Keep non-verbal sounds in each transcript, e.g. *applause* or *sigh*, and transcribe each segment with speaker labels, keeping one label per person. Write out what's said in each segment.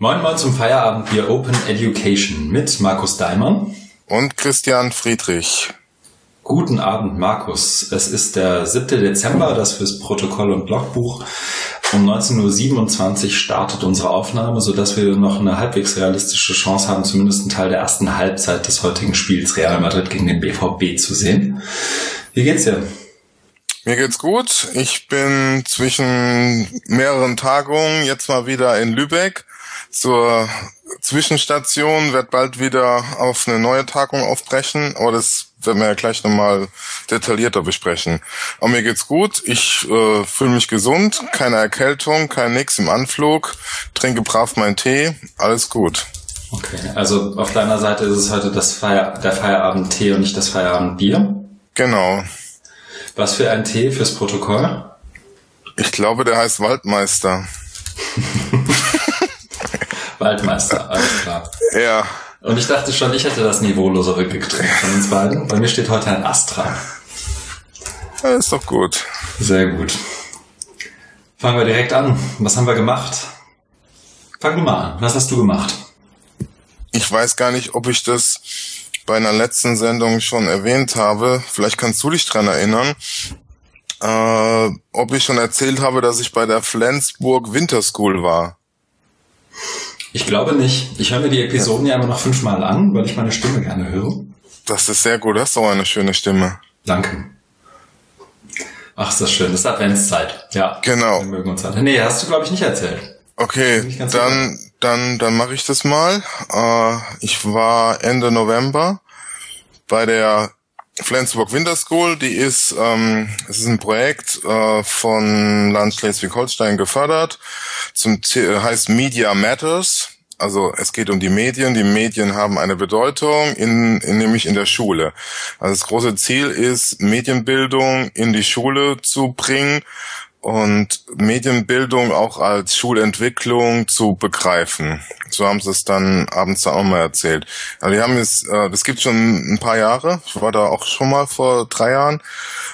Speaker 1: Moin Moin zum Feierabend Bier Open Education mit Markus Daimann
Speaker 2: und Christian Friedrich.
Speaker 1: Guten Abend, Markus. Es ist der 7. Dezember, das fürs Protokoll und Blogbuch. Um 19.27 Uhr startet unsere Aufnahme, sodass wir noch eine halbwegs realistische Chance haben, zumindest einen Teil der ersten Halbzeit des heutigen Spiels Real Madrid gegen den BVB zu sehen. Wie geht's dir?
Speaker 2: Mir geht's gut. Ich bin zwischen mehreren Tagungen jetzt mal wieder in Lübeck zur Zwischenstation, wird bald wieder auf eine neue Tagung aufbrechen, aber das werden wir ja gleich nochmal detaillierter besprechen. Aber mir geht's gut, ich äh, fühle mich gesund, keine Erkältung, kein Nix im Anflug, trinke brav meinen Tee, alles gut.
Speaker 1: Okay, also auf deiner Seite ist es heute das Feier der Feierabend-Tee und nicht das Feierabend-Bier?
Speaker 2: Genau.
Speaker 1: Was für ein Tee fürs Protokoll?
Speaker 2: Ich glaube, der heißt Waldmeister. *laughs*
Speaker 1: Waldmeister, alles klar.
Speaker 2: Ja.
Speaker 1: Und ich dachte schon, ich hätte das niveaulosere Getränk von uns beiden. Bei mir steht heute ein Astra.
Speaker 2: Ja, ist doch gut.
Speaker 1: Sehr gut. Fangen wir direkt an. Was haben wir gemacht? Fang du mal an. Was hast du gemacht?
Speaker 2: Ich weiß gar nicht, ob ich das bei einer letzten Sendung schon erwähnt habe. Vielleicht kannst du dich dran erinnern. Äh, ob ich schon erzählt habe, dass ich bei der Flensburg Winter School war.
Speaker 1: Ich glaube nicht. Ich höre mir die Episoden ja, ja immer noch fünfmal an, weil ich meine Stimme gerne höre.
Speaker 2: Das ist sehr gut. Das ist auch eine schöne Stimme.
Speaker 1: Danke. Ach, ist das schön. Das ist Adventszeit. Ja.
Speaker 2: Genau.
Speaker 1: Wir mögen uns alle. Nee, hast du, glaube ich, nicht erzählt.
Speaker 2: Okay, dann, dann, dann mache ich das mal. Äh, ich war Ende November bei der Flensburg Winter School. Die ist, ähm, es ist ein Projekt äh, von Land Schleswig-Holstein gefördert. Zum heißt Media Matters. Also es geht um die Medien. Die Medien haben eine Bedeutung, in, in, nämlich in der Schule. Also das große Ziel ist, Medienbildung in die Schule zu bringen und Medienbildung auch als Schulentwicklung zu begreifen. So haben sie es dann abends auch mal erzählt. Also die haben es, äh, das gibt schon ein paar Jahre. Ich war da auch schon mal vor drei Jahren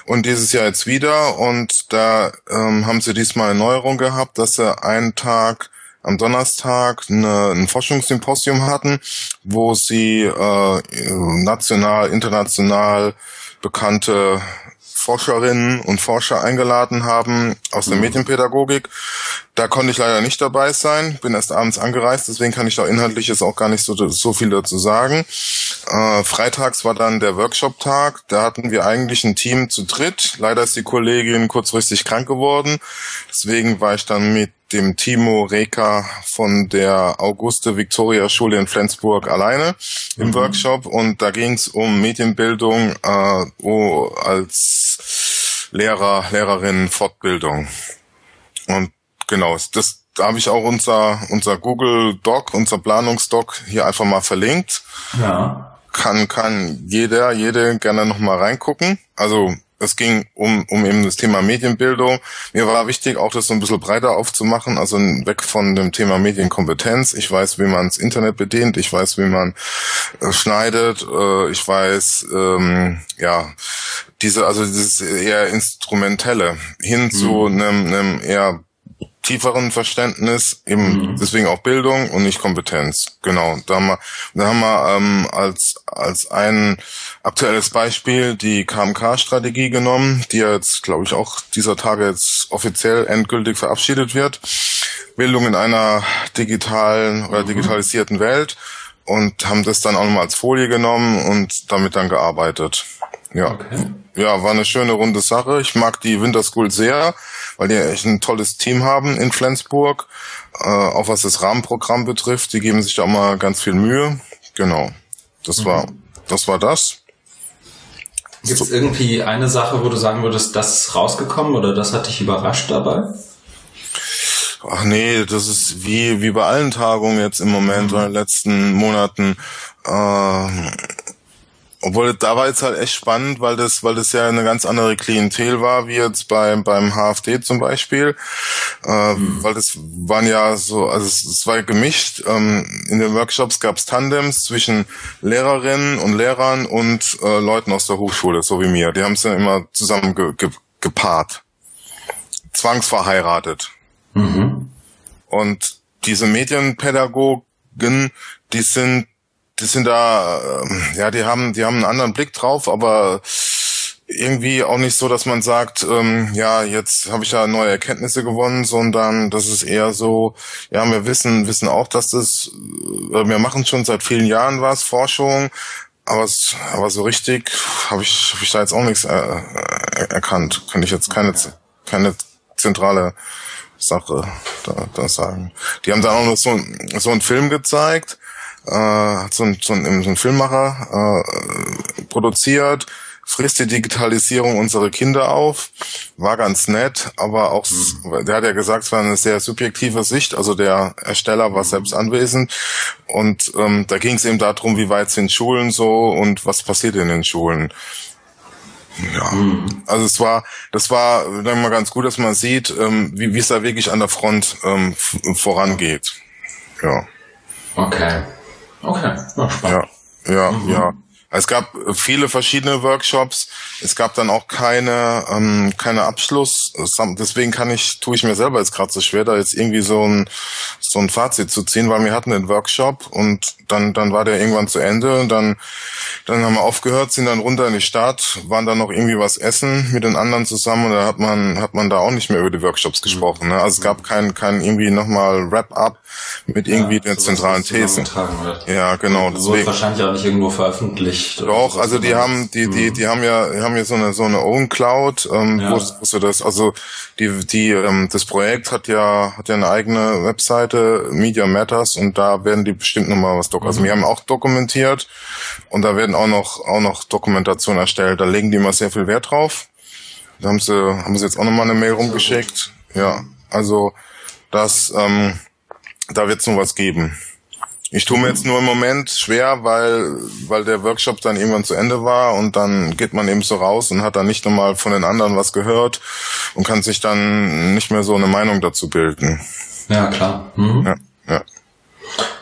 Speaker 2: und dieses Jahr jetzt wieder. Und da ähm, haben sie diesmal eine Neuerung gehabt, dass sie einen Tag am Donnerstag eine, ein Forschungssymposium hatten, wo sie äh, national, international bekannte Forscherinnen und Forscher eingeladen haben aus der mhm. Medienpädagogik. Da konnte ich leider nicht dabei sein, bin erst abends angereist, deswegen kann ich da inhaltlich jetzt auch gar nicht so, so viel dazu sagen. Äh, freitags war dann der Workshop-Tag, da hatten wir eigentlich ein Team zu dritt. Leider ist die Kollegin kurzfristig krank geworden, deswegen war ich dann mit dem Timo Reka von der Auguste Victoria Schule in Flensburg alleine im mhm. Workshop und da ging es um Medienbildung äh, als Lehrer, Lehrerin, Fortbildung. Und genau, das da habe ich auch unser unser Google Doc, unser Planungsdoc hier einfach mal verlinkt.
Speaker 1: Ja.
Speaker 2: Kann kann jeder, jede gerne noch mal reingucken. Also es ging um, um eben das Thema Medienbildung. Mir war wichtig, auch das so ein bisschen breiter aufzumachen, also weg von dem Thema Medienkompetenz. Ich weiß, wie man das Internet bedient, ich weiß, wie man äh, schneidet, äh, ich weiß, ähm, ja, diese, also dieses eher Instrumentelle hin mhm. zu einem, einem eher tieferen Verständnis, eben mhm. deswegen auch Bildung und nicht Kompetenz. Genau. Da haben wir, da haben wir ähm, als als ein aktuelles Beispiel die KMK-Strategie genommen, die jetzt, glaube ich, auch dieser Tage jetzt offiziell endgültig verabschiedet wird. Bildung in einer digitalen oder mhm. digitalisierten Welt und haben das dann auch nochmal als Folie genommen und damit dann gearbeitet. Ja. Okay. Ja, war eine schöne runde Sache. Ich mag die Winter School sehr, weil die echt ein tolles Team haben in Flensburg. Äh, auch was das Rahmenprogramm betrifft, die geben sich da auch mal ganz viel Mühe. Genau. Das mhm. war das war das.
Speaker 1: Gibt es so. irgendwie eine Sache, wo du sagen würdest, das ist rausgekommen oder das hat dich überrascht dabei?
Speaker 2: Ach nee, das ist wie, wie bei allen Tagungen jetzt im Moment mhm. oder in den letzten Monaten. Äh, obwohl da war jetzt halt echt spannend, weil das, weil das ja eine ganz andere Klientel war, wie jetzt beim beim HFD zum Beispiel. Äh, mhm. Weil das waren ja so, also es, es war gemischt. Ähm, in den Workshops gab es Tandems zwischen Lehrerinnen und Lehrern und äh, Leuten aus der Hochschule, so wie mir. Die haben es dann immer zusammen ge, ge, gepaart. Zwangsverheiratet. Mhm. Und diese Medienpädagogen, die sind, die sind da, äh, ja, die haben, die haben einen anderen Blick drauf, aber irgendwie auch nicht so, dass man sagt, ähm, ja, jetzt habe ich ja neue Erkenntnisse gewonnen, sondern das ist eher so, ja, wir wissen, wissen auch, dass das, äh, wir machen schon seit vielen Jahren was, Forschung, aber, aber so richtig habe ich, hab ich da jetzt auch nichts äh, äh, erkannt. Kann ich jetzt keine, keine zentrale Sache da, da sagen. Die haben da auch noch so, so einen Film gezeigt, äh, so, ein, so, ein, so ein Filmmacher äh, produziert, frisst die Digitalisierung unsere Kinder auf. War ganz nett, aber auch, mhm. der hat ja gesagt, es war eine sehr subjektive Sicht. Also der Ersteller war selbst anwesend. Und ähm, da ging es eben darum, wie weit sind Schulen so und was passiert in den Schulen. Ja, mhm. also es war, das war dann mal ganz gut, dass man sieht, ähm, wie, wie es da wirklich an der Front ähm, vorangeht. Ja.
Speaker 1: Okay. Okay.
Speaker 2: Ja, ja, mhm. ja. Es gab viele verschiedene Workshops. Es gab dann auch keine ähm, keine Abschluss. Deswegen kann ich tue ich mir selber jetzt gerade so schwer, da jetzt irgendwie so ein so ein Fazit zu ziehen, weil wir hatten den Workshop und dann dann war der irgendwann zu Ende und dann dann haben wir aufgehört, sind dann runter in die Stadt, waren dann noch irgendwie was essen mit den anderen zusammen und da hat man hat man da auch nicht mehr über die Workshops gesprochen. Ne? Also es gab kein kein irgendwie nochmal Wrap-up mit irgendwie ja, den zentralen Thesen. Ja, genau.
Speaker 1: Das wird wahrscheinlich auch nicht irgendwo veröffentlicht nicht.
Speaker 2: Doch, also die haben, die, die, mhm. die haben ja, haben ja so eine, so eine Own Cloud, ähm, ja. wo, wo das, also die, die, ähm, das Projekt hat ja, hat ja eine eigene Webseite, Media Matters, und da werden die bestimmt nochmal was dokumentieren. Also wir haben auch dokumentiert und da werden auch noch, auch noch Dokumentationen erstellt. Da legen die immer sehr viel Wert drauf. Da haben sie, haben sie jetzt auch nochmal eine Mail rumgeschickt. Ja, also das, ähm, da wird es noch was geben. Ich tue mir jetzt nur im Moment schwer, weil, weil der Workshop dann irgendwann zu Ende war und dann geht man eben so raus und hat dann nicht nochmal von den anderen was gehört und kann sich dann nicht mehr so eine Meinung dazu bilden.
Speaker 1: Ja, klar. Mhm.
Speaker 2: Ja, ja.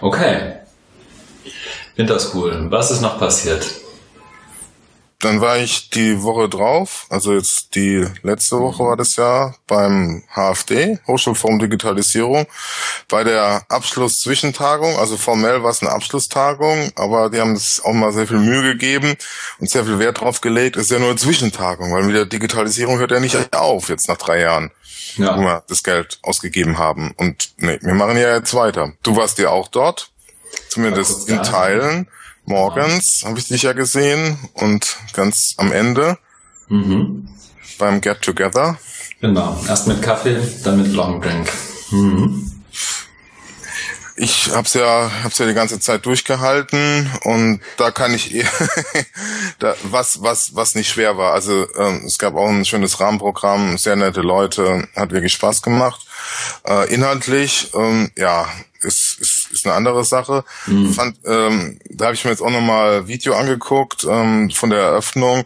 Speaker 1: Okay. Winterschool. Was ist noch passiert?
Speaker 2: Dann war ich die Woche drauf, also jetzt die letzte Woche war das ja beim HFD, Hochschulforum Digitalisierung, bei der Abschlusszwischentagung. Also formell war es eine Abschlusstagung, aber die haben es auch mal sehr viel Mühe gegeben und sehr viel Wert drauf gelegt. Es ist ja nur eine Zwischentagung, weil mit der Digitalisierung hört ja nicht auf jetzt nach drei Jahren, ja. wo wir das Geld ausgegeben haben. Und nee, wir machen ja jetzt weiter. Du warst ja auch dort, zumindest in Teilen. Morgens habe ich dich ja gesehen und ganz am Ende mhm. beim Get Together.
Speaker 1: Genau, erst mit Kaffee, dann mit Long Drink. Mhm.
Speaker 2: Ich hab's ja, hab's ja die ganze Zeit durchgehalten und da kann ich eher, *laughs* da, was, was, was nicht schwer war. Also ähm, es gab auch ein schönes Rahmenprogramm, sehr nette Leute, hat wirklich Spaß gemacht. Äh, inhaltlich, ähm, ja, ist, ist, ist eine andere Sache. Mhm. Fand, ähm, da habe ich mir jetzt auch nochmal Video angeguckt ähm, von der Eröffnung,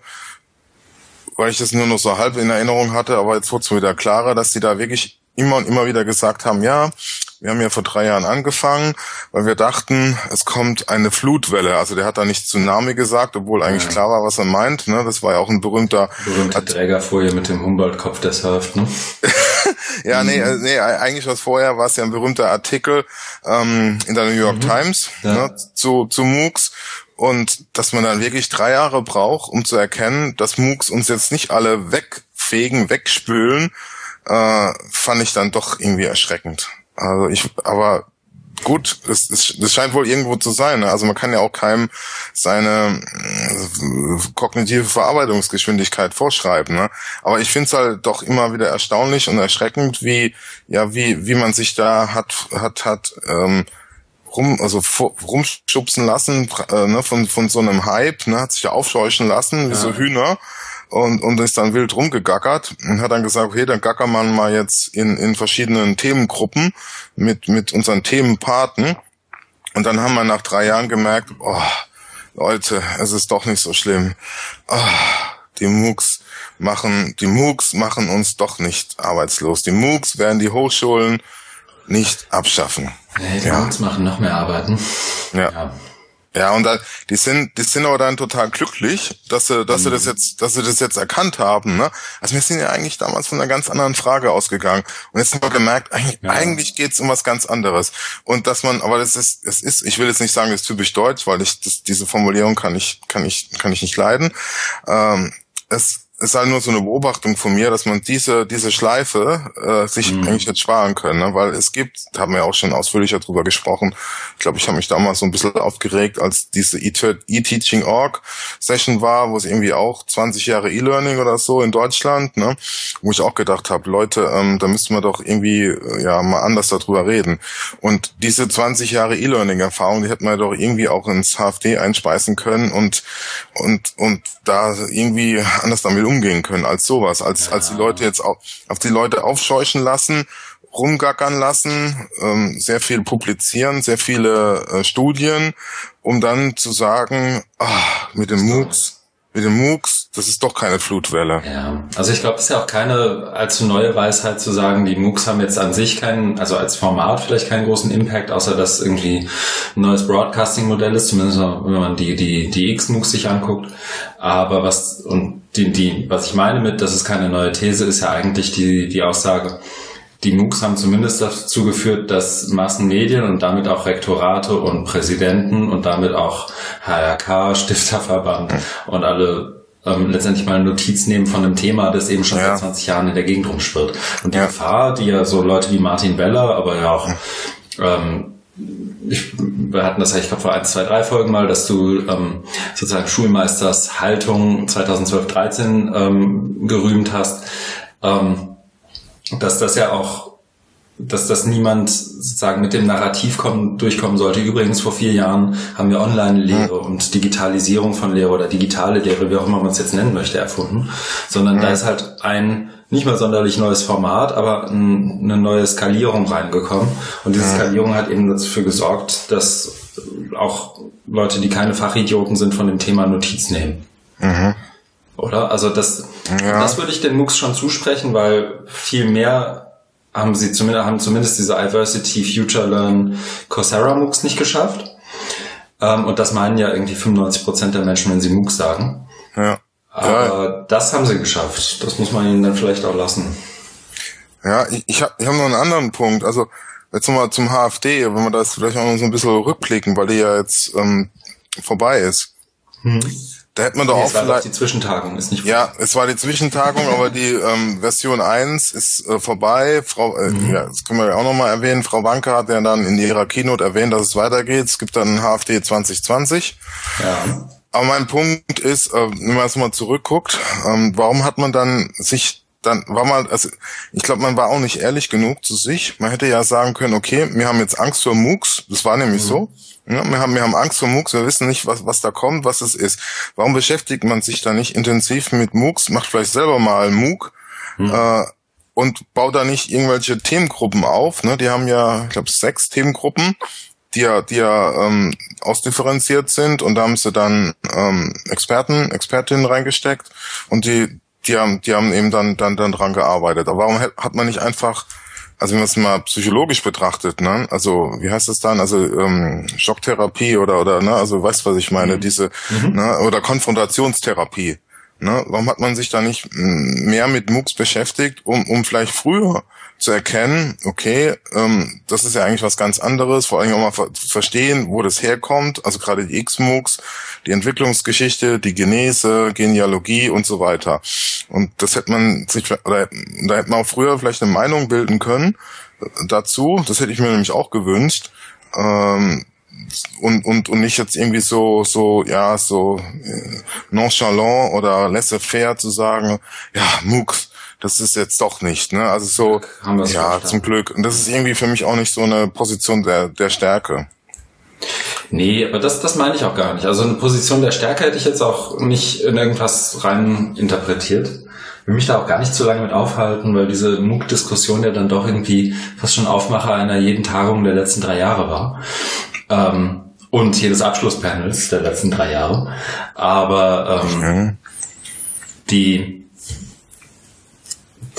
Speaker 2: weil ich das nur noch so halb in Erinnerung hatte, aber jetzt wurde es wieder klarer, dass die da wirklich immer und immer wieder gesagt haben, ja, wir haben ja vor drei Jahren angefangen, weil wir dachten, es kommt eine Flutwelle. Also der hat da nicht Tsunami gesagt, obwohl eigentlich ja. klar war, was er meint. Ne? Das war ja auch ein berühmter...
Speaker 1: Berühmte Trägerfolie mit dem Humboldt-Kopf, der surft, ne? *laughs*
Speaker 2: ja, nee, mhm. nee, eigentlich was vorher war es ja ein berühmter Artikel ähm, in der New York mhm. Times ja. ne, zu, zu MOOCs und dass man dann wirklich drei Jahre braucht, um zu erkennen, dass MOOCs uns jetzt nicht alle wegfegen, wegspülen, äh, fand ich dann doch irgendwie erschreckend. Also ich, aber gut, das, das, das scheint wohl irgendwo zu sein. Ne? Also man kann ja auch keinem seine äh, kognitive Verarbeitungsgeschwindigkeit vorschreiben. Ne? Aber ich finde es halt doch immer wieder erstaunlich und erschreckend, wie ja wie wie man sich da hat hat hat ähm, rum also rumschubsen lassen äh, ne, von von so einem Hype, ne, hat sich da aufscheuchen lassen wie ja. so Hühner und, und ist dann wild rumgegackert und hat dann gesagt, okay, dann gackern man mal jetzt in, in verschiedenen Themengruppen mit, mit unseren Themenpaten. Und dann haben wir nach drei Jahren gemerkt, oh, Leute, es ist doch nicht so schlimm. Oh, die MOOCs machen, die MOOCs machen uns doch nicht arbeitslos. Die MOOCs werden die Hochschulen nicht abschaffen.
Speaker 1: Nee, die ja. MOOCs machen noch mehr Arbeiten.
Speaker 2: Ja. ja. Ja, und dann, die sind, die sind aber dann total glücklich, dass sie, dass mhm. sie das jetzt, dass sie das jetzt erkannt haben, ne? Also wir sind ja eigentlich damals von einer ganz anderen Frage ausgegangen. Und jetzt haben wir gemerkt, eigentlich, ja. eigentlich geht's um was ganz anderes. Und dass man, aber das ist, es ist, ich will jetzt nicht sagen, das ist typisch deutsch, weil ich, das, diese Formulierung kann ich, kann ich, kann ich nicht leiden. Ähm, es, ist halt nur so eine Beobachtung von mir, dass man diese diese Schleife äh, sich mhm. eigentlich jetzt sparen können, ne? weil es gibt, da haben wir auch schon ausführlicher drüber gesprochen. Ich glaube, ich habe mich damals so ein bisschen aufgeregt, als diese E-Teaching.org Session war, wo es irgendwie auch 20 Jahre E-Learning oder so in Deutschland, ne? wo ich auch gedacht habe, Leute, ähm, da müssten wir doch irgendwie äh, ja mal anders darüber reden. Und diese 20 Jahre E-Learning-Erfahrung, die hätten wir doch irgendwie auch ins HFD einspeisen können und und und da irgendwie anders damit umgehen können als sowas, als, ja. als die Leute jetzt auf, auf die Leute aufscheuchen lassen, rumgackern lassen, ähm, sehr viel publizieren, sehr viele äh, Studien, um dann zu sagen, ach, mit dem MOOCs, mit dem MOOCs, das ist doch keine Flutwelle.
Speaker 1: Ja, also ich glaube, es ist ja auch keine allzu neue Weisheit zu sagen, die MOOCs haben jetzt an sich keinen, also als Format vielleicht keinen großen Impact, außer dass irgendwie ein neues Broadcasting-Modell ist, zumindest wenn man die, die, die X-MOOCs sich anguckt. Aber was, und die, die, was ich meine mit, das ist keine neue These, ist ja eigentlich die, die Aussage, die MOOCs haben zumindest dazu geführt, dass Massenmedien und damit auch Rektorate und Präsidenten und damit auch HRK, Stifterverband und alle ähm, letztendlich mal eine Notiz nehmen von einem Thema, das eben schon ja. seit 20 Jahren in der Gegend rumschwirrt. Und die ja. Gefahr, die ja so Leute wie Martin Weller, aber ja auch ähm, ich, wir hatten das ja, ich glaube, vor ein, zwei, drei Folgen mal, dass du ähm, sozusagen Schulmeisters Haltung 2012, 13 ähm, gerühmt hast. Ähm, dass das ja auch, dass das niemand sozusagen mit dem Narrativ kommen, durchkommen sollte. Übrigens, vor vier Jahren haben wir Online-Lehre und Digitalisierung von Lehre oder digitale Lehre, wie auch immer man es jetzt nennen möchte, erfunden. Sondern da ist halt ein nicht mal sonderlich neues Format, aber ein, eine neue Skalierung reingekommen. Und diese Skalierung hat eben dafür gesorgt, dass auch Leute, die keine Fachidioten sind, von dem Thema Notiz nehmen. Mhm. Oder? Also das, ja. das würde ich den MOOCs schon zusprechen, weil viel mehr haben sie zumindest, haben zumindest diese Diversity, Future Learn, Coursera MOOCs nicht geschafft. Ähm, und das meinen ja irgendwie 95 Prozent der Menschen, wenn sie MOOCs sagen. Ja. Aber ja. das haben sie geschafft. Das muss man ihnen dann vielleicht auch lassen.
Speaker 2: Ja, ich, ich habe ich hab noch einen anderen Punkt. Also jetzt nochmal zum HFD, wenn wir das vielleicht auch noch so ein bisschen rückblicken, weil die ja jetzt ähm, vorbei ist. Mhm. Da hätte man doch nee, auch es war vielleicht.
Speaker 1: die Zwischentagung, ist nicht
Speaker 2: Ja, es war die Zwischentagung, *laughs* aber die ähm, Version 1 ist äh, vorbei. Frau, äh, mhm. ja, das können wir ja auch nochmal erwähnen. Frau Wanke hat ja dann in ihrer Keynote erwähnt, dass es weitergeht. Es gibt dann HFD 2020. Ja. Aber mein Punkt ist, äh, wenn man jetzt mal zurückguckt, ähm, warum hat man dann sich dann war man, also ich glaube, man war auch nicht ehrlich genug zu sich. Man hätte ja sagen können, okay, wir haben jetzt Angst vor MOOCs, das war nämlich mhm. so. Ja, wir, haben, wir haben Angst vor MOOCs, wir wissen nicht, was, was da kommt, was es ist. Warum beschäftigt man sich da nicht intensiv mit MOOCs, macht vielleicht selber mal MOOC mhm. äh, und baut da nicht irgendwelche Themengruppen auf. Ne? Die haben ja, ich glaube, sechs Themengruppen, die ja, die ja ähm, ausdifferenziert sind und da haben sie dann ähm, Experten, Expertinnen reingesteckt und die, die haben, die haben eben dann, dann, dann dran gearbeitet. Aber warum hat man nicht einfach also wenn man es mal psychologisch betrachtet, ne, also wie heißt das dann, also ähm, Schocktherapie oder oder ne, also weißt was ich meine, mhm. diese mhm. ne, oder Konfrontationstherapie. Ne, warum hat man sich da nicht mehr mit MOOCs beschäftigt, um, um vielleicht früher zu erkennen, okay, ähm, das ist ja eigentlich was ganz anderes, vor allem auch mal ver verstehen, wo das herkommt, also gerade die X-MOOCs, die Entwicklungsgeschichte, die Genese, Genealogie und so weiter. Und das hätte man sich, oder da hätte man auch früher vielleicht eine Meinung bilden können dazu, das hätte ich mir nämlich auch gewünscht, ähm, und, und, und nicht jetzt irgendwie so, so, ja, so äh, nonchalant oder laissez-faire zu sagen, ja, MOOCs, das ist jetzt doch nicht, ne? Also so, ja, zum Glück. Und das ist irgendwie für mich auch nicht so eine Position der, der Stärke.
Speaker 1: Nee, aber das, das meine ich auch gar nicht. Also eine Position der Stärke hätte ich jetzt auch nicht in irgendwas rein interpretiert. Ich will mich da auch gar nicht zu lange mit aufhalten, weil diese MOOC-Diskussion ja dann doch irgendwie fast schon Aufmacher einer jeden Tagung der letzten drei Jahre war. Ähm, und jedes Abschlusspanels der letzten drei Jahre. Aber ähm, mhm. die,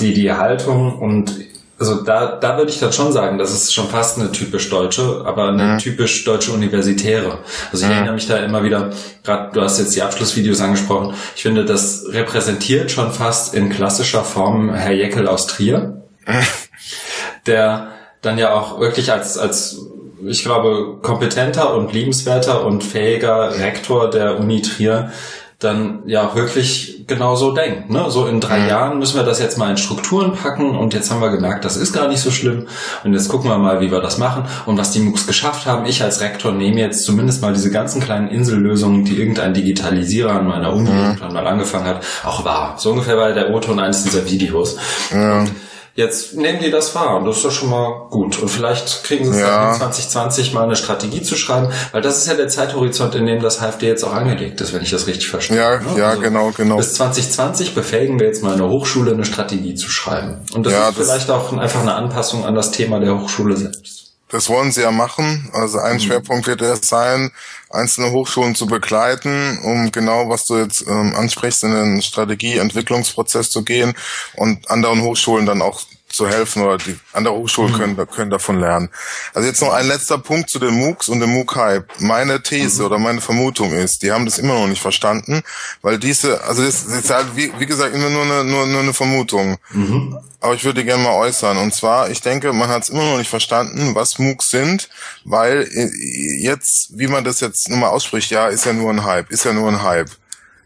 Speaker 1: die, die Haltung und also da, da würde ich dann schon sagen, das ist schon fast eine typisch deutsche, aber eine mhm. typisch deutsche Universitäre. Also ich mhm. erinnere mich da immer wieder, gerade du hast jetzt die Abschlussvideos angesprochen, ich finde, das repräsentiert schon fast in klassischer Form Herr Jeckel aus Trier, mhm. *laughs* der dann ja auch wirklich als, als ich glaube, kompetenter und liebenswerter und fähiger Rektor der Uni Trier dann ja wirklich genau so denkt. Ne? So in drei mhm. Jahren müssen wir das jetzt mal in Strukturen packen und jetzt haben wir gemerkt, das ist gar nicht so schlimm und jetzt gucken wir mal, wie wir das machen und was die MOOCs geschafft haben. Ich als Rektor nehme jetzt zumindest mal diese ganzen kleinen Insellösungen, die irgendein Digitalisierer an meiner Uni mhm. irgendwann mal angefangen hat, auch wahr. So ungefähr war der O-Ton eines dieser Videos. Ja. Und Jetzt nehmen die das wahr und das ist doch schon mal gut. Und vielleicht kriegen sie es ja. dann 2020 mal eine Strategie zu schreiben, weil das ist ja der Zeithorizont, in dem das HFD jetzt auch angelegt ist, wenn ich das richtig verstehe.
Speaker 2: Ja, ne? ja, also genau, genau.
Speaker 1: Bis 2020 befähigen wir jetzt mal eine Hochschule, eine Strategie zu schreiben. Und das ja, ist vielleicht auch einfach eine Anpassung an das Thema der Hochschule selbst.
Speaker 2: Das wollen sie ja machen. Also ein mhm. Schwerpunkt wird es sein, einzelne Hochschulen zu begleiten, um genau, was du jetzt ähm, ansprichst, in den Strategieentwicklungsprozess zu gehen und anderen Hochschulen dann auch zu helfen oder die andere Hochschulen mhm. können, können davon lernen. Also jetzt noch ein letzter Punkt zu den MOOCs und dem MOOC-Hype. Meine These mhm. oder meine Vermutung ist, die haben das immer noch nicht verstanden, weil diese, also das ist halt, wie, wie gesagt, immer nur eine, nur, nur eine Vermutung. Mhm. Aber ich würde gerne mal äußern. Und zwar, ich denke, man hat es immer noch nicht verstanden, was MOOCs sind, weil jetzt, wie man das jetzt nun mal ausspricht, ja, ist ja nur ein Hype, ist ja nur ein Hype.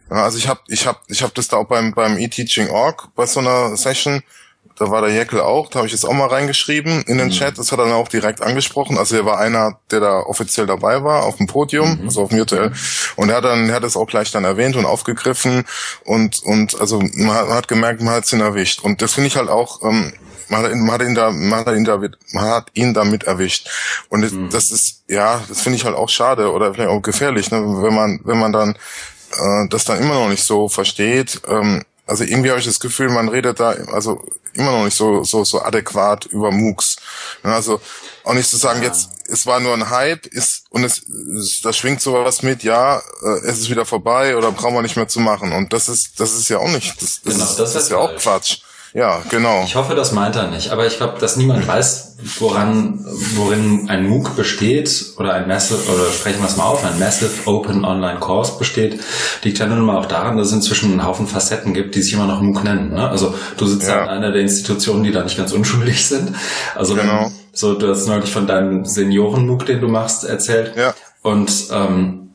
Speaker 2: Also ich habe ich hab, ich hab das da auch beim, beim e-Teaching.org bei so einer Session da war der Jeckel auch, da habe ich jetzt auch mal reingeschrieben in den mhm. Chat, das hat er dann auch direkt angesprochen. Also er war einer, der da offiziell dabei war, auf dem Podium, mhm. also auf dem virtuell. Und er hat dann, er hat es auch gleich dann erwähnt und aufgegriffen und, und also man hat, man hat gemerkt, man hat ihn erwischt. Und das finde ich halt auch, ähm, man hat, man hat ihn da, man hat ihn da, man hat ihn damit erwischt. Und das, mhm. das ist, ja, das finde ich halt auch schade oder vielleicht auch gefährlich, ne, wenn man, wenn man dann äh, das dann immer noch nicht so versteht. Ähm, also irgendwie habe ich das Gefühl, man redet da, also immer noch nicht so, so, so adäquat über MOOCs. Also auch nicht zu sagen, ja. jetzt, es war nur ein Hype, ist, und es, da schwingt sowas mit, ja, äh, es ist wieder vorbei oder brauchen wir nicht mehr zu machen. Und das ist, das ist ja auch nicht, das, das, genau, das, das ist, ist ja auch Quatsch. Ja, genau.
Speaker 1: Ich hoffe, das meint er nicht. Aber ich glaube, dass niemand weiß, woran, worin ein MOOC besteht oder ein Massive, oder sprechen wir es mal auf, ein Massive Open Online Course besteht, liegt ja nun mal auch daran, dass es inzwischen einen Haufen Facetten gibt, die sich immer noch MOOC nennen. Ne? Also du sitzt ja. in einer der Institutionen, die da nicht ganz unschuldig sind. Also genau. so, du hast neulich von deinem Senioren-MOOC, den du machst, erzählt. Ja. Und ähm,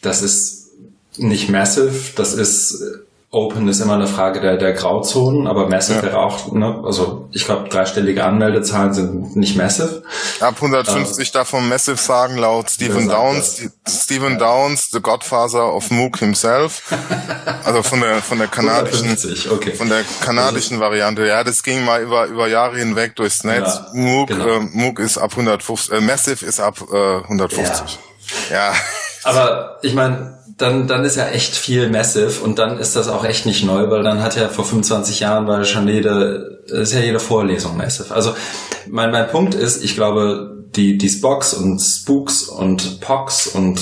Speaker 1: das ist nicht massive, das ist Open ist immer eine Frage der, der Grauzonen, aber Massive ja. wäre auch, ne, also ich glaube, dreistellige Anmeldezahlen sind nicht Massive.
Speaker 2: Ab 150 äh, davon Massive sagen laut Stephen Downs, ja. Stephen ja. Downs, the Godfather of MOOC himself. *laughs* also von der von der kanadischen okay. von der kanadischen Variante. Ja, das ging mal über über Jahre hinweg durchs Netz. MOOC, genau. äh, MOOC ist ab 150, äh, Massive ist ab äh, 150.
Speaker 1: ja. Aber ich meine, dann, dann ist ja echt viel Massive und dann ist das auch echt nicht neu, weil dann hat ja vor 25 Jahren war schon jede, ist ja jede Vorlesung Massive. Also mein, mein Punkt ist, ich glaube, die, die Spox und Spooks und Pox und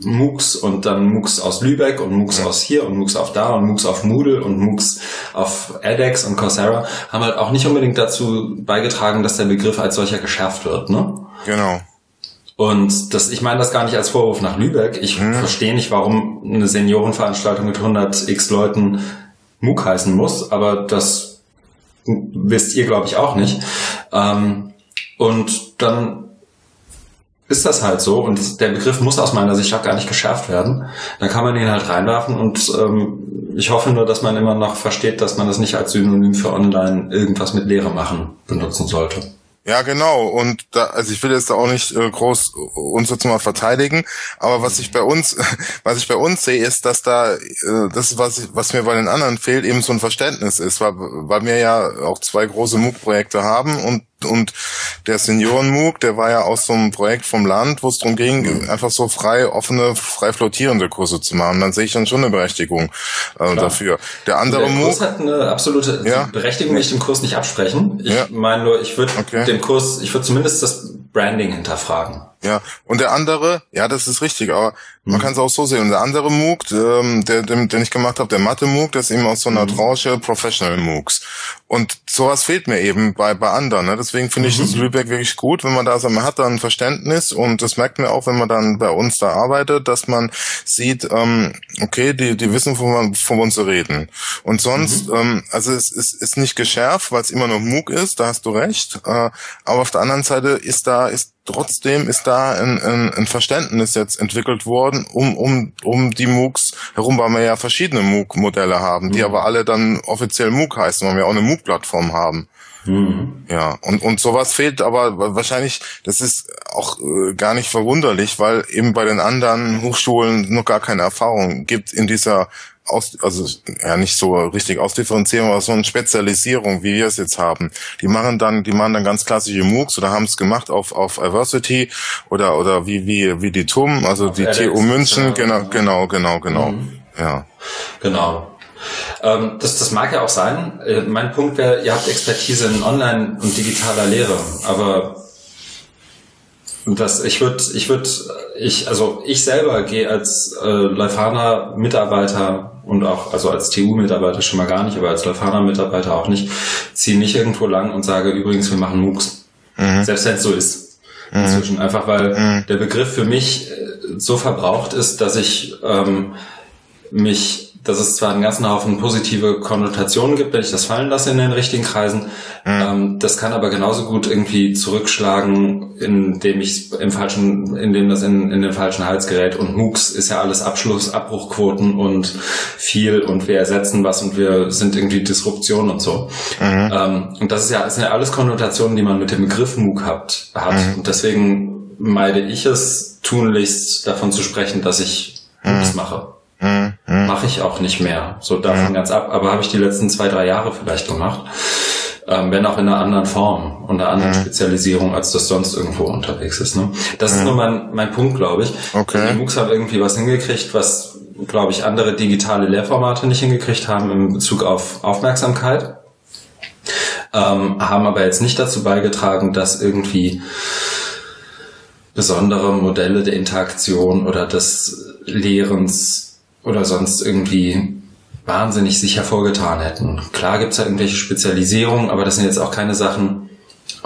Speaker 1: MOOCs und dann MOOCs aus Lübeck und MOOCs aus hier und MOOCs auf da und MOOCs auf Moodle und MOOCs auf edX und Coursera haben halt auch nicht unbedingt dazu beigetragen, dass der Begriff als solcher geschärft wird, ne?
Speaker 2: Genau.
Speaker 1: Und das, ich meine das gar nicht als Vorwurf nach Lübeck. Ich hm. verstehe nicht, warum eine Seniorenveranstaltung mit 100 x Leuten MOOC heißen muss, aber das wisst ihr, glaube ich, auch nicht. Ähm, und dann ist das halt so und der Begriff muss aus meiner Sicht auch gar nicht geschärft werden. Dann kann man ihn halt reinwerfen und ähm, ich hoffe nur, dass man immer noch versteht, dass man das nicht als Synonym für online irgendwas mit Lehre machen benutzen sollte.
Speaker 2: Ja, genau. Und da, also ich will jetzt da auch nicht äh, groß uns jetzt mal verteidigen, aber was ich bei uns, *laughs* was ich bei uns sehe, ist, dass da äh, das, was was mir bei den anderen fehlt, eben so ein Verständnis ist, weil, weil wir ja auch zwei große MOOC-Projekte haben und und der Senioren-MOOC, der war ja aus so einem Projekt vom Land, wo es darum ging, einfach so frei, offene, frei flottierende Kurse zu machen. Dann sehe ich dann schon eine Berechtigung äh, dafür. Der andere der
Speaker 1: MOOC... Kurs hat eine absolute ja? Berechtigung, will ich dem Kurs nicht absprechen. Ich ja. meine nur, ich würde okay. dem Kurs, ich würde zumindest das Branding hinterfragen.
Speaker 2: Ja, und der andere, ja, das ist richtig, aber man mhm. kann es auch so sehen. Und der andere MOOC, ähm, der, den, den ich gemacht habe, der Mathe-MOOC, das ist eben aus so einer mhm. Tranche Professional MOOCs. Und sowas fehlt mir eben bei, bei anderen. Ne? Deswegen finde ich mhm. das Lübeck wirklich gut, wenn man da so, man hat da ein Verständnis und das merkt man auch, wenn man dann bei uns da arbeitet, dass man sieht, ähm, okay, die, die wissen, wovon, wovon sie reden. Und sonst, mhm. ähm, also es ist, ist nicht geschärft, weil es immer noch MOOC ist, da hast du recht. Äh, aber auf der anderen Seite ist da, ist trotzdem ist da ein, ein, ein Verständnis jetzt entwickelt worden, um, um, um die MOOCs herum, weil wir ja verschiedene MOOC-Modelle haben, die mhm. aber alle dann offiziell MOOC heißen, weil wir auch eine MOOC-Plattform haben. Mhm. Ja, und, und sowas fehlt aber wahrscheinlich, das ist auch äh, gar nicht verwunderlich, weil eben bei den anderen Hochschulen noch gar keine Erfahrung gibt in dieser aus, also ja nicht so richtig Ausdifferenzierung, aber so eine Spezialisierung, wie wir es jetzt haben. Die machen dann, die machen dann ganz klassische MOOCs oder haben es gemacht auf auf Diversity oder oder wie wie wie die TUM, also auf die TU München, genau genau genau genau, mhm. ja.
Speaker 1: Genau. Ähm, das, das mag ja auch sein. Äh, mein Punkt wäre, ihr habt Expertise in Online- und digitaler Lehre, aber das, ich würde, ich würde, ich, also ich selber gehe als äh, Leuphana Mitarbeiter und auch, also als TU-Mitarbeiter schon mal gar nicht, aber als Leuphana-Mitarbeiter auch nicht, ziehe nicht irgendwo lang und sage, übrigens, wir machen MOOCs. Mhm. Selbst wenn es so ist. Mhm. Inzwischen. Einfach weil mhm. der Begriff für mich äh, so verbraucht ist, dass ich ähm, mich dass es zwar einen ganzen Haufen positive Konnotationen gibt, wenn ich das fallen lasse in den richtigen Kreisen. Mhm. Ähm, das kann aber genauso gut irgendwie zurückschlagen, indem ich im falschen, indem das in, in den falschen Hals gerät. Und MOOCs ist ja alles Abschluss, Abbruchquoten und viel und wir ersetzen was und wir sind irgendwie Disruption und so. Mhm. Ähm, und das ist ja, das sind ja alles Konnotationen, die man mit dem Begriff MOOC hat. hat. Mhm. Und deswegen meide ich es tunlichst davon zu sprechen, dass ich MOOCs mhm. mache. Mhm. Mache ich auch nicht mehr. So davon mhm. ganz ab. Aber habe ich die letzten zwei, drei Jahre vielleicht gemacht. Ähm, wenn auch in einer anderen Form und einer anderen mhm. Spezialisierung, als das sonst irgendwo unterwegs ist. Ne? Das ist nur mein, mein Punkt, glaube ich.
Speaker 2: Okay.
Speaker 1: Die MOOCs haben irgendwie was hingekriegt, was, glaube ich, andere digitale Lehrformate nicht hingekriegt haben in Bezug auf Aufmerksamkeit. Ähm, haben aber jetzt nicht dazu beigetragen, dass irgendwie besondere Modelle der Interaktion oder des Lehrens oder sonst irgendwie wahnsinnig sich hervorgetan hätten. Klar gibt's da irgendwelche Spezialisierungen, aber das sind jetzt auch keine Sachen,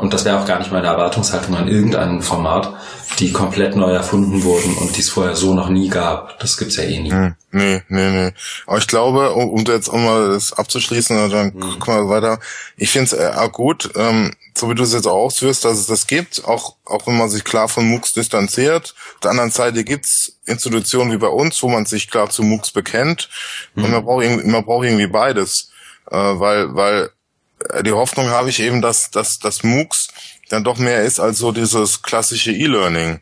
Speaker 1: und das wäre auch gar nicht meine Erwartungshaltung an irgendeinem Format, die komplett neu erfunden wurden und die es vorher so noch nie gab. Das gibt's ja eh nie.
Speaker 2: Nee, nee, nee. Aber ich glaube, um, um jetzt auch mal das abzuschließen, dann mhm. gucken wir weiter. Ich finde es äh, gut, ähm, so wie du es jetzt auch ausführst, dass es das gibt, auch, auch wenn man sich klar von MOOCs distanziert. Auf der anderen Seite gibt's Institutionen wie bei uns, wo man sich klar zu MOOCs bekennt. Mhm. Und man braucht, irgendwie, man braucht irgendwie beides. Äh, weil, weil die Hoffnung habe ich eben, dass, dass, dass MOOCs dann doch mehr ist als so dieses klassische E-Learning.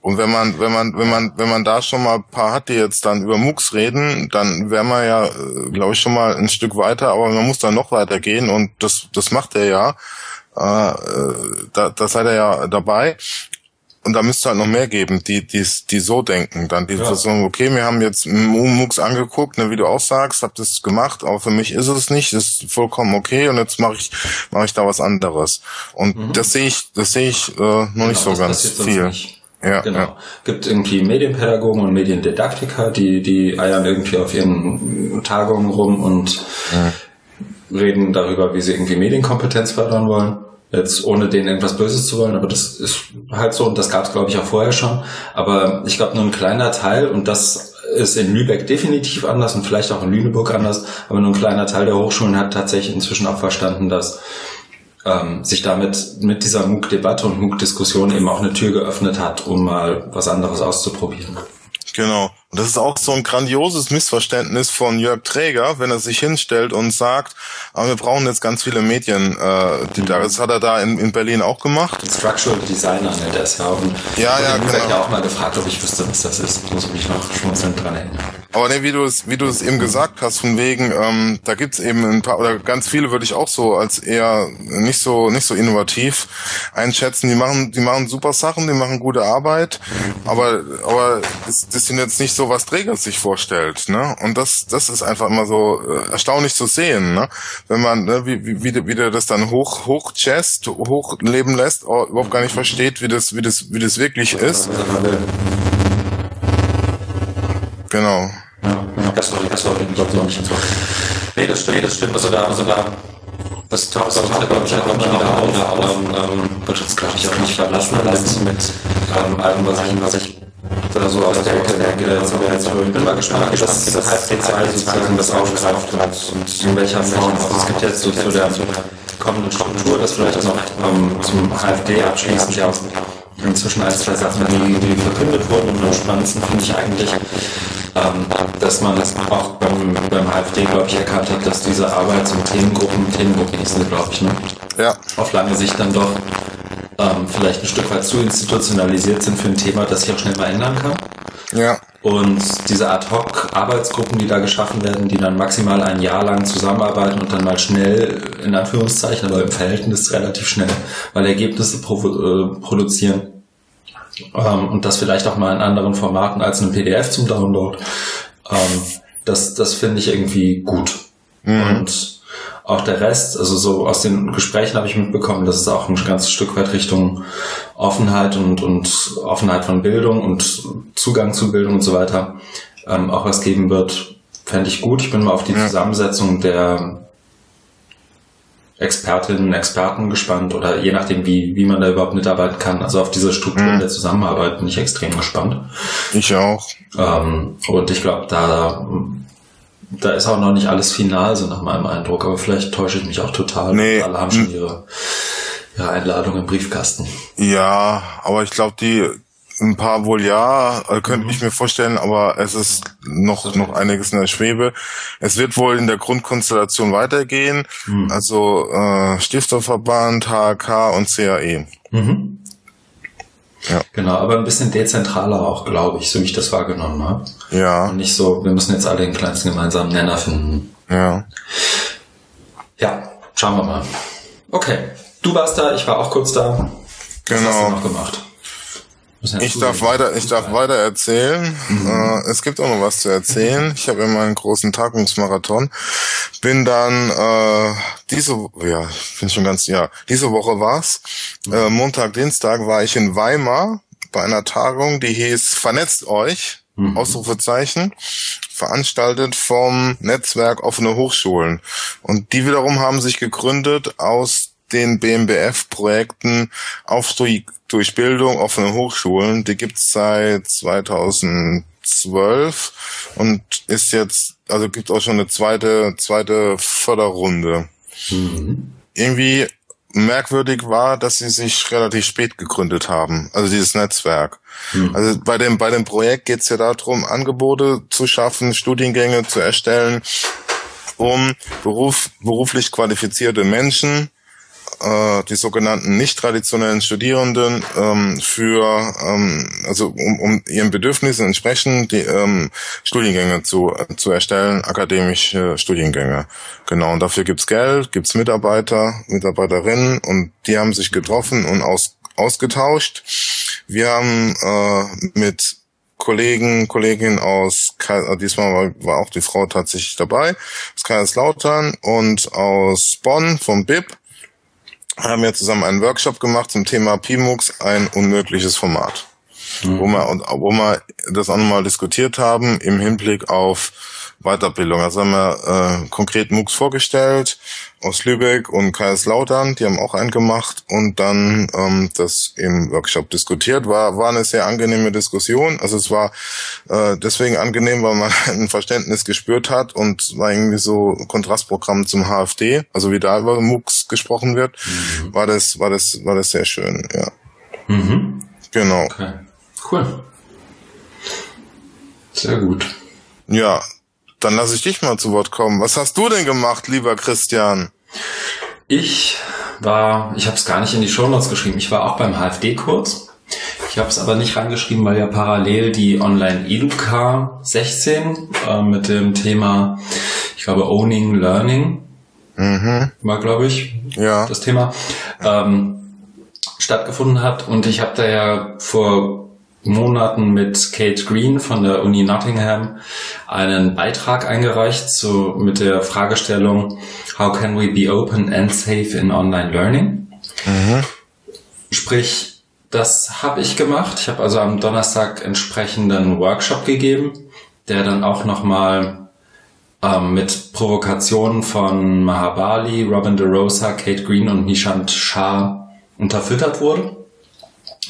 Speaker 2: Und wenn man, wenn man, wenn man, wenn man da schon mal ein paar hat, die jetzt dann über MOOCs reden, dann wäre man ja, äh, glaube ich, schon mal ein Stück weiter, aber man muss dann noch weiter gehen und das, das macht er ja. Äh, da, da seid ihr ja dabei. Und da müsste halt noch mehr geben, die, die, die so denken. Dann die ja. sagen, okay, wir haben jetzt MOOCs angeguckt, ne, wie du auch sagst, hab das gemacht, aber für mich ist es nicht, ist vollkommen okay und jetzt mache ich, mache ich da was anderes. Und mhm. das sehe ich, das sehe ich äh, noch genau, nicht so ganz viel.
Speaker 1: Ja, genau. Ja. Gibt irgendwie Medienpädagogen und Mediendidaktiker, die, die eiern irgendwie auf ihren Tagungen rum und ja. reden darüber, wie sie irgendwie Medienkompetenz fördern wollen. Jetzt ohne denen irgendwas Böses zu wollen, aber das ist halt so und das gab es, glaube ich, auch vorher schon. Aber ich glaube, nur ein kleiner Teil und das ist in Lübeck definitiv anders und vielleicht auch in Lüneburg anders, aber nur ein kleiner Teil der Hochschulen hat tatsächlich inzwischen auch verstanden, dass ähm, sich damit mit dieser MOOC-Debatte und MOOC-Diskussion eben auch eine Tür geöffnet hat, um mal was anderes auszuprobieren.
Speaker 2: Genau. Und das ist auch so ein grandioses Missverständnis von Jörg Träger, wenn er sich hinstellt und sagt, aber ah, wir brauchen jetzt ganz viele Medien. Äh, die, das hat er da in, in Berlin auch gemacht.
Speaker 1: Structural Designer nennt er es ja. Und
Speaker 2: ja, ja,
Speaker 1: genau. Ich ja auch mal gefragt, ob ich wüsste, was das ist. Muss ich mich noch schmunzelnd dran erinnern.
Speaker 2: Aber ne, wie du es, wie du es eben gesagt hast, von wegen, ähm, da gibt's eben ein paar oder ganz viele würde ich auch so als eher nicht so nicht so innovativ einschätzen. Die machen, die machen super Sachen, die machen gute Arbeit, aber aber das, das sind jetzt nicht so, was Träger sich vorstellt, ne? Und das das ist einfach immer so äh, erstaunlich zu sehen, ne? Wenn man ne, wie wie wie, wie der das dann hoch hoch chest, hochleben lässt, überhaupt gar nicht versteht, wie das wie das wie das wirklich ist. Genau.
Speaker 1: Das das nicht so. Nee, das stimmt, das stimmt. Also da, also da, das das taucht glaube ich, halt immer wieder auf. Ähm, wird jetzt, glaube ich, auch nicht verlassen lassen mit ähm, allem, was ich, was ich da so aus der Ecke denke. Wir jetzt, ich bin mal gespannt, wie das, das HFC2 sozusagen das aufgreift und in welcher Form. Es gibt jetzt so zu der kommenden Struktur, das vielleicht noch ähm, zum HFD abschließend ja auch inzwischen als zwei Sachen, die verkündet wurden. Und am spannendsten finde ich eigentlich, ähm, dass man das auch beim, beim AfD, glaube ich, erkannt hat, dass diese Arbeit zum Themengruppen, Themengruppen sind, glaube ich, ne?
Speaker 2: Ja.
Speaker 1: auf lange Sicht dann doch ähm, vielleicht ein Stück weit zu institutionalisiert sind für ein Thema, das sich auch schnell mal ändern kann.
Speaker 2: Ja.
Speaker 1: Und diese Ad-Hoc-Arbeitsgruppen, die da geschaffen werden, die dann maximal ein Jahr lang zusammenarbeiten und dann mal schnell, in Anführungszeichen, aber im Verhältnis relativ schnell, weil Ergebnisse provo- äh, produzieren. Ähm, und das vielleicht auch mal in anderen Formaten als ein PDF zum Download. Ähm, das das finde ich irgendwie gut. Und auch der Rest, also so aus den Gesprächen habe ich mitbekommen, dass es auch ein ganzes Stück weit Richtung Offenheit und, und Offenheit von Bildung und Zugang zu Bildung und so weiter ähm, auch was geben wird, fände ich gut. Ich bin mal auf die
Speaker 2: Ja.
Speaker 1: Zusammensetzung der Expertinnen und Experten gespannt oder je nachdem, wie, wie man da überhaupt mitarbeiten kann. Also auf diese Strukturen
Speaker 2: Mhm.
Speaker 1: der Zusammenarbeit bin ich extrem gespannt.
Speaker 2: Ich auch.
Speaker 1: Ähm, und ich glaube, da, da ist auch noch nicht alles final, so nach meinem Eindruck, aber vielleicht täusche ich mich auch total.
Speaker 2: Nee.
Speaker 1: Alle haben schon ihre, ihre Einladung im Briefkasten.
Speaker 2: Ja, aber ich glaube, die ein paar wohl ja, äh, könnte ich mir vorstellen, aber es ist noch noch einiges in der Schwebe. Es wird wohl in der Grundkonstellation weitergehen, also äh, Stifterverband, HK und CAE.
Speaker 1: Mhm.
Speaker 2: Ja.
Speaker 1: Genau, aber ein bisschen dezentraler auch, glaube ich, so wie ich das wahrgenommen habe.
Speaker 2: Ja,
Speaker 1: Und nicht so, wir müssen jetzt alle den kleinsten gemeinsamen Nenner finden.
Speaker 2: ja.
Speaker 1: Ja, schauen wir mal. Okay, du warst da, ich war auch kurz da. Was hast du
Speaker 2: Genau.
Speaker 1: noch gemacht?
Speaker 2: Ich darf weiter, ich darf weiter erzählen. Äh, es gibt auch noch was zu erzählen. Ich habe ja meinen großen Tagungsmarathon. Bin dann äh, diese, ja, ich bin schon ganz, ja, diese Woche war's. Äh, Montag, Dienstag war ich in Weimar bei einer Tagung, die hieß Vernetzt euch. Ausrufezeichen, veranstaltet vom Netzwerk Offene Hochschulen. Und die wiederum haben sich gegründet aus den BMBF-Projekten Aufstieg durch Bildung offene Hochschulen. Die gibt's seit 2012 und ist jetzt, also gibt auch schon eine zweite, zweite Förderrunde. Irgendwie merkwürdig war, dass sie sich relativ spät gegründet haben, also dieses Netzwerk. Also bei dem, bei dem Projekt geht's ja darum, Angebote zu schaffen, Studiengänge zu erstellen, um Beruf, beruflich qualifizierte Menschen, äh, die sogenannten nicht traditionellen Studierenden, ähm, für, ähm, also um, um ihren Bedürfnissen entsprechend die ähm, Studiengänge zu, äh, zu erstellen, akademische Studiengänge. Genau, und dafür gibt's Geld, gibt's Mitarbeiter, Mitarbeiterinnen und die haben sich getroffen und aus, ausgetauscht. Wir haben äh, mit Kollegen, Kolleginnen aus, äh, diesmal war auch die Frau tatsächlich dabei, aus Kaiserslautern und aus Bonn vom BIP, haben wir zusammen einen Workshop gemacht zum Thema PIMUX, ein unmögliches Format. Wo wir, wo wir das auch nochmal diskutiert haben im Hinblick auf Weiterbildung. Also haben wir äh, konkret MOOCs vorgestellt aus Lübeck und Kaiserslautern, die haben auch einen gemacht und dann ähm, das im Workshop diskutiert. War, war eine sehr angenehme Diskussion. Also es war äh, deswegen angenehm, weil man *laughs* ein Verständnis gespürt hat und war irgendwie so ein Kontrastprogramm zum HFD, also wie da über MOOCs gesprochen wird, war das, war das, war das sehr schön, ja.
Speaker 1: Mhm.
Speaker 2: Genau.
Speaker 1: Okay. Cool. Sehr gut.
Speaker 2: Ja, dann lasse ich dich mal zu Wort kommen. Was hast du denn gemacht, lieber Christian?
Speaker 1: Ich war, ich habe es gar nicht in die Shownotes geschrieben, ich war auch beim HFD-Kurs. Ich habe es aber nicht reingeschrieben, weil ja parallel die Online Educa 16 äh, mit dem Thema, ich glaube, Owning Learning mhm. war, glaube ich, ja. das Thema, ähm, stattgefunden hat. Und ich habe da ja vor Monaten mit Kate Green von der Uni Nottingham einen Beitrag eingereicht zu, mit der Fragestellung How can we be open and safe in online learning? Mhm. Sprich, das habe ich gemacht. Ich habe also am Donnerstag entsprechenden Workshop gegeben, der dann auch nochmal ähm, mit Provokationen von Mahabali, Robin DeRosa, Kate Green und Nishant Shah unterfüttert wurde,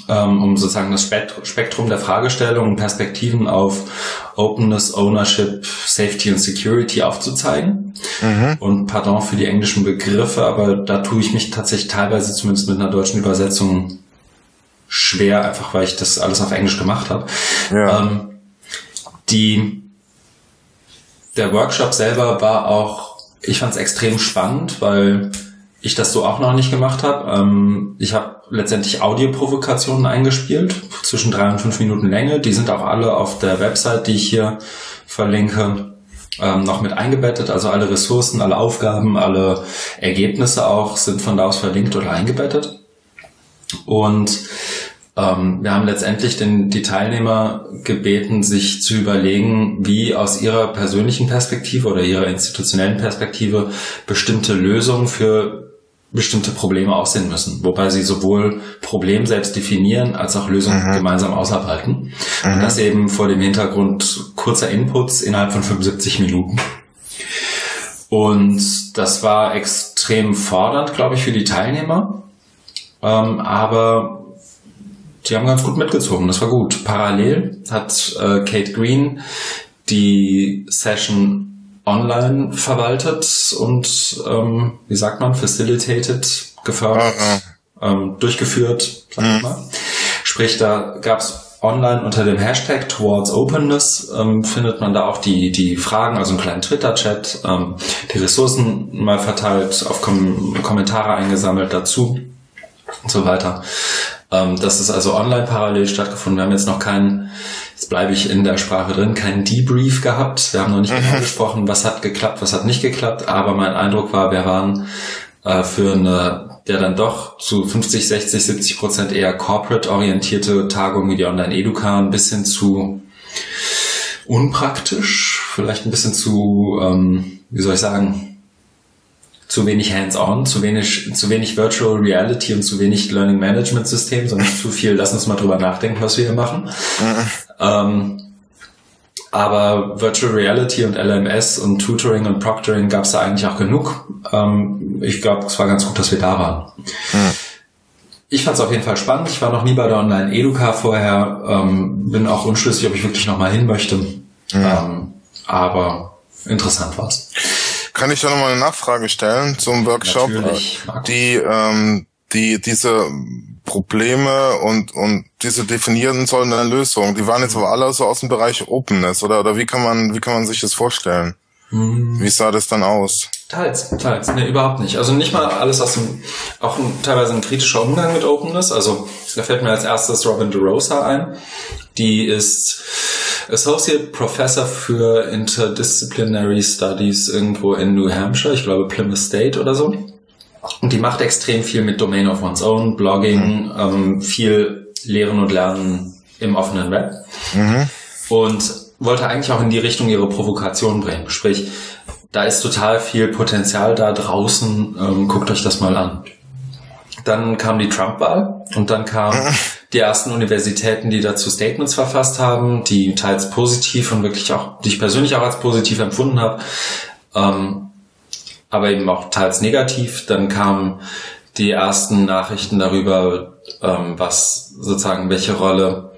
Speaker 1: um sozusagen das Spektrum der Fragestellungen und Perspektiven auf Openness, Ownership, Safety und Security aufzuzeigen. Mhm. Und pardon für die englischen Begriffe, aber da tue ich mich tatsächlich teilweise zumindest mit einer deutschen Übersetzung schwer, einfach weil ich das alles auf Englisch gemacht habe. Ja. Ähm, die, der Workshop selber war auch, ich fand es extrem spannend, weil ich das so auch noch nicht gemacht habe. Ähm, ich habe letztendlich Audioprovokationen eingespielt, zwischen drei und fünf Minuten Länge. Die sind auch alle auf der Website, die ich hier verlinke, ähm, noch mit eingebettet. Also alle Ressourcen, alle Aufgaben, alle Ergebnisse auch sind von da aus verlinkt oder eingebettet. Und ähm, wir haben letztendlich den, die Teilnehmer gebeten, sich zu überlegen, wie aus ihrer persönlichen Perspektive oder ihrer institutionellen Perspektive bestimmte Lösungen für bestimmte Probleme aussehen müssen, wobei sie sowohl Problem selbst definieren als auch Lösungen mhm. gemeinsam ausarbeiten. Mhm. Und das eben vor dem Hintergrund kurzer Inputs innerhalb von 75 Minuten. Und das war extrem fordernd, glaube ich, für die Teilnehmer. Ähm, aber die haben ganz gut mitgezogen, das war gut. Parallel hat äh, Kate Green die Session online verwaltet und, ähm, wie sagt man, facilitated, gefördert, uh -uh. Ähm, durchgeführt, sag ich mhm. mal. Sprich, da gab's online unter dem Hashtag Towards Openness ähm, findet man da auch die, die Fragen, also einen kleinen Twitter-Chat, ähm, die Ressourcen mal verteilt, auf Kom Kommentare eingesammelt dazu und so weiter. Ähm, das ist also online parallel stattgefunden. Wir haben jetzt noch keinen, jetzt bleibe ich in der Sprache drin, keinen Debrief gehabt. Wir haben noch nicht *laughs* mhm. genau gesprochen, was hat geklappt, was hat nicht geklappt. Aber mein Eindruck war, wir waren äh, für eine, der dann doch zu 50, 60, 70 Prozent eher corporate-orientierte Tagung wie die Online-Educa ein bisschen zu unpraktisch, vielleicht ein bisschen zu, ähm, wie soll ich sagen, zu wenig hands-on, zu wenig, zu wenig Virtual Reality und zu wenig Learning Management System, sondern zu viel, lass uns mal drüber nachdenken, was wir hier machen. *laughs* Ähm, aber Virtual Reality und LMS und Tutoring und Proctoring gab es da eigentlich auch genug. Ähm, ich glaube, es war ganz gut, dass wir da waren. Mhm. Ich fand es auf jeden Fall spannend. Ich war noch nie bei der Online Educa vorher. Ähm, bin auch unschlüssig, ob ich wirklich noch mal hin möchte. Mhm. Aber interessant war's.
Speaker 2: Kann ich da nochmal eine Nachfrage stellen zum Workshop? Natürlich. Die, ähm, die, diese Probleme und, und diese definieren sollen eine Lösung, die waren jetzt aber alle so aus dem Bereich Openness, oder, oder wie kann man, wie kann man sich das vorstellen? Hm. Wie sah das dann aus?
Speaker 1: Teils, teils. Nee, überhaupt nicht. Also nicht mal alles aus dem, auch ein, teilweise ein kritischer Umgang mit Openness. Also da fällt mir als erstes Robin DeRosa ein. Die ist Associate Professor für Interdisciplinary Studies irgendwo in New Hampshire, ich glaube Plymouth State oder so. Und die macht extrem viel mit Domain of One's Own, Blogging, mhm. ähm, viel Lehren und Lernen im offenen Web. Mhm. Und wollte eigentlich auch in die Richtung ihre Provokation bringen. Sprich, da ist total viel Potenzial da draußen. Ähm, guckt euch das mal an. Dann kam die Trump-Wahl und dann kam mhm die ersten Universitäten, die dazu Statements verfasst haben, die teils positiv und wirklich auch, die ich persönlich auch als positiv empfunden habe, ähm, aber eben auch teils negativ. Dann kamen die ersten Nachrichten darüber, ähm, was sozusagen welche Rolle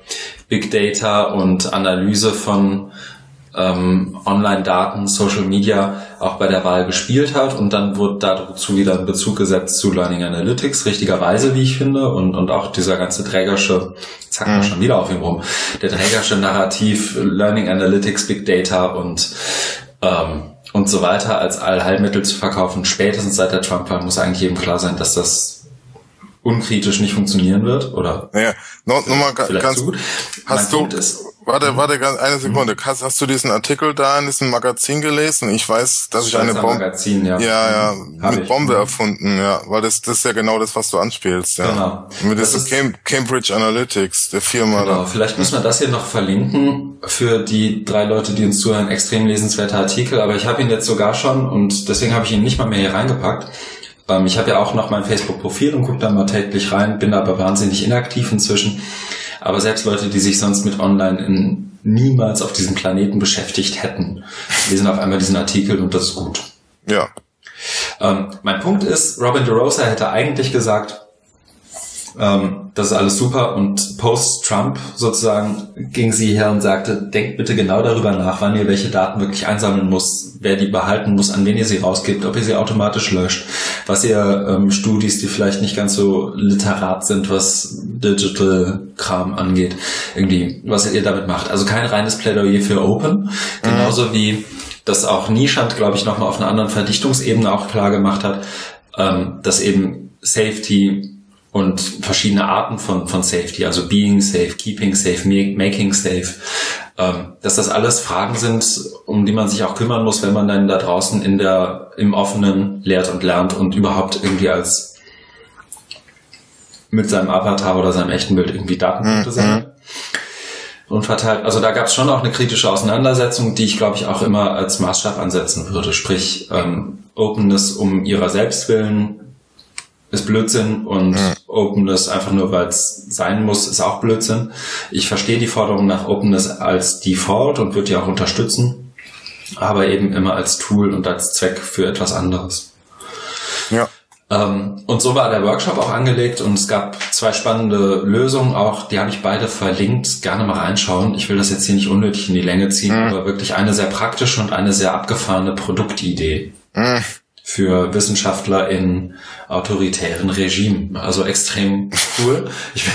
Speaker 1: Big Data und Analyse von ähm, Online-Daten, Social Media auch bei der Wahl gespielt hat und dann wurde dazu wieder ein Bezug gesetzt zu Learning Analytics, richtigerweise, wie ich finde, und, und auch dieser ganze trägersche, zack, mhm. schon wieder auf ihm rum, der trägersche Narrativ Learning Analytics, Big Data und ähm, und so weiter als Allheilmittel zu verkaufen, spätestens seit der Trump-Wahl muss eigentlich jedem klar sein, dass das unkritisch nicht funktionieren wird oder?
Speaker 2: Ja, noch, noch mal ganz
Speaker 1: gut.
Speaker 2: Hast
Speaker 1: mein
Speaker 2: du
Speaker 1: ist,
Speaker 2: warte warte ganz eine Sekunde. Hast, hast du diesen Artikel da in diesem Magazin gelesen? Ich weiß dass ich eine Bombe
Speaker 1: Magazin, ja,
Speaker 2: ja, ja
Speaker 1: Hab
Speaker 2: mit
Speaker 1: ich.
Speaker 2: Bombe erfunden ja. Weil das das ist ja genau das was du anspielst ja.
Speaker 1: Genau.
Speaker 2: mit
Speaker 1: Das
Speaker 2: diesem
Speaker 1: ist-
Speaker 2: Cam Cambridge Analytics der Firma
Speaker 1: Genau,
Speaker 2: da
Speaker 1: vielleicht müssen wir das hier noch verlinken für die drei Leute, die uns zuhören. Extrem lesenswerter Artikel, aber ich habe ihn jetzt sogar schon und deswegen habe ich ihn nicht mal mehr hier reingepackt. Ähm, ich habe ja auch noch mein Facebook-Profil und gucke da mal täglich rein, bin aber wahnsinnig inaktiv inzwischen. Aber selbst Leute, die sich sonst mit Online in, niemals auf diesem Planeten beschäftigt hätten, lesen auf einmal diesen Artikel und das ist gut.
Speaker 2: ja
Speaker 1: Ähm, mein Punkt ist, Robin DeRosa hätte eigentlich gesagt, ähm, das ist alles super. Und post-Trump sozusagen ging sie her und sagte, denkt bitte genau darüber nach, wann ihr welche Daten wirklich einsammeln muss, wer die behalten muss, an wen ihr sie rausgibt, ob ihr sie automatisch löscht, was ihr ähm, Studis, die vielleicht nicht ganz so literat sind, was Digital-Kram angeht, irgendwie, was ihr damit macht. Also kein reines Plädoyer für Open, genauso wie das auch Nischand, glaube ich, nochmal auf einer anderen Verdichtungsebene auch klar gemacht hat, ähm, dass eben Safety und verschiedene Arten von, von Safety, also Being Safe, Keeping Safe, ma- Making Safe, ähm, dass das alles Fragen sind, um die man sich auch kümmern muss, wenn man dann da draußen in der, im Offenen lehrt und lernt und überhaupt irgendwie als mit seinem Avatar oder seinem echten Bild irgendwie Datenpunkte
Speaker 2: Mhm.
Speaker 1: sammelt und verteilt. Also da gab es schon auch eine kritische Auseinandersetzung, die ich glaube ich auch immer als Maßstab ansetzen würde. Sprich, ähm, Openness um ihrer selbst willen ist Blödsinn und Openness einfach nur, weil es sein muss, ist auch Blödsinn. Ich verstehe die Forderung nach Openness als Default und würde die auch unterstützen, aber eben immer als Tool und als Zweck für etwas anderes.
Speaker 2: ja
Speaker 1: Ähm, und so war der Workshop auch angelegt und es gab zwei spannende Lösungen auch, die habe ich beide verlinkt, gerne mal reinschauen. Ich will das jetzt hier nicht unnötig in die Länge ziehen, aber wirklich eine sehr praktische und eine sehr abgefahrene Produktidee
Speaker 2: Mhm.
Speaker 1: Für Wissenschaftler in autoritären Regimen. Also extrem cool. *laughs* Ich,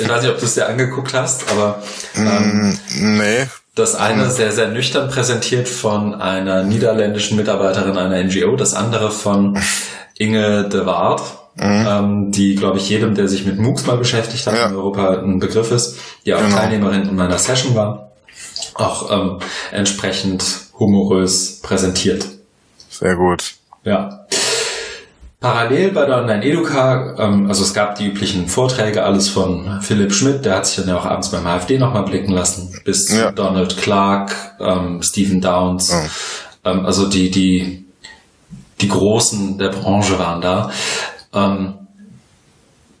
Speaker 1: ich weiß nicht, ob du es dir angeguckt hast, aber ähm,
Speaker 2: Mm, nee
Speaker 1: das eine sehr, sehr nüchtern präsentiert von einer niederländischen Mitarbeiterin einer NGO, das andere von *laughs* Inge de Waard, ähm, die, glaube ich, jedem, der sich mit MOOCs mal beschäftigt hat
Speaker 2: Ja.
Speaker 1: in Europa, ein Begriff ist, die auch
Speaker 2: Genau.
Speaker 1: Teilnehmerin in meiner Session war, auch ähm, entsprechend humorös präsentiert.
Speaker 2: sehr gut
Speaker 1: Ja. Parallel bei der Online Educa, ähm, also es gab die üblichen Vorträge, alles von Philipp Schmidt, der hat sich dann ja auch abends beim AfD nochmal blicken lassen, bis
Speaker 2: Ja.
Speaker 1: Donald Clark, ähm, Stephen Downs, ähm, also die, die, die Großen der Branche waren da. Ähm,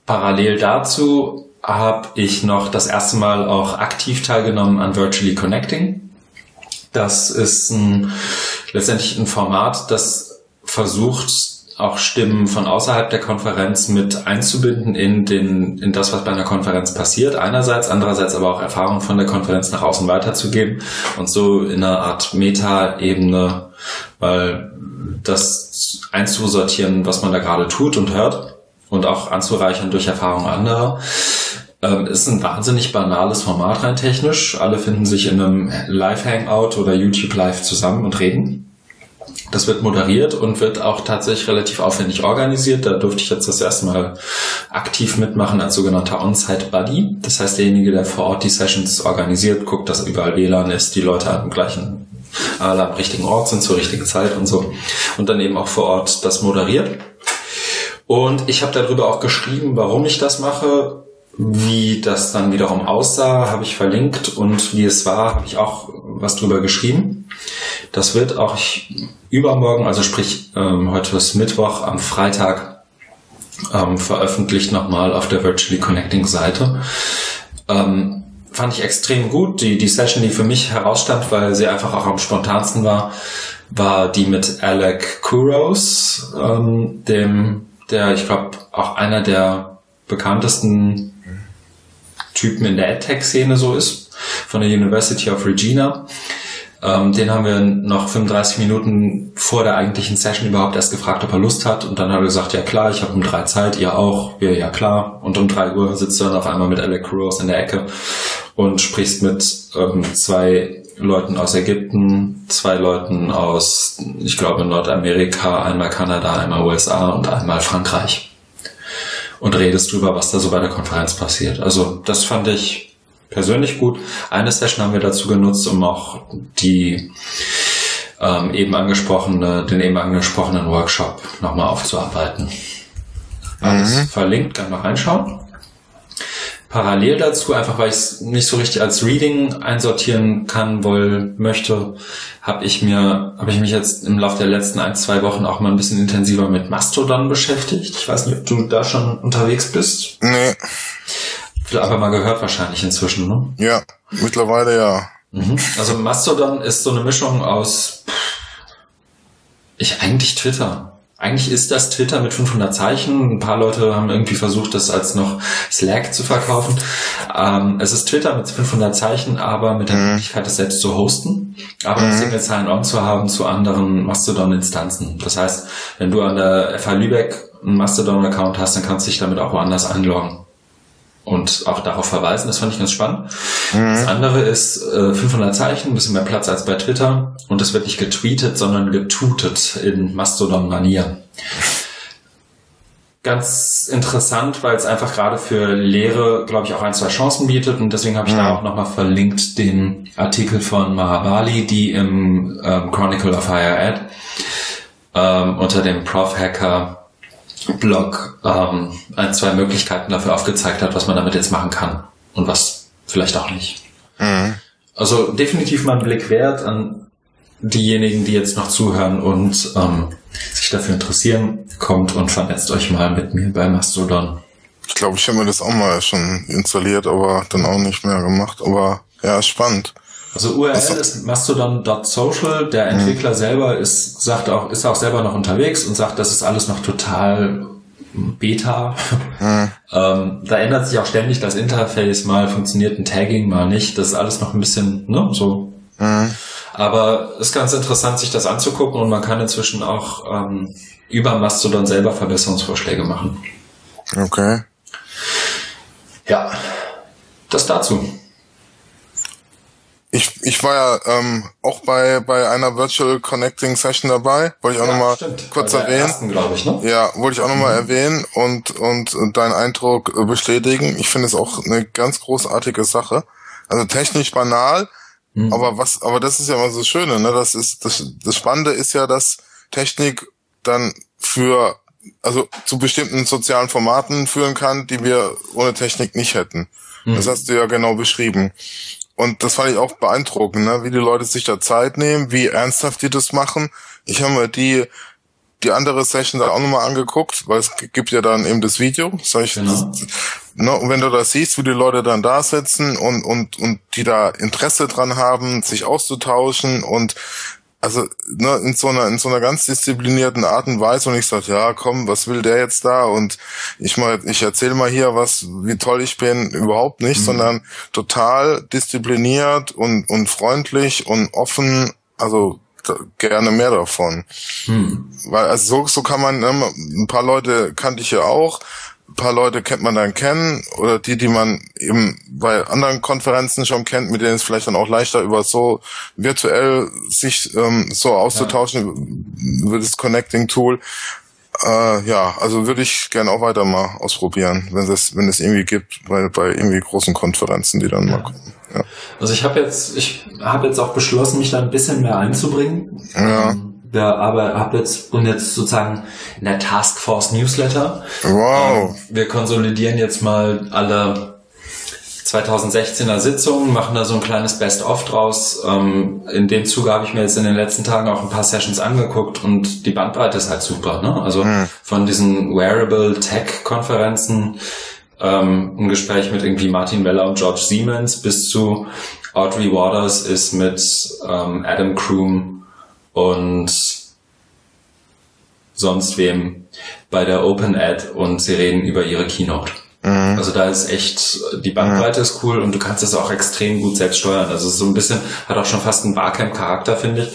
Speaker 1: parallel dazu habe ich noch das erste Mal auch aktiv teilgenommen an Virtually Connecting. Das ist ein, letztendlich ein Format, das versucht, auch Stimmen von außerhalb der Konferenz mit einzubinden in den, in das, was bei einer Konferenz passiert. Einerseits, andererseits aber auch Erfahrungen von der Konferenz nach außen weiterzugeben und so in einer Art Meta-Ebene, weil das einzusortieren, was man da gerade tut und hört und auch anzureichern durch Erfahrungen anderer. Ähm, ist ein wahnsinnig banales Format rein technisch. Alle finden sich in einem Live-Hangout oder YouTube Live zusammen und reden. Das wird moderiert und wird auch tatsächlich relativ aufwendig organisiert. Da durfte ich jetzt das erste Mal aktiv mitmachen als sogenannter On-Site Buddy. Das heißt, derjenige, der vor Ort die Sessions organisiert, guckt, dass überall WLAN ist, die Leute am gleichen, alle am richtigen Ort sind zur richtigen Zeit und so. Und dann eben auch vor Ort das moderiert. Und ich habe darüber auch geschrieben, warum ich das mache, wie das dann wiederum aussah, habe ich verlinkt und wie es war, habe ich auch was drüber geschrieben. Das wird auch ich, übermorgen, also sprich ähm, heute ist Mittwoch, am Freitag ähm, veröffentlicht nochmal auf der Virtually Connecting Seite. Ähm, fand ich extrem gut. Die, die Session, die für mich herausstand, weil sie einfach auch am spontansten war, war die mit Alec Kuros, ähm, dem, der, ich glaube, auch einer der bekanntesten Typen in der AdTech-Szene so ist, von der University of Regina. Ähm, den haben wir noch 35 Minuten vor der eigentlichen Session überhaupt erst gefragt, ob er Lust hat. Und dann hat er gesagt, ja klar, ich habe um drei Zeit, ihr auch, wir ja klar. Und um drei Uhr sitzt du dann auf einmal mit Alec Kuros in der Ecke und sprichst mit ähm, zwei Leuten aus Ägypten, zwei Leuten aus, ich glaube, Nordamerika, einmal Kanada, einmal USA und einmal Frankreich. Und redest drüber, was da so bei der Konferenz passiert. Also das fand ich persönlich gut. Eine Session haben wir dazu genutzt, um auch die ähm, eben angesprochene, den eben angesprochenen Workshop nochmal aufzuarbeiten. Alles mhm. verlinkt, kann mal reinschauen. Parallel dazu, einfach weil ich es nicht so richtig als Reading einsortieren kann, wohl möchte, habe ich mir, habe ich mich jetzt im Laufe der letzten ein, zwei Wochen auch mal ein bisschen intensiver mit Mastodon beschäftigt. Ich weiß nicht, ob du da schon unterwegs bist.
Speaker 2: Nee.
Speaker 1: Aber mal gehört wahrscheinlich inzwischen, ne?
Speaker 2: Ja, mittlerweile ja.
Speaker 1: Mhm. Also Mastodon ist so eine Mischung aus, ich eigentlich Twitter. Eigentlich ist das Twitter mit 500 Zeichen. Ein paar Leute haben irgendwie versucht, das als noch Slack zu verkaufen. Ähm, es ist Twitter mit 500 Zeichen, aber mit der mhm. Möglichkeit, es selbst zu hosten, aber mhm. Single Sign-On zu haben zu anderen Mastodon-Instanzen. Das heißt, wenn du an der FH Lübeck einen Mastodon-Account hast, dann kannst du dich damit auch woanders einloggen und auch darauf verweisen. Das fand ich ganz spannend. Mhm. Das andere ist äh, 500 Zeichen, ein bisschen mehr Platz als bei Twitter. Und es wird nicht getweetet, sondern getutet in Mastodon-Manier. Ganz interessant, weil es einfach gerade für Lehre, glaube ich, auch ein, zwei Chancen bietet. Und deswegen habe ich mhm. da auch nochmal verlinkt den Artikel von Mahabali, die im ähm, Chronicle of Higher Ed ähm, unter dem Prof-Hacker Blog ähm, ein, zwei Möglichkeiten dafür aufgezeigt hat, was man damit jetzt machen kann und was vielleicht auch nicht. Mhm. Also definitiv mal einen Blick wert an diejenigen, die jetzt noch zuhören und ähm, sich dafür interessieren, kommt und vernetzt euch mal mit mir bei Mastodon.
Speaker 2: Ich glaube, ich habe mir das auch mal schon installiert, aber dann auch nicht mehr gemacht. Aber ja, spannend.
Speaker 1: Also URL so. ist mastodon.social. Der mhm. Entwickler mhm. selber ist, sagt auch, ist auch selber noch unterwegs und sagt, das ist alles noch total Beta. Mhm. *laughs* ähm, da ändert sich auch ständig das Interface. Mal funktioniert ein Tagging, mal nicht. Das ist alles noch ein bisschen, ne, so. Mhm. Aber ist ganz interessant, sich das anzugucken und man kann inzwischen auch ähm, über Mastodon selber Verbesserungsvorschläge machen.
Speaker 2: Okay.
Speaker 1: Ja, das dazu.
Speaker 2: Ich, ich war ja ähm, auch bei, bei einer Virtual Connecting Session dabei, wollte ich auch ja, nochmal kurz erwähnen. Ersten,
Speaker 1: ich, ne?
Speaker 2: Ja, wollte ich auch nochmal mhm. erwähnen und, und deinen Eindruck äh, bestätigen. Ich finde es auch eine ganz großartige Sache. Also technisch banal, mhm. aber was, aber das ist ja immer so Schöne, ne? Das ist, das, das Spannende ist ja, dass Technik dann für, also zu bestimmten sozialen Formaten führen kann, die wir ohne Technik nicht hätten. Mhm. Das hast du ja genau beschrieben. Und das fand ich auch beeindruckend, ne? wie die Leute sich da Zeit nehmen, wie ernsthaft die das machen. Ich habe mir die die andere Session da auch nochmal angeguckt, weil es gibt ja dann eben das Video. Sag ich, genau. das, ne, und wenn du das siehst, wie die Leute dann da sitzen und, und, und die da Interesse dran haben, sich auszutauschen und also ne, in so einer in so einer ganz disziplinierten Art und Weise und ich sag ja komm was will der jetzt da? Und ich mal ich erzähle mal hier was wie toll ich bin. Überhaupt nicht mhm. sondern total diszipliniert und und freundlich und offen. Also gerne mehr davon. Mhm. weil also so so kann man ne, ein paar Leute kannte ich ja auch paar Leute kennt man dann kennen oder die, die man eben bei anderen Konferenzen schon kennt, mit denen es vielleicht dann auch leichter über so virtuell sich ähm, so auszutauschen ja. über das Connecting Tool. Äh, ja, also würde ich gerne auch weiter mal ausprobieren, wenn es wenn es irgendwie gibt bei, bei irgendwie großen Konferenzen, die dann ja. mal kommen. Ja.
Speaker 1: Also ich habe jetzt ich habe jetzt auch beschlossen, mich da ein bisschen mehr einzubringen.
Speaker 2: Ja. Ähm,
Speaker 1: wir aber hab jetzt und jetzt sozusagen in der Taskforce Newsletter.
Speaker 2: Wow.
Speaker 1: Ähm, wir konsolidieren jetzt mal alle 2016er Sitzungen, machen da so ein kleines Best-of draus. Ähm, in dem Zuge habe ich mir jetzt in den letzten Tagen auch ein paar Sessions angeguckt und die Bandbreite ist halt super. Ne? Also hm. von diesen Wearable Tech-Konferenzen, ähm, ein Gespräch mit irgendwie Martin Weller und George Siemens bis zu Audrey Waters ist mit ähm, Adam Kroom und sonst wem bei der Open Ad und sie reden über ihre Keynote. Mhm. Also da ist echt, die Bandbreite mhm. ist cool und du kannst es auch extrem gut selbst steuern. Also so ein bisschen, hat auch schon fast einen Barcamp-Charakter, finde ich,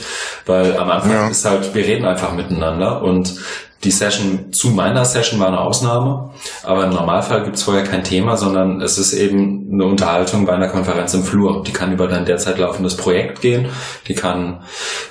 Speaker 1: weil am Anfang ja. ist halt, wir reden einfach miteinander und die Session zu meiner Session war eine Ausnahme, aber im Normalfall gibt es vorher kein Thema, sondern es ist eben eine Unterhaltung bei einer Konferenz im Flur. Die kann über dein derzeit laufendes Projekt gehen, die kann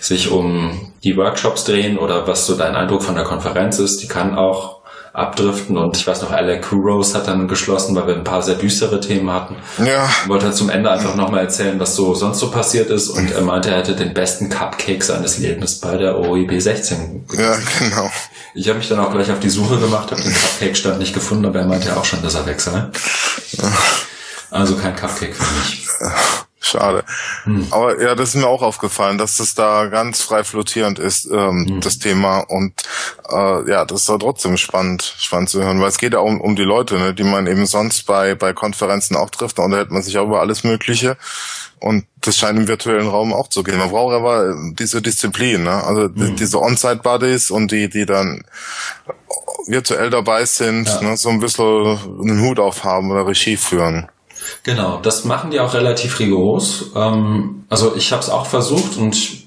Speaker 1: sich um die Workshops drehen oder was so dein Eindruck von der Konferenz ist, die kann auch abdriften und ich weiß noch, Alec Rose hat dann geschlossen, weil wir ein paar sehr düstere Themen hatten.
Speaker 2: Ja.
Speaker 1: Wollte halt zum Ende einfach nochmal erzählen, was so sonst so passiert ist und er meinte, er hätte den besten Cupcake seines Lebens bei der OEB 16.
Speaker 2: Ja, genau.
Speaker 1: Ich habe mich dann auch gleich auf die Suche gemacht, habe den Cupcake-Stand nicht gefunden, aber er meinte ja auch schon, dass er weg sei. *laughs* Also kein Cupcake für mich. *laughs*
Speaker 2: Schade. Hm. Aber ja, das ist mir auch aufgefallen, dass das da ganz frei flottierend ist, ähm, hm. das Thema. Und äh, ja, das ist doch trotzdem spannend, spannend zu hören, weil es geht ja um, um die Leute, ne, die man eben sonst bei, bei Konferenzen auch trifft. Da unterhält man sich auch über alles Mögliche. Und das scheint im virtuellen Raum auch zu gehen. Man braucht aber diese Disziplin, ne? also hm. diese On-Site-Buddies und die, die dann virtuell dabei sind, ja. ne, so ein bisschen einen Hut aufhaben oder Regie führen.
Speaker 1: Genau, das machen die auch relativ rigoros. Ähm, also ich habe es auch versucht und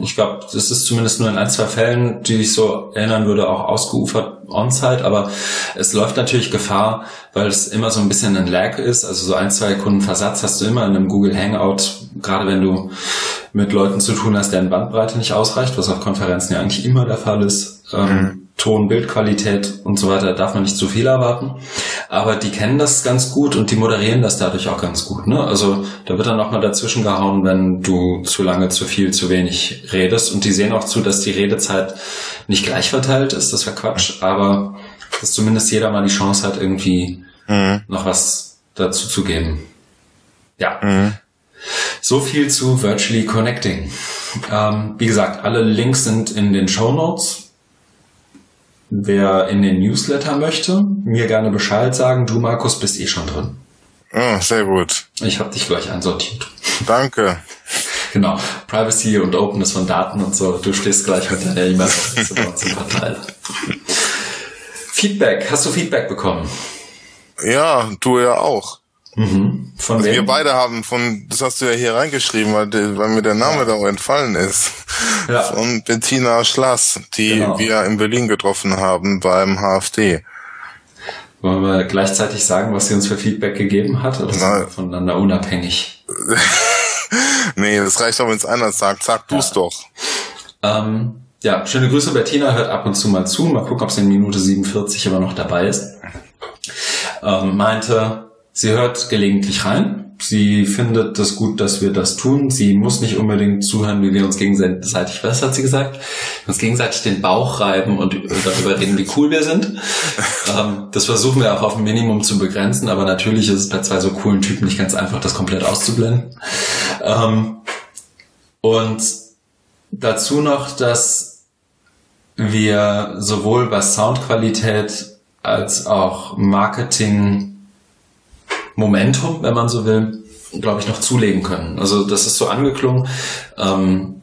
Speaker 1: ich glaube, das ist zumindest nur in ein, zwei Fällen, die ich so erinnern würde, auch ausgeufert on-site, aber es läuft natürlich Gefahr, weil es immer so ein bisschen ein Lag ist, also so ein, zwei Kunden Versatz hast du immer in einem Google Hangout, gerade wenn du mit Leuten zu tun hast, deren Bandbreite nicht ausreicht, was auf Konferenzen ja eigentlich immer der Fall ist. Ähm, mhm. Ton, Bildqualität und so weiter darf man nicht zu viel erwarten. Aber die kennen das ganz gut und die moderieren das dadurch auch ganz gut. Ne? Also da wird dann auch mal dazwischen gehauen, wenn du zu lange, zu viel, zu wenig redest. Und die sehen auch zu, dass die Redezeit nicht gleich verteilt ist. Das wäre Quatsch. Aber dass zumindest jeder mal die Chance hat, irgendwie mhm. noch was dazu zu geben. Ja. Mhm. So viel zu Virtually Connecting. Ähm, wie gesagt, alle Links sind in den Show Notes Wer in den Newsletter möchte, mir gerne Bescheid sagen. Du, Markus, bist eh schon drin.
Speaker 2: Oh, sehr gut.
Speaker 1: Ich habe dich gleich einsortiert.
Speaker 2: Danke.
Speaker 1: Genau. Privacy und Openness von Daten und so. Du stehst gleich mit deiner uns im Portal. Feedback. Hast du Feedback bekommen?
Speaker 2: Ja, du ja auch.
Speaker 1: Mhm.
Speaker 2: Von also wir beide haben von, das hast du ja hier reingeschrieben, weil, weil mir der Name ja. da auch entfallen ist. Ja. Von Bettina Schlass, die genau. wir in Berlin getroffen haben beim HFD.
Speaker 1: Wollen wir gleichzeitig sagen, was sie uns für Feedback gegeben hat, oder sind voneinander unabhängig? *laughs*
Speaker 2: nee, das reicht auch, wenn es einer sagt. Sag du es ja. doch.
Speaker 1: Ähm, ja, schöne Grüße. Bettina hört ab und zu mal zu. Mal gucken, ob sie in Minute 47 immer noch dabei ist. Ähm, meinte, Sie hört gelegentlich rein. Sie findet das gut, dass wir das tun. Sie muss nicht unbedingt zuhören, wie wir uns gegenseitig, was hat sie gesagt? Uns gegenseitig den Bauch reiben und darüber reden, wie cool wir sind. *laughs* Ähm, das versuchen wir auch auf ein Minimum zu begrenzen, aber natürlich ist es bei zwei so coolen Typen nicht ganz einfach, das komplett auszublenden. Ähm, und dazu noch, dass wir sowohl was Soundqualität als auch Marketing Momentum, wenn man so will, glaube ich, noch zulegen können. Also das ist so angeklungen. Ähm,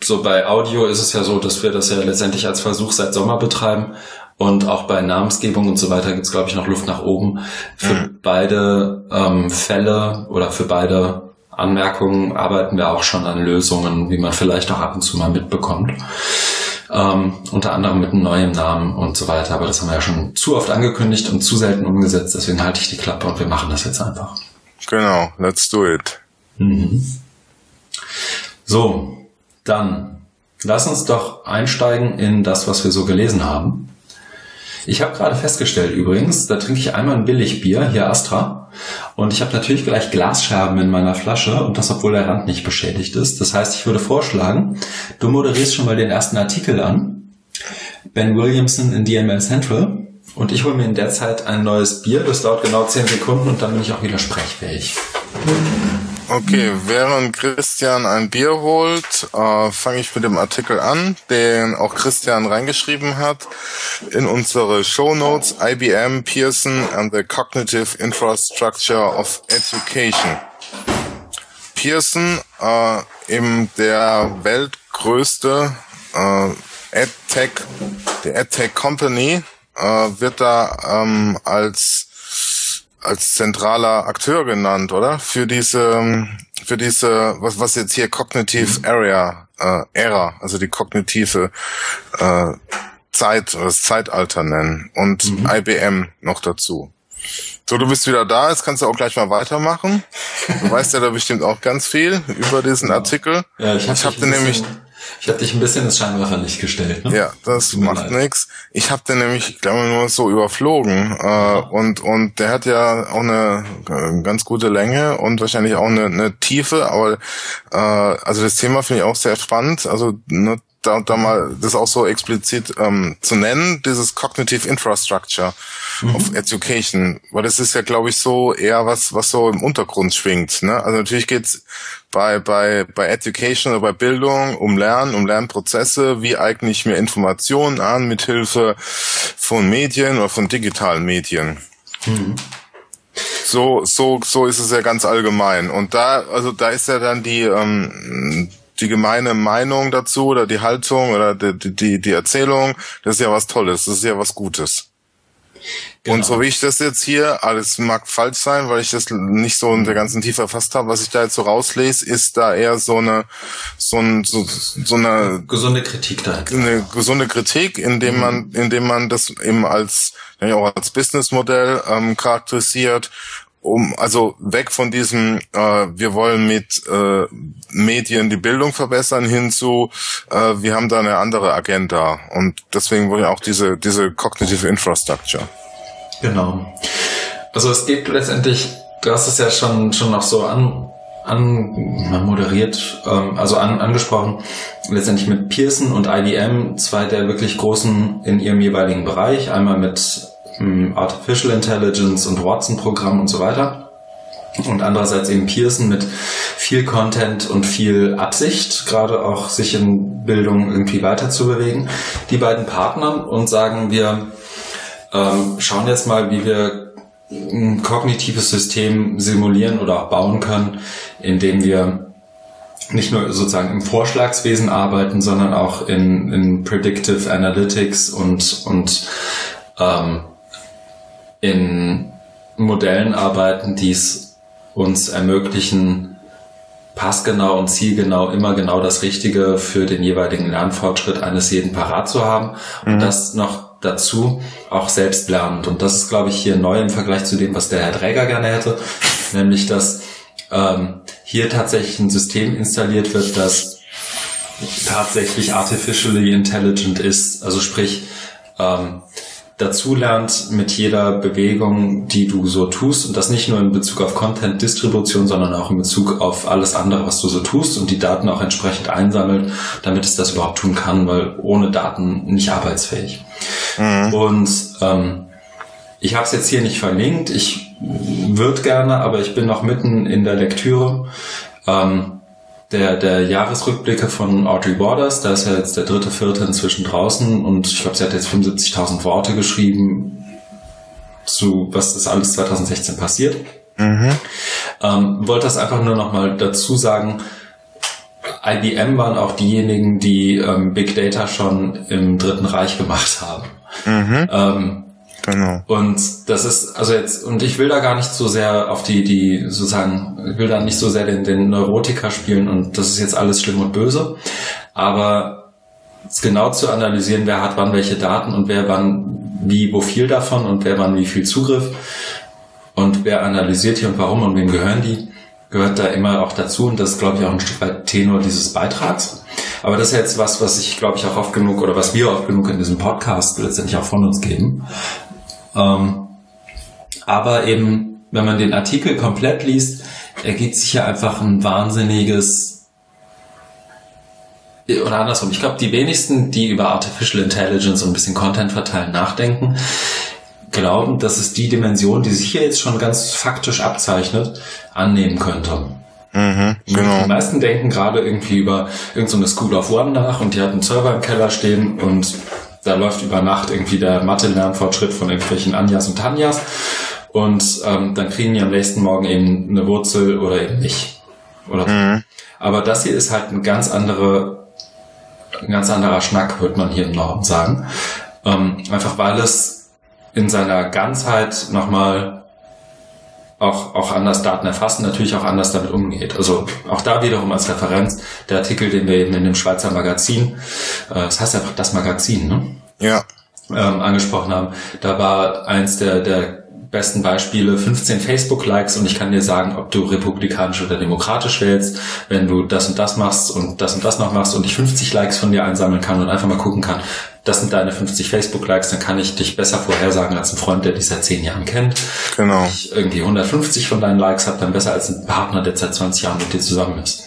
Speaker 1: so bei Audio ist es ja so, dass wir das ja letztendlich als Versuch seit Sommer betreiben. Und auch bei Namensgebung und so weiter gibt es, glaube ich, noch Luft nach oben. Für mhm. beide ähm, Fälle oder für beide Anmerkungen arbeiten wir auch schon an Lösungen, wie man vielleicht auch ab und zu mal mitbekommt. Ähm, unter anderem mit einem neuen Namen und so weiter. Aber das haben wir ja schon zu oft angekündigt und zu selten umgesetzt. Deswegen halte ich die Klappe und wir machen das jetzt einfach.
Speaker 2: Genau, let's do it.
Speaker 1: Mhm. So, dann lass uns doch einsteigen in das, was wir so gelesen haben. Ich habe gerade festgestellt übrigens, da trinke ich einmal ein Billigbier, hier Astra. Und ich habe natürlich gleich Glasscherben in meiner Flasche und das, obwohl der Rand nicht beschädigt ist. Das heißt, ich würde vorschlagen, du moderierst schon mal den ersten Artikel an. Ben Williamson in DML Central. Und ich hole mir in der Zeit ein neues Bier. Das dauert genau 10 Sekunden und dann bin ich auch wieder sprechfähig.
Speaker 2: Okay, während Christian ein Bier holt, äh, fange ich mit dem Artikel an, den auch Christian reingeschrieben hat in unsere Show Notes. IBM, Pearson and the Cognitive Infrastructure of Education. Pearson, äh, eben der weltgrößte äh, EdTech, die EdTech Company, äh, wird da ähm, als als zentraler Akteur genannt, oder? Für diese, für diese, was, was jetzt hier Cognitive. Area, äh, Era, also die kognitive äh, Zeit, das Zeitalter nennen und mhm. IBM noch dazu. So, du bist wieder da, jetzt kannst du auch gleich mal weitermachen. Du weißt ja da bestimmt auch ganz viel über diesen Artikel.
Speaker 1: Ja, ich habe hab
Speaker 2: dir nämlich
Speaker 1: Ich habe dich ein bisschen ins Scheinwerferlicht gestellt.
Speaker 2: Ne? Ja, das macht nichts. Ich habe den nämlich, ich glaube, nur so überflogen äh, und und der hat ja auch eine äh, ganz gute Länge und wahrscheinlich auch eine, eine Tiefe, aber äh, also das Thema finde ich auch sehr spannend. Also ne, da, da mal das auch so explizit ähm, zu nennen, dieses Cognitive Infrastructure mhm. of Education, weil das ist ja, glaube ich, so eher was, was so im Untergrund schwingt. Ne? Also natürlich geht's bei, bei, bei Education oder bei Bildung um Lernen, um Lernprozesse, wie eigne ich mir Informationen an mit Hilfe von Medien oder von digitalen Medien. Mhm. So, so, so ist es ja ganz allgemein. Und da, also da ist ja dann die, ähm, die gemeine Meinung dazu oder die Haltung oder die, die, die Erzählung, das ist ja was Tolles, das ist ja was Gutes. Genau. Und so wie ich das jetzt hier, alles mag falsch sein, weil ich das nicht so in der ganzen Tiefe erfasst habe, was ich da jetzt so rauslese, ist da eher so eine, so, ein, so, so eine
Speaker 1: gesunde Kritik da.
Speaker 2: Eine gesunde Kritik, indem mhm. man, indem man das eben als, ja auch als Businessmodell ähm, charakterisiert um also weg von diesem äh, wir wollen mit äh, Medien die Bildung verbessern hinzu äh, wir haben da eine andere Agenda. Und deswegen wurde auch diese diese cognitive infrastructure.
Speaker 1: Genau. Also es geht letztendlich du hast es ja schon schon noch so an an moderiert ähm, also an, angesprochen letztendlich mit Pearson und IBM zwei der wirklich großen in ihrem jeweiligen Bereich. Einmal mit Artificial Intelligence und Watson-Programm und so weiter. Und andererseits eben Pearson mit viel Content und viel Absicht, gerade auch sich in Bildung irgendwie weiter zu bewegen. Die beiden Partnern und sagen wir, ähm, schauen jetzt mal, wie wir ein kognitives System simulieren oder auch bauen können, indem wir nicht nur sozusagen im Vorschlagswesen arbeiten, sondern auch in, in Predictive Analytics und, und ähm, in Modellen arbeiten, die es uns ermöglichen, passgenau und zielgenau immer genau das Richtige für den jeweiligen Lernfortschritt eines jeden parat zu haben und mhm. das noch dazu auch selbst lernend. Und das ist, glaube ich, hier neu im Vergleich zu dem, was der Herr Träger gerne hätte, *laughs* nämlich dass ähm, hier tatsächlich ein System installiert wird, das tatsächlich artificially intelligent ist, also sprich ähm, dazulernt mit jeder Bewegung, die du so tust und das nicht nur in Bezug auf Content-Distribution, sondern auch in Bezug auf alles andere, was du so tust und die Daten auch entsprechend einsammelt, damit es das überhaupt tun kann, weil ohne Daten nicht arbeitsfähig. Mhm. Und ähm, ich habe es jetzt hier nicht verlinkt, ich würde gerne, aber ich bin noch mitten in der Lektüre. Ähm, der, der Jahresrückblicke von Audrey Borders, da ist ja jetzt der dritte, vierte inzwischen draußen und ich glaube, sie hat jetzt 75.000 Worte geschrieben zu, was ist alles 2016 passiert. Mhm. Ähm, wollte das einfach nur nochmal dazu sagen, IBM waren auch diejenigen, die ähm, Big Data schon im Dritten Reich gemacht haben. Mhm. Ähm, Genau. Und das ist, also jetzt, und ich will da gar nicht so sehr auf die, die, sozusagen, ich will da nicht so sehr den, den Neurotiker spielen und das ist jetzt alles schlimm und böse. Aber genau zu analysieren, wer hat wann welche Daten und wer wann wie, wo viel davon und wer wann wie viel Zugriff und wer analysiert hier und warum und wem gehören die, gehört da immer auch dazu und das ist, glaube ich, auch ein Stück weit Tenor dieses Beitrags. Aber das ist jetzt was, was ich, glaube ich, auch oft genug oder was wir oft genug in diesem Podcast letztendlich auch von uns geben. Ähm, aber eben, wenn man den Artikel komplett liest, ergibt sich ja einfach ein wahnsinniges oder andersrum. Ich glaube, die wenigsten, die über Artificial Intelligence und ein bisschen Content verteilen nachdenken, glauben, dass es die Dimension, die sich hier jetzt schon ganz faktisch abzeichnet, annehmen könnte. Mhm, genau. Die meisten denken gerade irgendwie über irgendeine so School of One nach und die hat einen Server im Keller stehen und da läuft über Nacht irgendwie der Mathe-Lernfortschritt von irgendwelchen Anjas und Tanjas. Und ähm, dann kriegen die am nächsten Morgen eben eine Wurzel oder eben nicht. Oder mhm. Aber das hier ist halt ein ganz andere, ein ganz anderer Schnack, wird man hier im Norden sagen. Ähm, einfach weil es in seiner Ganzheit nochmal auch, auch anders Daten erfassen, natürlich auch anders damit umgeht. Also auch da wiederum als Referenz der Artikel, den wir eben in dem Schweizer Magazin, äh, das heißt einfach das Magazin, ne?
Speaker 2: Ja.
Speaker 1: Ähm, angesprochen haben. Da war eins der, der besten Beispiele 15 Facebook-Likes und ich kann dir sagen, ob du republikanisch oder demokratisch wählst, wenn du das und das machst und das und das noch machst und ich 50 Likes von dir einsammeln kann und einfach mal gucken kann, das sind deine 50 Facebook-Likes, dann kann ich dich besser vorhersagen als ein Freund, der dich seit 10 Jahren kennt.
Speaker 2: Genau.
Speaker 1: Wenn ich irgendwie 150 von deinen Likes habe, dann besser als ein Partner, der seit 20 Jahren mit dir zusammen ist.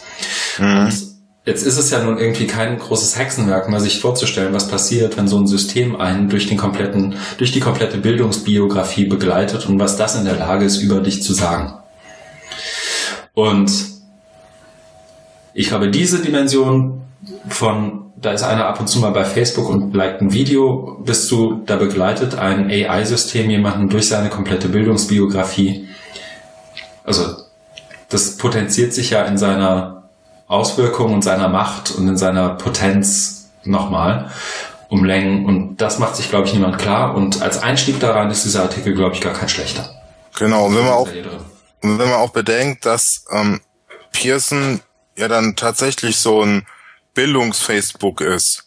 Speaker 1: Mhm. Jetzt ist es ja nun irgendwie kein großes Hexenwerk, mal sich vorzustellen, was passiert, wenn so ein System einen durch den kompletten, durch die komplette Bildungsbiografie begleitet und was das in der Lage ist, über dich zu sagen. Und ich glaube, diese Dimension von, da ist einer ab und zu mal bei Facebook und liked ein Video, bist du, da begleitet ein AI-System jemanden durch seine komplette Bildungsbiografie. Also, das potenziert sich ja in seiner Auswirkungen und seiner Macht und in seiner Potenz nochmal um Längen. Und das macht sich, glaube ich, niemand klar. Und als Einstieg daran ist dieser Artikel, glaube ich, gar kein schlechter.
Speaker 2: Genau, und wenn man auch, wenn man auch bedenkt, dass ähm, Pearson ja dann tatsächlich so ein Bildungs-Facebook ist,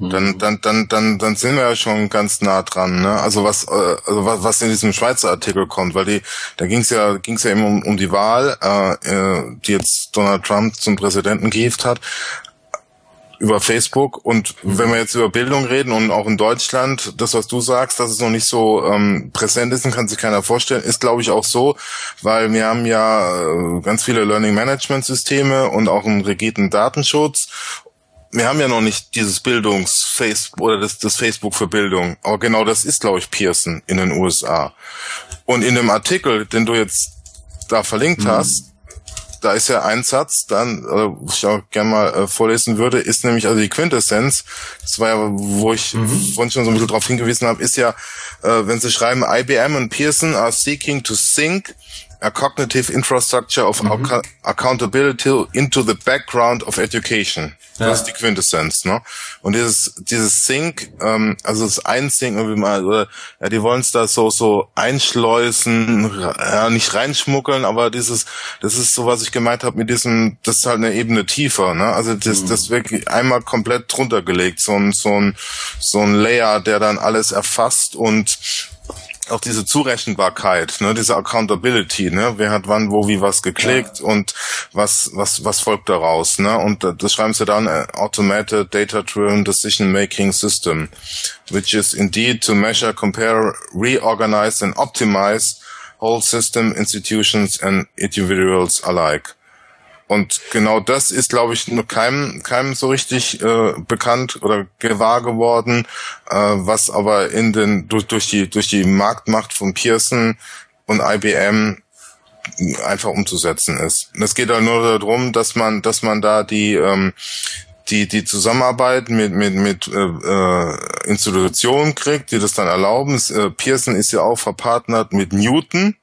Speaker 2: dann, mhm. dann, dann, dann, dann sind wir ja schon ganz nah dran, ne? Also was, äh, also was, was in diesem Schweizer Artikel kommt, weil die, da ging es ja, ging es ja eben um, um die Wahl, äh, äh, die jetzt Donald Trump zum Präsidenten gehievt hat über Facebook und mhm. wenn wir jetzt über Bildung reden und auch in Deutschland, das, was du sagst, dass es noch nicht so ähm, präsent ist, kann sich keiner vorstellen, ist glaube ich auch so, weil wir haben ja äh, ganz viele Learning Management Systeme und auch einen rigiden Datenschutz wir haben ja noch nicht dieses Bildungs-Facebook oder das, das Facebook für Bildung. Aber genau das ist, glaube ich, Pearson in den USA. Und in dem Artikel, den du jetzt da verlinkt mhm. hast, da ist ja ein Satz, dann, wo ich auch gerne mal äh, vorlesen würde, ist nämlich also die Quintessenz, das war ja, wo ich mhm. vorhin schon so ein bisschen drauf hingewiesen habe, ist ja, äh, wenn sie schreiben, IBM und Pearson are seeking to sync a cognitive infrastructure of mhm. accountability into the background of education. Ja. Das ist die Quintessenz, ne? Und dieses, dieses Sync, ähm, also das Einsync, irgendwie mal, oder, ja, die wollen es da so, so einschleusen, ja, nicht reinschmuggeln, aber dieses, das ist so, was ich gemeint habe mit diesem, das ist halt eine Ebene tiefer, ne? Also das, mhm. das wirklich einmal komplett drunter gelegt, so ein, so ein, so ein Layer, der dann alles erfasst und auch diese Zurechenbarkeit, ne, diese Accountability, ne, wer hat wann, wo, wie was geklickt ja. und was, was, was folgt daraus, ne, und das schreiben sie dann uh, Automated Data-Driven Decision-Making System, which is indeed to measure, compare, reorganize and optimize whole system, institutions and individuals alike. Und genau das ist, glaube ich, nur keinem, keinem so richtig äh, bekannt oder gewahr geworden, äh, was aber in den durch, durch die durch die Marktmacht von Pearson und IBM einfach umzusetzen ist. Und es geht halt nur darum, dass man, dass man da die ähm, die die Zusammenarbeit mit mit mit äh, äh, Institutionen kriegt, die das dann erlauben. Äh, Pearson ist ja auch verpartnert mit Newton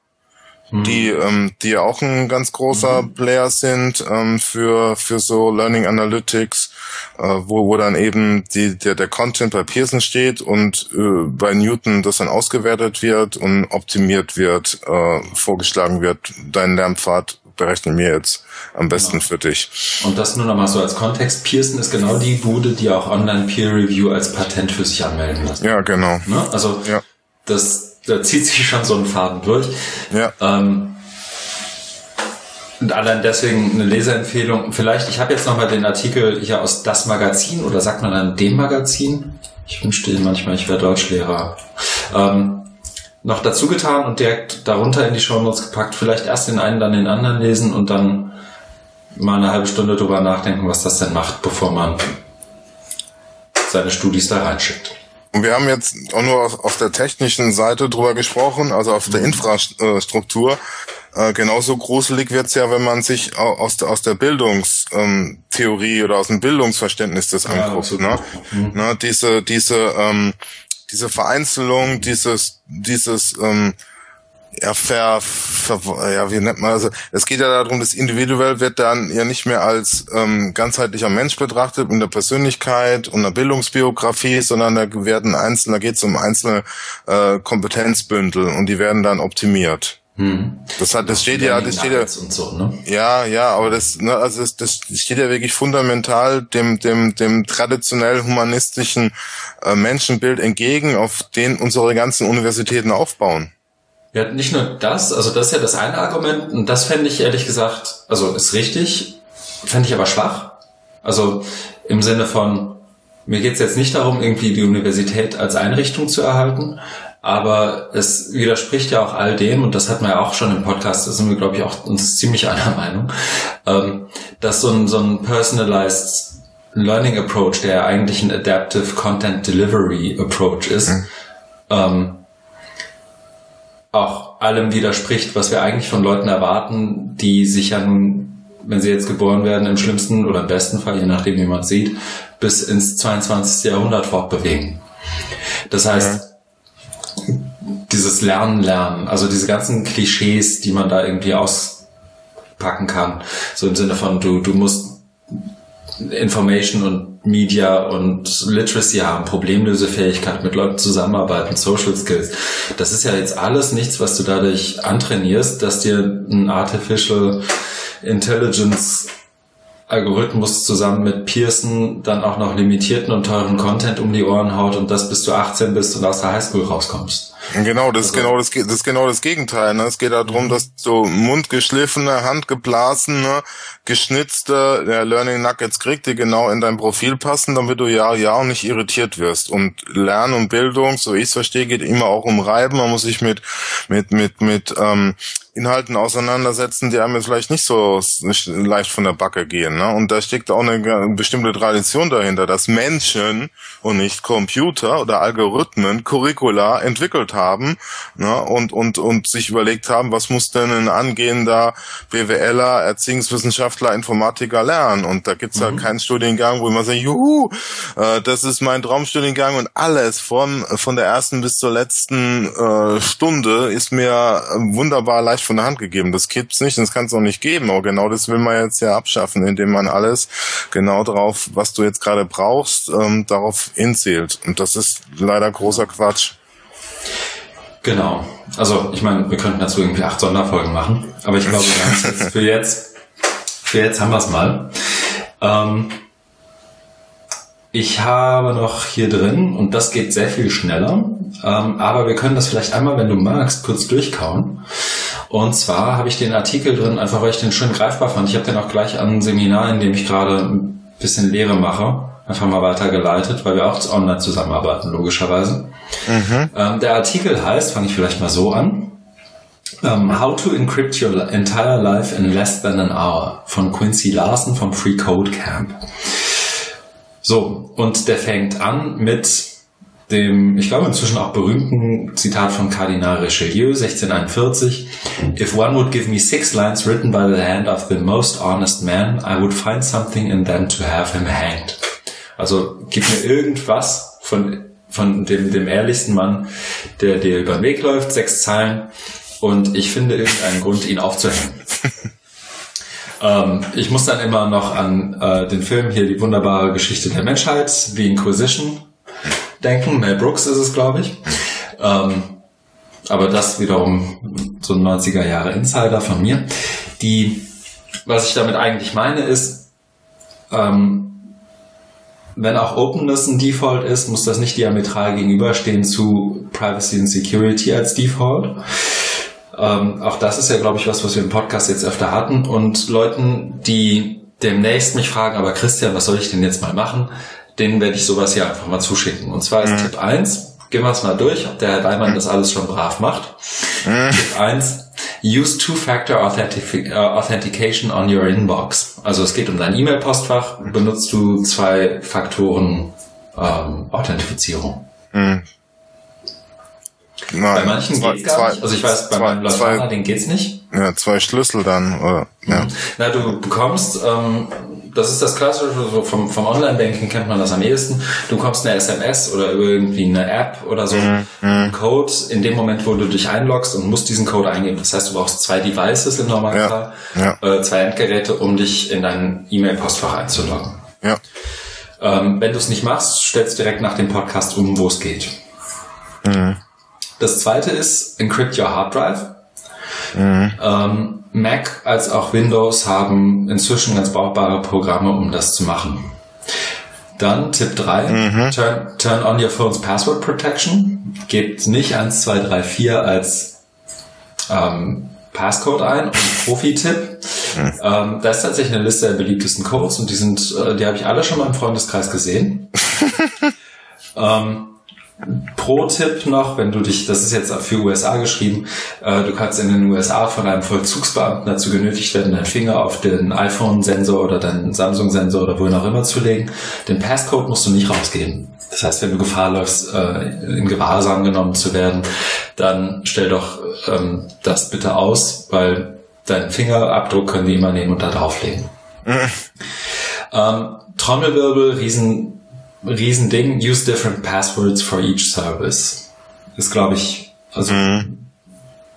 Speaker 2: die, mhm. ähm, die auch ein ganz großer mhm. Player sind ähm, für, für so Learning Analytics, äh, wo, wo dann eben die, der, der Content bei Pearson steht und äh, bei Newton das dann ausgewertet wird und optimiert wird, äh, vorgeschlagen wird, dein Lernpfad berechnen wir jetzt am besten genau. für dich.
Speaker 1: Und das nur nochmal so als Kontext. Pearson ist genau die Bude, die auch Online Peer Review als Patent für sich anmelden lässt.
Speaker 2: Ja, genau.
Speaker 1: Ne? Also ja. das da zieht sich schon so ein Faden durch.
Speaker 2: Ja.
Speaker 1: Ähm, und allein deswegen eine Leseempfehlung. Vielleicht, ich habe jetzt nochmal den Artikel hier aus Das Magazin oder sagt man dann dem Magazin? Ich wünschte manchmal, ich wäre Deutschlehrer. Ähm, noch dazu getan und direkt darunter in die Show Notes gepackt. Vielleicht erst den einen, dann den anderen lesen und dann mal eine halbe Stunde drüber nachdenken, was das denn macht, bevor man seine Studis da reinschickt.
Speaker 2: Und wir haben jetzt auch nur auf, auf der technischen Seite drüber gesprochen, also auf der mhm. Infrastruktur. Äh, genauso gruselig wird's ja, wenn man sich aus der, aus der Bildungstheorie ähm, oder aus dem Bildungsverständnis des anguckt. Ja, ne? Mhm. ne? Diese, diese, ähm, diese Vereinzelung, dieses, dieses ähm, ja, ver, ver, ja, wie nennt man also es geht ja darum, das individuell wird dann ja nicht mehr als ähm, ganzheitlicher Mensch betrachtet mit der Persönlichkeit und der Bildungsbiografie, sondern da werden einzelne, da geht es um einzelne äh, Kompetenzbündel und die werden dann optimiert. Hm. Das hat, das steht ja, das steht ja, so, ne? ja, ja, aber das, ne, also das, das steht ja wirklich fundamental dem, dem, dem traditionell humanistischen äh, Menschenbild entgegen, auf den unsere ganzen Universitäten aufbauen.
Speaker 1: Ja, nicht nur das, also das ist ja das eine Argument und das fände ich ehrlich gesagt, also ist richtig, fände ich aber schwach. Also im Sinne von, mir geht es jetzt nicht darum, irgendwie die Universität als Einrichtung zu erhalten, aber es widerspricht ja auch all dem, und das hatten wir ja auch schon im Podcast, da sind wir, glaube ich, auch uns ziemlich einer Meinung, ähm, dass so ein, so ein personalized Learning Approach, der eigentlich ein Adaptive Content Delivery Approach ist, mhm. ähm, auch allem widerspricht, was wir eigentlich von Leuten erwarten, die sich ja nun, wenn sie jetzt geboren werden, im schlimmsten oder im besten Fall, je nachdem wie man sieht, bis ins 22. Jahrhundert fortbewegen. Das heißt, ja. dieses Lernen, Lernen, also diese ganzen Klischees, die man da irgendwie auspacken kann, so im Sinne von du, du musst Information und Media und Literacy haben, Problemlösefähigkeit, mit Leuten zusammenarbeiten, Social Skills. Das ist ja jetzt alles nichts, was du dadurch antrainierst, dass dir ein Artificial Intelligence Algorithmus zusammen mit Pearson dann auch noch limitierten und teuren Content um die Ohren haut und das bis du 18 bist und aus der Highschool rauskommst.
Speaker 2: Genau, das ist also, genau das, das ist genau das Gegenteil. Ne? Es geht darum, mhm. dass so mundgeschliffene, handgeblasene, geschnitzte ja, Learning Nuggets kriegt, die genau in dein Profil passen, damit du ja ja nicht irritiert wirst. Und Lernen und Bildung, so ich es verstehe, geht immer auch um Reiben. Man muss sich mit mit mit mit ähm, Inhalten auseinandersetzen, die einem jetzt vielleicht nicht so leicht von der Backe gehen. Ne? Und da steckt auch eine, bestimmte Tradition dahinter, dass Menschen und nicht Computer oder Algorithmen Curricula entwickelt haben ne? und, und, und sich überlegt haben, was muss denn ein angehender BWLer, Erziehungswissenschaftler, Informatiker lernen. Und da gibt's mhm. ja keinen Studiengang, wo man sagt, juhu, äh, das ist mein Traumstudiengang und alles von, von der ersten bis zur letzten äh, Stunde ist mir wunderbar leicht von der Hand gegeben. Das gibt's nicht und das kann es auch nicht geben. Aber genau das will man jetzt ja abschaffen, indem man alles genau darauf, was du jetzt gerade brauchst, ähm, darauf hinzählt. Und das ist leider großer Quatsch.
Speaker 1: Genau. Also ich meine, wir könnten dazu irgendwie acht Sonderfolgen machen, aber ich glaube, für jetzt, für jetzt haben wir es mal. Ähm, ich habe noch hier drin, und das geht sehr viel schneller, ähm, aber wir können das vielleicht einmal, wenn du magst, kurz durchkauen. Und zwar habe ich den Artikel drin, einfach weil ich den schön greifbar fand. Ich habe den auch gleich an ein Seminar, in dem ich gerade ein bisschen Lehre mache, einfach mal weitergeleitet, weil wir auch online zusammenarbeiten, logischerweise. Mhm. Ähm, der Artikel heißt, fange ich vielleicht mal so an, um, ähm, How to Encrypt Your Entire Life in Less Than an Hour von Quincy Larson vom Free Code Camp. So, und der fängt an mit dem, ich glaube inzwischen auch berühmten Zitat von Kardinal Richelieu, 1641. If one would give me six lines written by the hand of the most honest man, I would find something in them to have him hanged. Also gib mir irgendwas von, von dem, dem ehrlichsten Mann, der dir über den Weg läuft, sechs Zeilen, und ich finde irgendeinen Grund, ihn aufzuhängen. *laughs* ähm, ich muss dann immer noch an äh, den Film hier, die wunderbare Geschichte der Menschheit, The Inquisition, denken. Mel Brooks ist es, glaube ich. Ähm, aber das wiederum so ein 90er Jahre Insider von mir. Die, was ich damit eigentlich meine, ist, ähm, wenn auch Openness ein Default ist, muss das nicht diametral gegenüberstehen zu Privacy and Security als Default. Ähm, auch das ist ja, glaube ich, was, was wir im Podcast jetzt öfter hatten. Und Leuten, die demnächst mich fragen, aber Christian, was soll ich denn jetzt mal machen? denen werde ich sowas hier einfach mal zuschicken. Und zwar ist mhm. Tipp 1, gehen wir es mal durch, ob der Herr Daimann das alles schon brav macht. Mhm. Tipp 1, use Two-Factor Authentic Authentication on your Inbox. Also es geht um dein E-Mail-Postfach, benutzt du zwei Faktoren ähm, Authentifizierung. Mhm. Nein, bei manchen zwei, geht's gar zwei, nicht. Also ich weiß, bei zwei, meinem Leuphana, den geht's nicht.
Speaker 2: Ja, zwei Schlüssel dann, oder? Ja.
Speaker 1: Na, du bekommst ähm, das ist das Klassische, so vom, vom Online-Banking kennt man das am ehesten. Du bekommst eine SMS oder irgendwie eine App oder so, mhm. einen Code in dem Moment, wo du dich einloggst und musst diesen Code eingeben. Das heißt, du brauchst zwei Devices im Normalfall, ja. Ja. Äh, zwei Endgeräte, um dich in dein E-Mail-Postfach einzuloggen. Ja. Ähm, wenn du es nicht machst, stellst direkt nach dem Podcast um, wo es geht. Mhm. Das zweite ist Encrypt Your Hard Drive. Mhm. Ähm, Mac als auch Windows haben inzwischen ganz brauchbare Programme, um das zu machen. Dann Tipp 3, mhm. turn, turn on your phone's password protection. Gebt nicht 1, 2, 3, 4 als ähm, Passcode ein und Profi-Tipp. Hm. Ähm, da ist tatsächlich eine Liste der beliebtesten Codes und die sind, äh, die habe ich alle schon mal im Freundeskreis gesehen. *laughs* ähm, Pro-Tipp noch, wenn du dich, das ist jetzt für USA geschrieben, äh, du kannst in den USA von einem Vollzugsbeamten dazu genötigt werden, deinen Finger auf den iPhone-Sensor oder deinen Samsung-Sensor oder wohin auch immer zu legen. Den Passcode musst du nicht rausgeben. Das heißt, wenn du Gefahr läufst, äh, in Gewahrsam genommen zu werden, dann stell doch ähm, das bitte aus, weil deinen Fingerabdruck können die immer nehmen und da drauflegen. Mhm. Ähm, Trommelwirbel, riesen Riesending, use different passwords for each service. Ist, glaube ich, also mhm.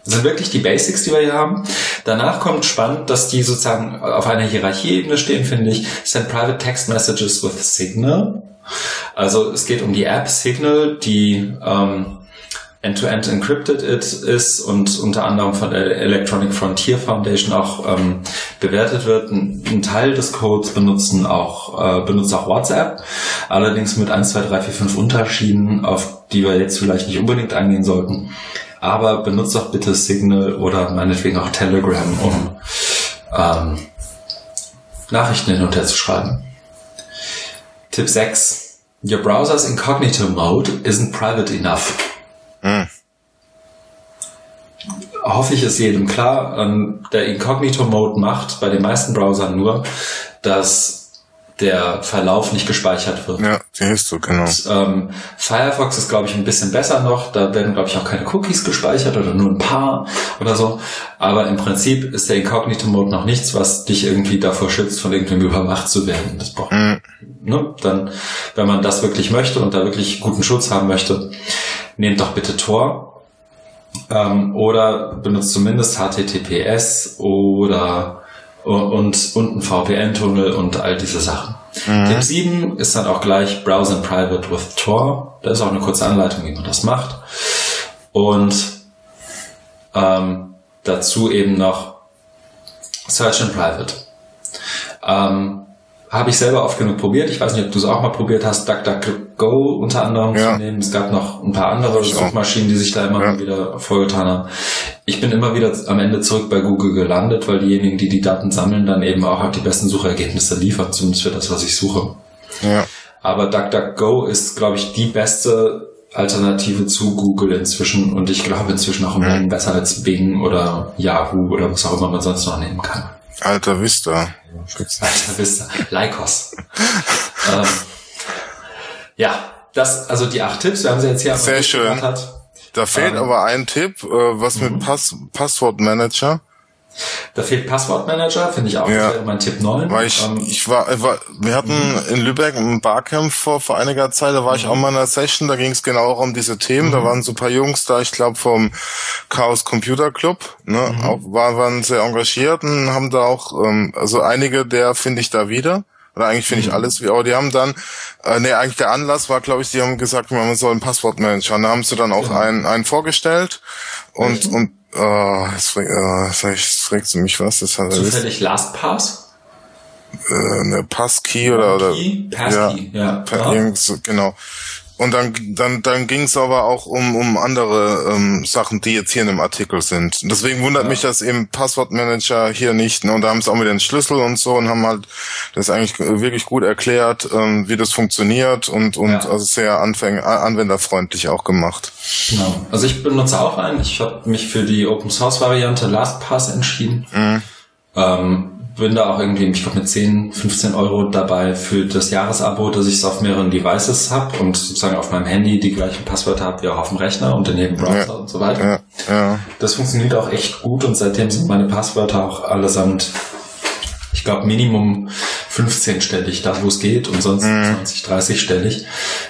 Speaker 1: sind wirklich die Basics, die wir hier haben. Danach kommt spannend, dass die sozusagen auf einer Hierarchieebene stehen, finde ich. Send private text messages with Signal. Also es geht um die App Signal, die ähm, end-to-end -end encrypted ist und unter anderem von der Electronic Frontier Foundation auch ähm, bewertet wird. Ein, ein, Teil des Codes benutzen auch, äh, benutzt auch WhatsApp, allerdings mit 1, 2, 3, 4, 5 Unterschieden, auf die wir jetzt vielleicht nicht unbedingt eingehen sollten. Aber benutzt doch bitte Signal oder meinetwegen auch Telegram, um ähm, Nachrichten hin und her zu schreiben. Tipp 6. Your browser's incognito mode isn't private enough. Mhm. Hoffe ich, ist jedem klar. Ähm, der Incognito-Mode macht bei den meisten Browsern nur, dass der Verlauf nicht gespeichert wird.
Speaker 2: Ja, siehst du, genau. Und,
Speaker 1: ähm, Firefox ist, glaube ich, ein bisschen besser noch. Da werden, glaube ich, auch keine Cookies gespeichert oder nur ein paar oder so. Aber im Prinzip ist der Incognito-Mode noch nichts, was dich irgendwie davor schützt, von irgendwem überwacht zu werden. Das braucht, mhm. ne? Dann, wenn man das wirklich möchte und da wirklich guten Schutz haben möchte, nehmt doch bitte Tor ähm, oder benutzt zumindest HTTPS oder und, und ein VPN-Tunnel und all diese Sachen. Mhm. Tipp 7 ist dann auch gleich Browse in Private with Tor. Da ist auch eine kurze Anleitung, wie man das macht. Und ähm, dazu eben noch Search in Private. Ähm, habe ich selber oft genug probiert. Ich weiß nicht, ob du es auch mal probiert hast, DuckDuckGo unter anderem ja. zu nehmen. Es gab noch ein paar andere Suchmaschinen, die sich da immer ja. wieder vorgetan haben. Ich bin immer wieder am Ende zurück bei Google gelandet, weil diejenigen, die die Daten sammeln, dann eben auch die besten Suchergebnisse liefern, zumindest für das, was ich suche. Ja. Aber DuckDuckGo ist, glaube ich, die beste Alternative zu Google inzwischen und ich glaube inzwischen auch um besser als Bing oder Yahoo oder was auch immer man sonst noch nehmen kann.
Speaker 2: Alter Vista.
Speaker 1: Alter Vista. Lycos. ähm, ja, das, also die acht Tipps, wir haben sie jetzt hier
Speaker 2: Sehr schön. Hat. Da fehlt ähm, aber ein Tipp, äh, was mit mhm. Pass Passwortmanager.
Speaker 1: Da fehlt Passwortmanager, finde ich auch. Ja. Das wäre mein Tipp 9.
Speaker 2: Weil ich, ähm, ich war, war, wir hatten mhm. in Lübeck ein Barcamp vor, vor einiger Zeit, da war ich mhm. auch mal in einer Session, da ging es genau auch um diese Themen. Mhm. Da waren so ein paar Jungs da, ich glaube vom Chaos Computer Club, ne, mhm. auch, waren, waren sehr engagiert und haben da auch, ähm, also einige der finde ich da wieder. Oder eigentlich finde ich mhm. alles wie, aber die haben dann, äh, nee, eigentlich der Anlass war, glaube ich, die haben gesagt, man soll einen Passwortmanager. Und da haben sie dann auch ja. einen, einen vorgestellt und, und Oh, jetzt, äh, fragst du mich was. Das
Speaker 1: hat Zufällig LastPass?
Speaker 2: Äh, eine Passkey oder, oder
Speaker 1: Passkey, ja. ja.
Speaker 2: ja. Genau. Und dann, dann, dann ging es aber auch um, um andere ähm, Sachen, die jetzt hier in dem Artikel sind. Deswegen wundert ja. mich das eben Passwortmanager hier nicht. Ne? Und da haben sie auch mit den Schlüssel und so und haben halt das eigentlich wirklich gut erklärt, ähm, wie das funktioniert und, und ja. also sehr anfäng anwenderfreundlich auch gemacht.
Speaker 1: Genau. Also ich benutze auch einen. Ich habe mich für die Open Source Variante LastPass entschieden. Mhm. Ähm, bin da auch irgendwie, ich glaube, mit 10, 15 Euro dabei für das Jahresabo, dass ich es auf mehreren Devices habe und sozusagen auf meinem Handy die gleichen Passwörter habe wie auch auf dem Rechner und jedem Browser ja, und so weiter. Ja, ja. Das funktioniert auch echt gut und seitdem sind meine Passwörter auch allesamt, ich glaube, Minimum 15-stellig, da wo es geht und sonst mhm. 20, 30-stellig.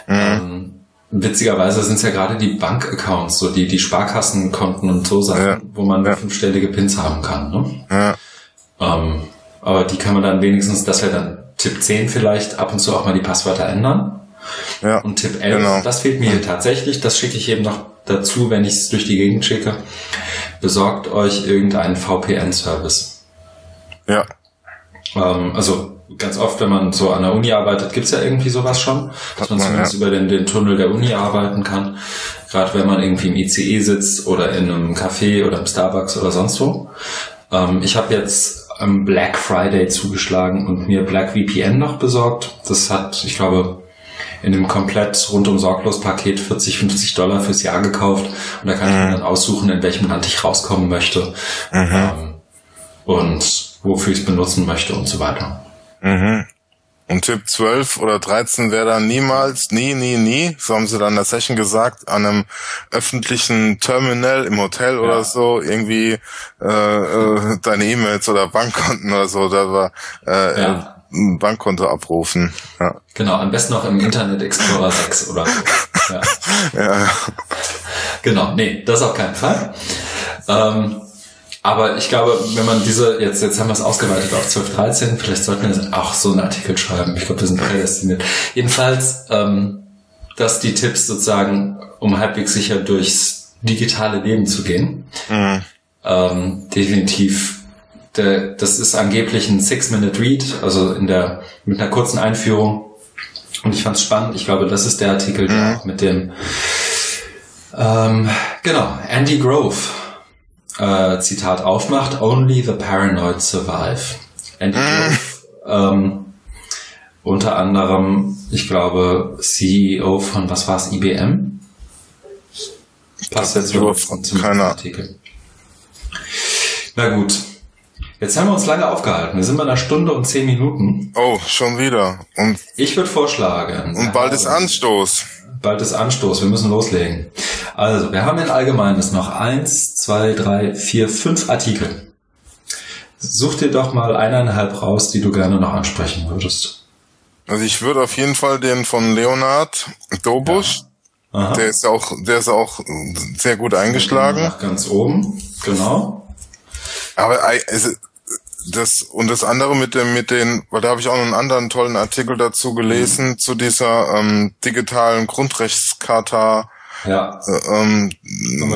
Speaker 1: Mhm. Ähm, Witzigerweise sind es ja gerade die Bankaccounts, so die, die Sparkassenkonten und so Sachen, ja. wo man ja. fünfstellige Pins haben kann. Ne? Ja. Ähm, aber die kann man dann wenigstens, das wäre dann Tipp 10 vielleicht, ab und zu auch mal die Passwörter ändern. Ja, und Tipp 11, genau. das fehlt mir hier tatsächlich, das schicke ich eben noch dazu, wenn ich es durch die Gegend schicke. Besorgt euch irgendeinen VPN-Service.
Speaker 2: Ja.
Speaker 1: Ähm, also ganz oft, wenn man so an der Uni arbeitet, gibt's ja irgendwie sowas schon, dass man, man zumindest ja. über den, den Tunnel der Uni arbeiten kann. Gerade wenn man irgendwie im ICE sitzt oder in einem Café oder im Starbucks oder sonst wo. Ähm, ich habe jetzt am Black Friday zugeschlagen und mir Black VPN noch besorgt. Das hat, ich glaube, in dem komplett rundum sorglos Paket 40, 50 Dollar fürs Jahr gekauft. Und da kann mhm. ich mir mhm. dann aussuchen, in welchem Land ich rauskommen möchte. Mhm. Ähm, und wofür ich es benutzen möchte und so weiter.
Speaker 2: Mhm. Und Tipp 12 oder 13 wäre dann niemals, nie, nie, nie, so haben sie dann in der Session gesagt, an einem öffentlichen Terminal im Hotel ja. oder so irgendwie äh, äh, deine E-Mails oder Bankkonten oder so, da war äh, ja. ein Bankkonto abrufen. Ja.
Speaker 1: Genau, am besten noch im Internet Explorer 6 oder so. *laughs* Ja. ja. Genau, nee, das auf keinen Fall. Ähm, aber ich glaube, wenn man diese, jetzt, jetzt haben wir es ausgeweitet auf 12, 13, vielleicht sollten wir auch so einen Artikel schreiben. Ich glaube, wir sind prädestiniert. Jedenfalls, ähm, dass die Tipps sozusagen, um halbwegs sicher durchs digitale Leben zu gehen, mhm. ähm, definitiv der, das ist angeblich ein Six-Minute-Read, also in der, mit einer kurzen Einführung. Und ich fand es spannend. Ich glaube, das ist der Artikel, der mhm. auch mit dem, ähm, genau, Andy Grove äh, Zitat aufmacht, Only the paranoid survive. Andy mm. ähm, unter anderem, ich glaube, CEO von, was war es, IBM? Passt jetzt über zum keiner. Artikel. Na gut. Jetzt haben wir uns lange aufgehalten. Wir sind bei einer Stunde und zehn Minuten.
Speaker 2: Oh, schon wieder. Und
Speaker 1: ich würde vorschlagen.
Speaker 2: Und bald ist Anstoß
Speaker 1: bald ist Anstoß, wir müssen loslegen. Also, wir haben in Allgemeines noch eins, zwei, drei, vier, fünf Artikel. Such dir doch mal eineinhalb raus, die du gerne noch ansprechen würdest.
Speaker 2: Also ich würde auf jeden Fall den von Leonard Dobusch. Ja. Der ist auch, der ist auch sehr gut eingeschlagen. Nach
Speaker 1: ganz oben, genau.
Speaker 2: Aber also, das und das andere mit dem mit den, weil da habe ich auch noch einen anderen tollen Artikel dazu gelesen mhm. zu dieser ähm, digitalen Grundrechtscharta
Speaker 1: ja. äh, ähm,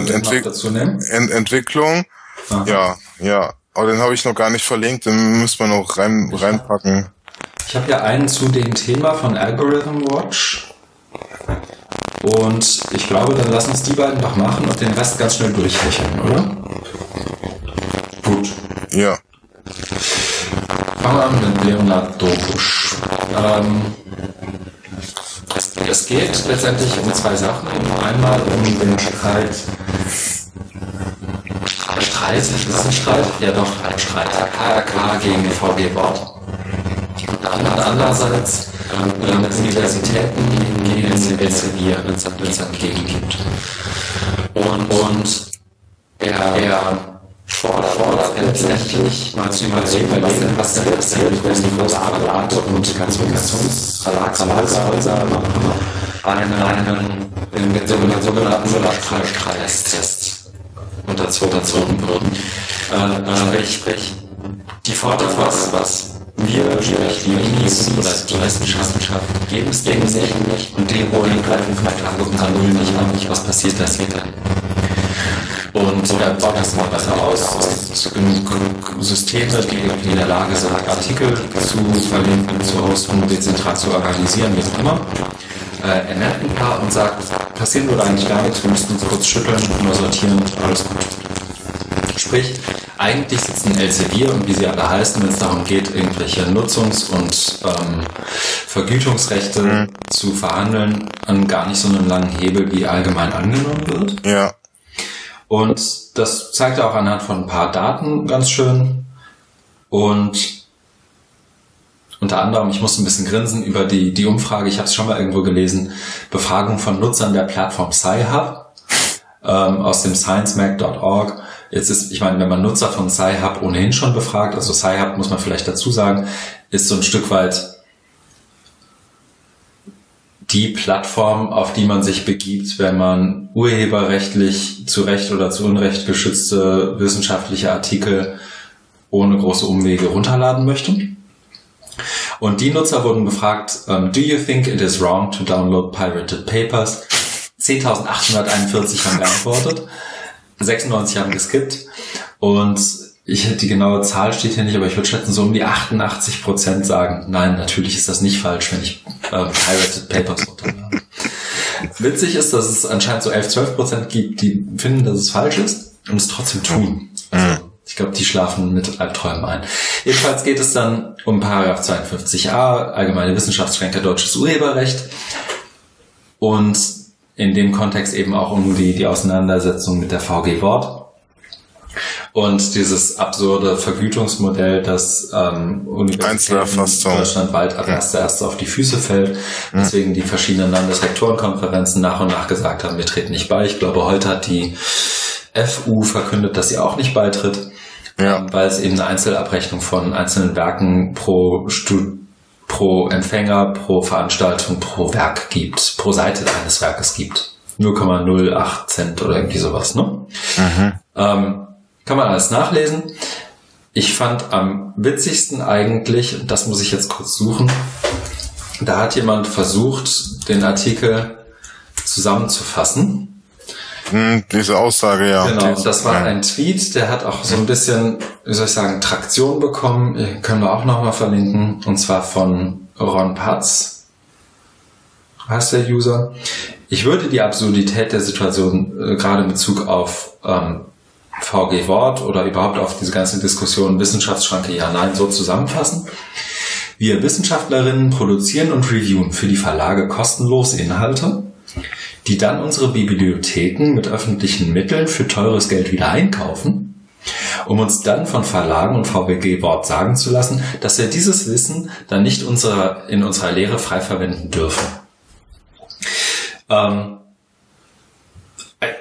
Speaker 1: Entwick
Speaker 2: Ent Entwicklung. Aha. Ja, ja. Aber den habe ich noch gar nicht verlinkt, den müssen wir noch rein ich reinpacken.
Speaker 1: ich habe ja einen zu dem Thema von Algorithm Watch. Und ich glaube, dann lass uns die beiden doch machen und den Rest ganz schnell durchfächern, oder? Gut.
Speaker 2: Ja.
Speaker 1: An mit Leonard Dobusch. Ähm, es geht letztendlich um zwei Sachen. Einmal um den Streit. Streit? Ist das ein Streit? Ja doch, ein Streit. KRK gegen VG Wort. Und andererseits äh, mit Universitäten gegen Elsevier, wenn es entgegengibt. Und, und er, er fordert letztendlich mal zu überlegen, was da passiert, wenn die großen Apparate und Kommunikationsverlagshäuser einen, einen sogenannten Müller-Stresstest unterzogen würden. Äh, sprich, die fordert was, was wir, die Unis oder die Wissenschaft geben es denen nicht und die holen greifen vielleicht angucken kann, nicht, was passiert das mit dann. Und so dann baut das mal besser aus. Und genug Systeme, die in der Lage sind, Artikel zu verlinken, zu hosten, dezentral zu organisieren, wie auch immer. Äh, er nennt ein paar und sagt, passieren würde eigentlich gar nichts, wir müssten uns kurz schütteln, nur sortieren, alles gut. Sprich, eigentlich sitzen Elsevier und wie sie alle heißen, wenn es darum geht, irgendwelche Nutzungs- und ähm, Vergütungsrechte mhm. zu verhandeln, an gar nicht so einem langen Hebel, wie allgemein angenommen wird.
Speaker 2: Ja.
Speaker 1: Und das zeigt er auch anhand von ein paar Daten ganz schön. Und unter anderem, ich musste ein bisschen grinsen über die, die Umfrage, ich habe es schon mal irgendwo gelesen, Befragung von Nutzern der Plattform SciHub ähm, aus dem sciencemag.org. Jetzt ist, ich meine, wenn man Nutzer von SciHub ohnehin schon befragt, also SciHub muss man vielleicht dazu sagen, ist so ein Stück weit die Plattform, auf die man sich begibt, wenn man urheberrechtlich zu Recht oder zu Unrecht geschützte wissenschaftliche Artikel ohne große Umwege runterladen möchte. Und die Nutzer wurden befragt, um, do you think it is wrong to download pirated papers? 10.841 haben geantwortet, 96 haben geskippt und ich die genaue Zahl steht hier nicht, aber ich würde schätzen, so um die 88 Prozent sagen, nein, natürlich ist das nicht falsch, wenn ich äh, Pirated Papers runterlade. Witzig ist, dass es anscheinend so 11, 12 Prozent gibt, die finden, dass es falsch ist und es trotzdem tun. Also, ich glaube, die schlafen mit Albträumen ein. Jedenfalls geht es dann um Paragraph 52a, allgemeine Wissenschaftsschränke deutsches Urheberrecht. Und in dem Kontext eben auch um die, die Auseinandersetzung mit der VG Wort. Und dieses absurde Vergütungsmodell, das ähm, Universitäten deutschlandweit ab 1.1. auf die Füße fällt, deswegen die verschiedenen Landesrektorenkonferenzen nach und nach gesagt haben, wir treten nicht bei. Ich glaube, heute hat die FU verkündet, dass sie auch nicht beitritt, ja. ähm, weil es eben eine Einzelabrechnung von einzelnen Werken pro Stud pro Empfänger, pro Veranstaltung, pro Werk gibt, pro Seite eines Werkes gibt. 0,08 Cent oder irgendwie sowas, ne? Mhm. Ähm, kann man alles nachlesen. Ich fand am witzigsten eigentlich, und das muss ich jetzt kurz suchen, da hat jemand versucht, den Artikel zusammenzufassen.
Speaker 2: Hm, diese Aussage, ja.
Speaker 1: Genau, das war ein Tweet, der hat auch so ein bisschen, wie soll ich sagen, Traktion bekommen. Können wir auch nochmal verlinken. Und zwar von Ron Patz. Heißt der User. Ich würde die Absurdität der Situation äh, gerade in Bezug auf ähm, VG Wort oder überhaupt auf diese ganze Diskussion Wissenschaftsschranke ja, nein so zusammenfassen. Wir Wissenschaftlerinnen produzieren und reviewen für die Verlage kostenlos Inhalte, die dann unsere Bibliotheken mit öffentlichen Mitteln für teures Geld wieder einkaufen, um uns dann von Verlagen und VWG Wort sagen zu lassen, dass wir dieses Wissen dann nicht unsere, in unserer Lehre frei verwenden dürfen. Ähm,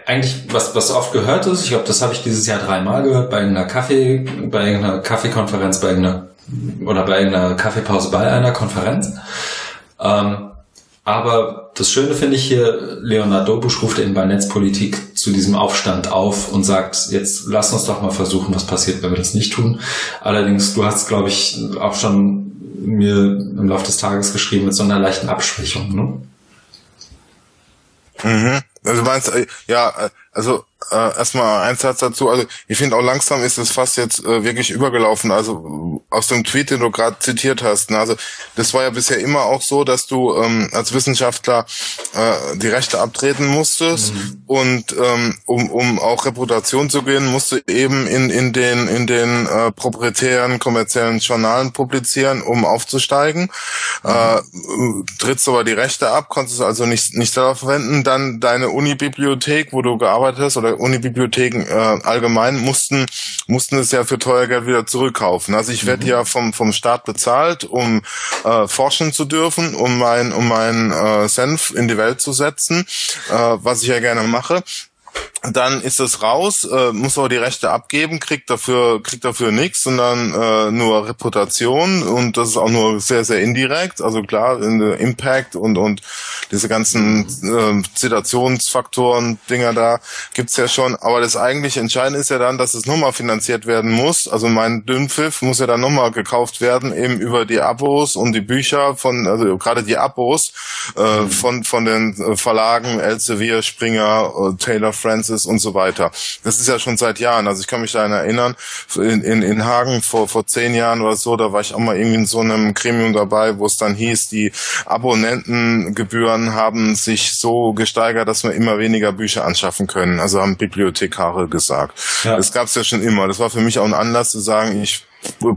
Speaker 1: eigentlich, was, was oft gehört ist, ich glaube, das habe ich dieses Jahr dreimal gehört, bei einer Kaffee, bei einer Kaffeekonferenz, bei einer oder bei einer Kaffeepause bei einer Konferenz. Ähm, aber das Schöne finde ich hier, Leonard Dobusch ruft eben bei Netzpolitik zu diesem Aufstand auf und sagt, jetzt lass uns doch mal versuchen, was passiert, wenn wir das nicht tun. Allerdings, du hast, glaube ich, auch schon mir im Laufe des Tages geschrieben mit so einer leichten Abschwächung, ne?
Speaker 2: Mhm. Also meinst äh, ja, äh, also äh, erstmal ein Satz dazu. Also ich finde auch langsam ist es fast jetzt äh, wirklich übergelaufen. Also aus dem Tweet, den du gerade zitiert hast. Ne? Also das war ja bisher immer auch so, dass du ähm, als Wissenschaftler äh, die Rechte abtreten musstest mhm. und ähm, um, um auch Reputation zu gehen, musst du eben in, in den in den äh, proprietären kommerziellen Journalen publizieren, um aufzusteigen. Mhm. Äh, trittst aber die Rechte ab, konntest du also nicht nicht selber verwenden. Dann deine Uni-Bibliothek, wo du gearbeitet hast oder Unibibliotheken äh, allgemein mussten mussten es ja für teuer Geld wieder zurückkaufen. Also ich werde mhm. ja vom vom Staat bezahlt, um äh, forschen zu dürfen, um mein um meinen äh, Senf in die Welt zu setzen, äh, was ich ja gerne mache dann ist es raus, äh, muss aber die Rechte abgeben, kriegt dafür kriegt dafür nichts, sondern äh, nur Reputation und das ist auch nur sehr sehr indirekt. Also klar, Impact und und diese ganzen äh, Zitationsfaktoren Dinger da gibt's ja schon. Aber das eigentlich Entscheidende ist ja dann, dass es nochmal finanziert werden muss. Also mein Dünnpfiff muss ja dann nochmal gekauft werden eben über die Abos und die Bücher von also gerade die Abos äh, mhm. von von den Verlagen Elsevier, Springer, äh, Taylor Francis und so weiter. Das ist ja schon seit Jahren. Also ich kann mich daran erinnern, in, in, in Hagen vor, vor zehn Jahren oder so, da war ich auch mal irgendwie in so einem Gremium dabei, wo es dann hieß, die Abonnentengebühren haben sich so gesteigert, dass wir immer weniger Bücher anschaffen können. Also haben Bibliothekare gesagt. Ja. Das gab es ja schon immer. Das war für mich auch ein Anlass zu sagen, ich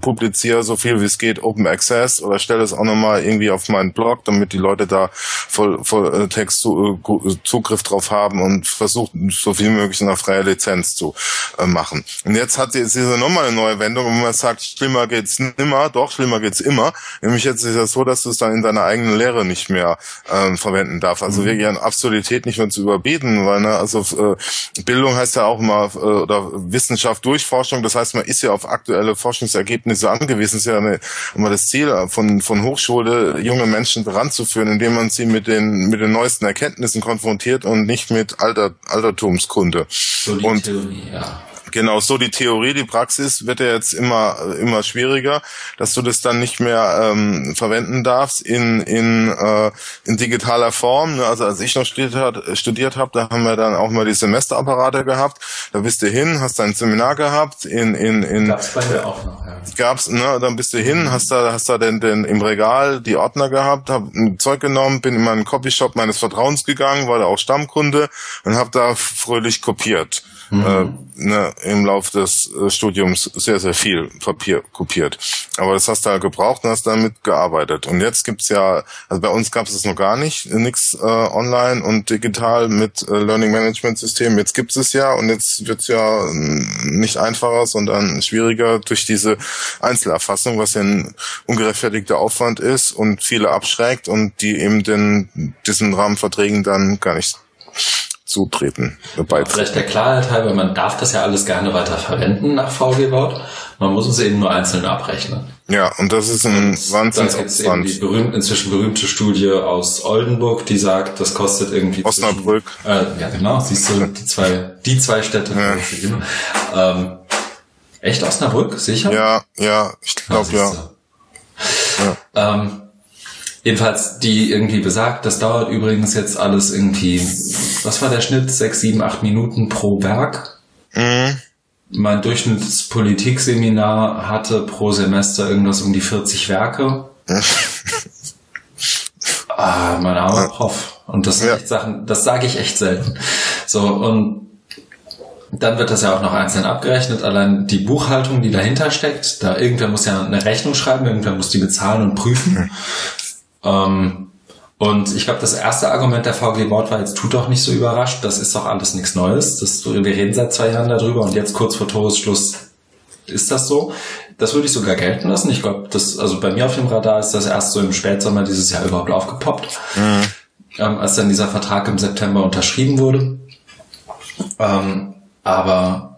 Speaker 2: publiziere so viel wie es geht Open Access oder stelle es auch nochmal irgendwie auf meinen Blog, damit die Leute da voll, voll äh, Text zu, äh, Zugriff drauf haben und versucht so viel möglich nach freier Lizenz zu äh, machen. Und jetzt hat jetzt diese nochmal eine neue Wendung, wo man sagt, schlimmer geht's nimmer, doch schlimmer geht's immer. Nämlich jetzt ist es so, dass du es dann in deiner eigenen Lehre nicht mehr ähm, verwenden darfst. Also mhm. wirklich an Absurdität nicht mehr zu überbieten, weil ne, also äh, Bildung heißt ja auch mal äh, oder Wissenschaft durch Forschung, das heißt man ist ja auf aktuelle Forschungs Ergebnisse angewiesen. Es ist ja eine, immer das Ziel von, von Hochschule, junge Menschen ranzuführen, indem man sie mit den, mit den neuesten Erkenntnissen konfrontiert und nicht mit Alter, Altertumskunde. So und, Theorie, ja. Genau, so die Theorie, die Praxis wird ja jetzt immer immer schwieriger, dass du das dann nicht mehr ähm, verwenden darfst in in äh, in digitaler Form. Ne? Also als ich noch studiert hat, studiert habe, da haben wir dann auch mal die Semesterapparate gehabt. Da bist du hin, hast dein Seminar gehabt in in in
Speaker 1: gab's bei mir auch noch. Ja.
Speaker 2: Gab's, ne? Dann bist du hin, hast da hast da den, den im Regal die Ordner gehabt, hab ein Zeug genommen, bin in meinen Copyshop meines Vertrauens gegangen, war da auch Stammkunde und hab da fröhlich kopiert mhm. äh, ne, im Laufe des äh, Studiums sehr, sehr viel Papier kopiert. Aber das hast du halt gebraucht und hast damit gearbeitet. Und jetzt gibt's ja, also bei uns gab es noch gar nicht, nix äh, online und digital mit äh, Learning Management System. Jetzt gibt's es ja und jetzt wird's ja nicht einfacher, sondern schwieriger durch diese Einzelerfassung, was ja ein ungerechtfertigter Aufwand ist und viele abschreckt und die eben den, diesen Rahmenverträgen dann gar nicht zutreten.
Speaker 1: Beitreten. Vielleicht der Klarheit halber, man darf das ja alles gerne weiter verwenden nach VG-Baut. Man muss es eben nur einzeln abrechnen.
Speaker 2: Ja, und das ist ein Wahnsinnsaufwand.
Speaker 1: Die berühmt, inzwischen berühmte Studie aus Oldenburg, die sagt, das kostet irgendwie
Speaker 2: Osnabrück.
Speaker 1: Zwischen, äh, ja, genau, siehst du, die zwei, die zwei Städte. Ja. Ähm, echt Osnabrück, sicher?
Speaker 2: Ja, ja, ich glaube ja.
Speaker 1: ja. Ähm, Jedenfalls, die irgendwie besagt, das dauert übrigens jetzt alles irgendwie, was war der Schnitt? Sechs, sieben, acht Minuten pro Werk. Mhm. Mein Durchschnittspolitikseminar hatte pro Semester irgendwas um die 40 Werke. *laughs* ah, mein armer Prof. Und das sind ja. echt Sachen, das sage ich echt selten. So, und dann wird das ja auch noch einzeln abgerechnet. Allein die Buchhaltung, die dahinter steckt, da irgendwer muss ja eine Rechnung schreiben, irgendwer muss die bezahlen und prüfen. Ähm, und ich glaube, das erste Argument der VG Bord war, jetzt tut doch nicht so überrascht, das ist doch alles nichts Neues. Das, wir reden seit zwei Jahren darüber und jetzt kurz vor Toresschluss ist das so. Das würde ich sogar gelten lassen. Ich glaube, das, also bei mir auf dem Radar ist das erst so im Spätsommer dieses Jahr überhaupt aufgepoppt, mhm. ähm, als dann dieser Vertrag im September unterschrieben wurde. Ähm, aber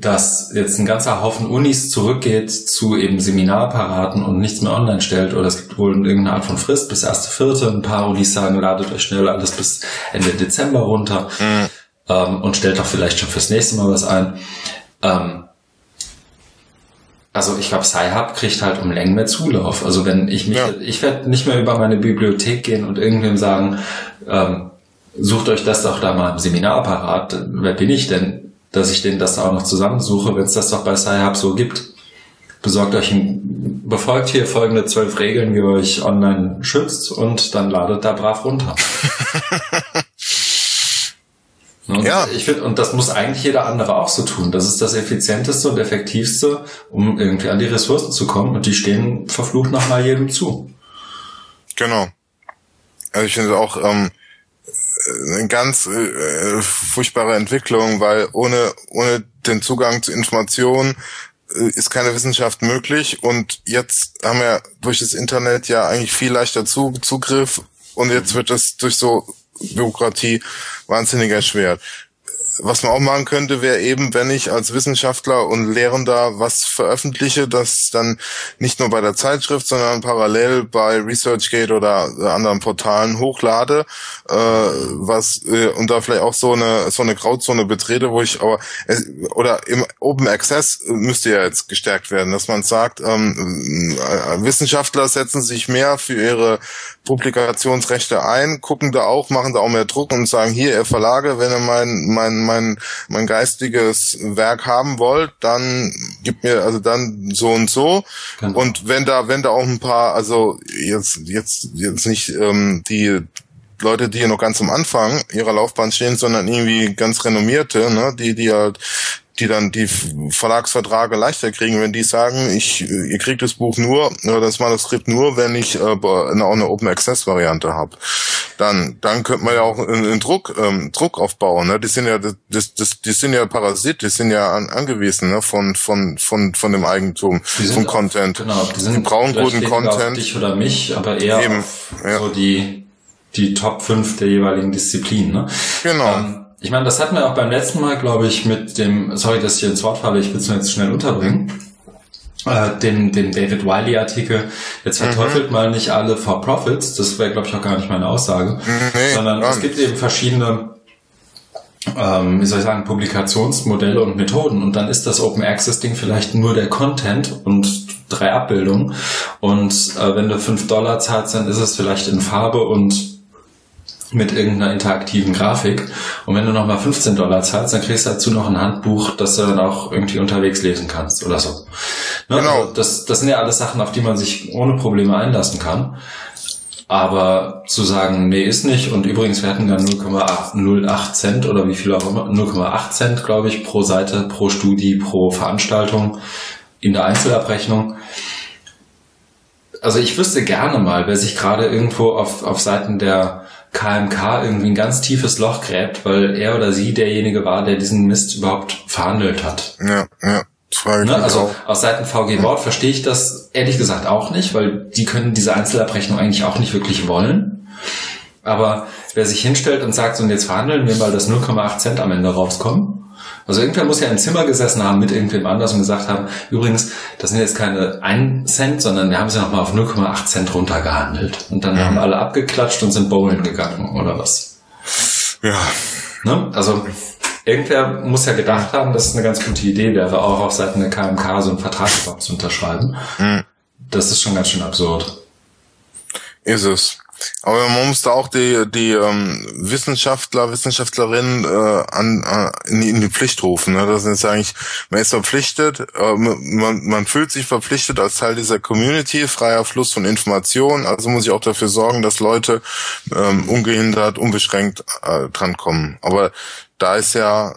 Speaker 1: dass jetzt ein ganzer Haufen Unis zurückgeht zu eben Seminarapparaten und nichts mehr online stellt oder es gibt wohl irgendeine Art von Frist bis erste Vierte. Ein paar Unis sagen, ladet euch schnell alles bis Ende Dezember runter mhm. ähm, und stellt doch vielleicht schon fürs nächste Mal was ein. Ähm, also ich glaube, Sci-Hub kriegt halt um Längen mehr Zulauf. Also wenn ich mich, ja. ich werde nicht mehr über meine Bibliothek gehen und irgendwem sagen, ähm, sucht euch das doch da mal im Seminarapparat. Wer bin ich denn? Dass ich denen das auch noch zusammensuche, wenn es das doch bei Sci-Hub so gibt. Besorgt euch ein, befolgt hier folgende zwölf Regeln, wie ihr euch online schützt und dann ladet da brav runter. *laughs* Und ja. Ich finde, und das muss eigentlich jeder andere auch so tun. Das ist das effizienteste und effektivste, um irgendwie an die Ressourcen zu kommen. Und die stehen verflucht nochmal jedem zu.
Speaker 2: Genau. Also ich finde auch, ähm, eine ganz äh, furchtbare Entwicklung, weil ohne, ohne den Zugang zu Informationen äh, ist keine Wissenschaft möglich. Und jetzt haben wir durch das Internet ja eigentlich viel leichter Zugriff. Und jetzt wird das durch so Bürokratie wahnsinnig erschwert was man auch machen könnte, wäre eben, wenn ich als Wissenschaftler und Lehrender was veröffentliche, das dann nicht nur bei der Zeitschrift, sondern parallel bei ResearchGate oder anderen Portalen hochlade, äh, was äh, und da vielleicht auch so eine so eine Grauzone betrete, wo ich aber äh, oder im Open Access müsste ja jetzt gestärkt werden, dass man sagt, ähm, äh, Wissenschaftler setzen sich mehr für ihre Publikationsrechte ein, gucken da auch, machen da auch mehr Druck und sagen, hier, ihr Verlage, wenn ihr mein, mein, mein, mein geistiges Werk haben wollt, dann gibt mir, also dann so und so. Genau. Und wenn da, wenn da auch ein paar, also jetzt, jetzt, jetzt nicht ähm, die Leute, die noch ganz am Anfang ihrer Laufbahn stehen, sondern irgendwie ganz renommierte, ne, die, die halt die dann die Verlagsverträge leichter kriegen, wenn die sagen, ich, ihr kriegt das Buch nur, oder das Manuskript nur, wenn ich äh, eine, auch eine Open Access Variante habe. Dann, dann könnte man ja auch einen Druck, ähm, Druck aufbauen. Ne? Die sind ja, das, das, die sind ja Parasit, die sind ja an, angewiesen ne? von, von, von, von dem Eigentum, vom Content.
Speaker 1: Genau, die, sind die brauchen guten Content. Auf dich oder mich, aber eher Eben, auf ja. so die, die Top 5 der jeweiligen Disziplinen. Ne?
Speaker 2: Genau. Ähm,
Speaker 1: ich meine, das hatten wir auch beim letzten Mal, glaube ich, mit dem, sorry, dass ich hier ins Wort falle, ich will es nur jetzt schnell unterbringen, äh, den, den David Wiley-Artikel, jetzt verteufelt mhm. mal nicht alle for Profits, das wäre, glaube ich, auch gar nicht meine Aussage, nee, sondern es gibt eben verschiedene ähm, wie soll ich sagen, Publikationsmodelle und Methoden. Und dann ist das Open Access Ding vielleicht nur der Content und drei Abbildungen. Und äh, wenn du fünf Dollar zahlst, dann ist es vielleicht in Farbe und mit irgendeiner interaktiven Grafik. Und wenn du nochmal 15 Dollar zahlst, dann kriegst du dazu noch ein Handbuch, das du dann auch irgendwie unterwegs lesen kannst oder so. Ne? Genau. Also das, das sind ja alles Sachen, auf die man sich ohne Probleme einlassen kann. Aber zu sagen, nee, ist nicht. Und übrigens, wir hatten dann 0,08 Cent oder wie viel auch immer, 0,8 Cent, glaube ich, pro Seite, pro Studie, pro Veranstaltung in der Einzelabrechnung. Also ich wüsste gerne mal, wer sich gerade irgendwo auf, auf Seiten der KMK irgendwie ein ganz tiefes Loch gräbt, weil er oder sie derjenige war, der diesen Mist überhaupt verhandelt hat.
Speaker 2: Ja, ja.
Speaker 1: Ne? Also auch. aus Seiten VG Wort verstehe ich das ehrlich gesagt auch nicht, weil die können diese Einzelabrechnung eigentlich auch nicht wirklich wollen. Aber wer sich hinstellt und sagt, so und jetzt verhandeln wir mal, dass 0,8 Cent am Ende rauskommen, also irgendwer muss ja im Zimmer gesessen haben mit irgendwem anders und gesagt haben, übrigens, das sind jetzt keine 1 Cent, sondern wir haben sie nochmal auf 0,8 Cent runtergehandelt. Und dann mhm. haben alle abgeklatscht und sind bowlen gegangen oder was.
Speaker 2: Ja.
Speaker 1: Ne? Also irgendwer muss ja gedacht haben, dass es eine ganz gute Idee wäre, auch auf Seiten der KMK so einen Vertrag zu unterschreiben. Mhm. Das ist schon ganz schön absurd.
Speaker 2: Ist es. Aber man muss da auch die, die ähm, Wissenschaftler, Wissenschaftlerinnen äh, an, äh, in, die, in die Pflicht rufen. Ne? Das ist eigentlich, man ist verpflichtet, äh, man, man fühlt sich verpflichtet als Teil dieser Community, freier Fluss von Informationen. Also muss ich auch dafür sorgen, dass Leute ähm, ungehindert, unbeschränkt äh, drankommen. Aber da ist ja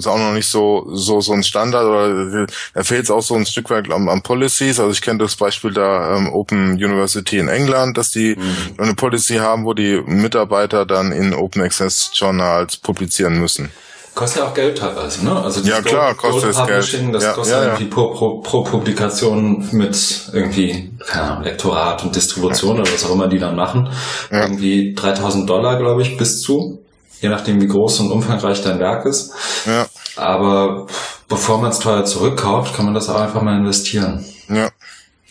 Speaker 2: ist auch noch nicht so so so ein Standard oder da fehlt es auch so ein Stück weit am, am Policies. Also ich kenne das Beispiel da ähm, Open University in England, dass die mhm. eine Policy haben, wo die Mitarbeiter dann in Open Access Journals publizieren müssen.
Speaker 1: Kostet ja auch Geld teilweise, ne?
Speaker 2: Also ja klar, kostet es Geld.
Speaker 1: Das ja, kostet ja, ja. irgendwie pro, pro, pro Publikation mit irgendwie keine Ahnung, Lektorat und Distribution oder was auch immer die dann machen. Irgendwie 3000 Dollar, glaube ich, bis zu je nachdem wie groß und umfangreich dein Werk ist.
Speaker 2: Ja.
Speaker 1: Aber bevor man es teuer zurückkauft, kann man das auch einfach mal investieren.
Speaker 2: Ja.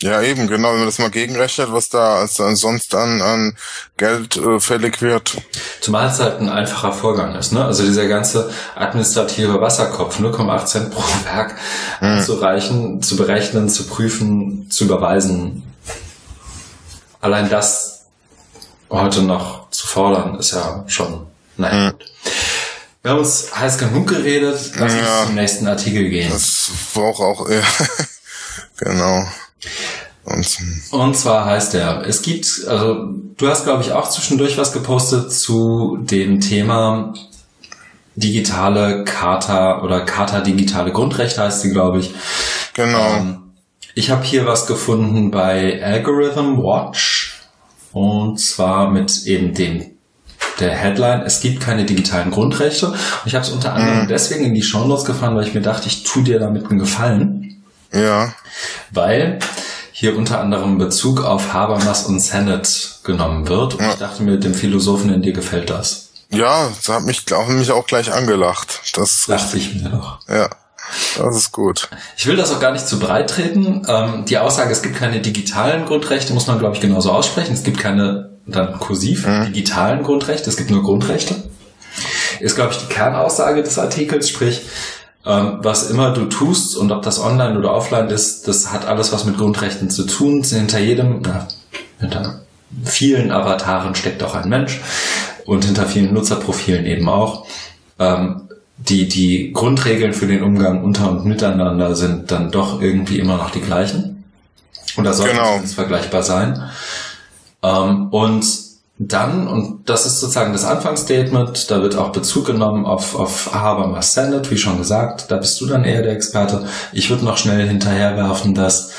Speaker 2: Ja, eben, genau, wenn man das mal gegenrechnet, was da sonst an, an Geld äh, fällig wird.
Speaker 1: Zumal es halt ein einfacher Vorgang ist, ne? Also dieser ganze administrative Wasserkopf, 0,8 Cent pro *laughs* Werk hm. anzureichen, zu berechnen, zu prüfen, zu überweisen. Allein das heute noch zu fordern, ist ja schon Nein. Mhm. Wir haben uns heiß genug geredet. Lass uns ja, zum nächsten Artikel gehen.
Speaker 2: Das braucht auch, ja. *laughs* genau.
Speaker 1: Und, und zwar heißt er, es gibt, also du hast, glaube ich, auch zwischendurch was gepostet zu dem Thema digitale Charta oder Charta digitale Grundrechte heißt sie, glaube ich.
Speaker 2: Genau. Ähm,
Speaker 1: ich habe hier was gefunden bei Algorithm Watch und zwar mit eben dem der Headline, es gibt keine digitalen Grundrechte. Und ich habe es unter anderem mhm. deswegen in die Shownotes gefahren, weil ich mir dachte, ich tu dir damit einen Gefallen.
Speaker 2: Ja.
Speaker 1: Weil hier unter anderem Bezug auf Habermas und Sennett genommen wird. Und ja. ich dachte mir, dem Philosophen in dir gefällt das.
Speaker 2: Ja, das hat mich, auch, mich auch gleich angelacht. Das
Speaker 1: dachte ich mir doch.
Speaker 2: Ja. Das ist gut.
Speaker 1: Ich will das auch gar nicht zu breit treten. Ähm, die Aussage, es gibt keine digitalen Grundrechte, muss man, glaube ich, genauso aussprechen. Es gibt keine dann kursiv, mhm. digitalen Grundrechte, es gibt nur Grundrechte. Ist, glaube ich, die Kernaussage des Artikels, sprich, ähm, was immer du tust und ob das online oder offline ist, das hat alles was mit Grundrechten zu tun. Hinter jedem, na, hinter vielen Avataren steckt auch ein Mensch und hinter vielen Nutzerprofilen eben auch. Ähm, die, die Grundregeln für den Umgang unter und miteinander sind dann doch irgendwie immer noch die gleichen. Oder sollten genau. vergleichbar sein. Ähm, und dann, und das ist sozusagen das Anfangsstatement, da wird auch Bezug genommen auf, auf Habermas Senate, wie schon gesagt, da bist du dann eher der Experte. Ich würde noch schnell hinterherwerfen, dass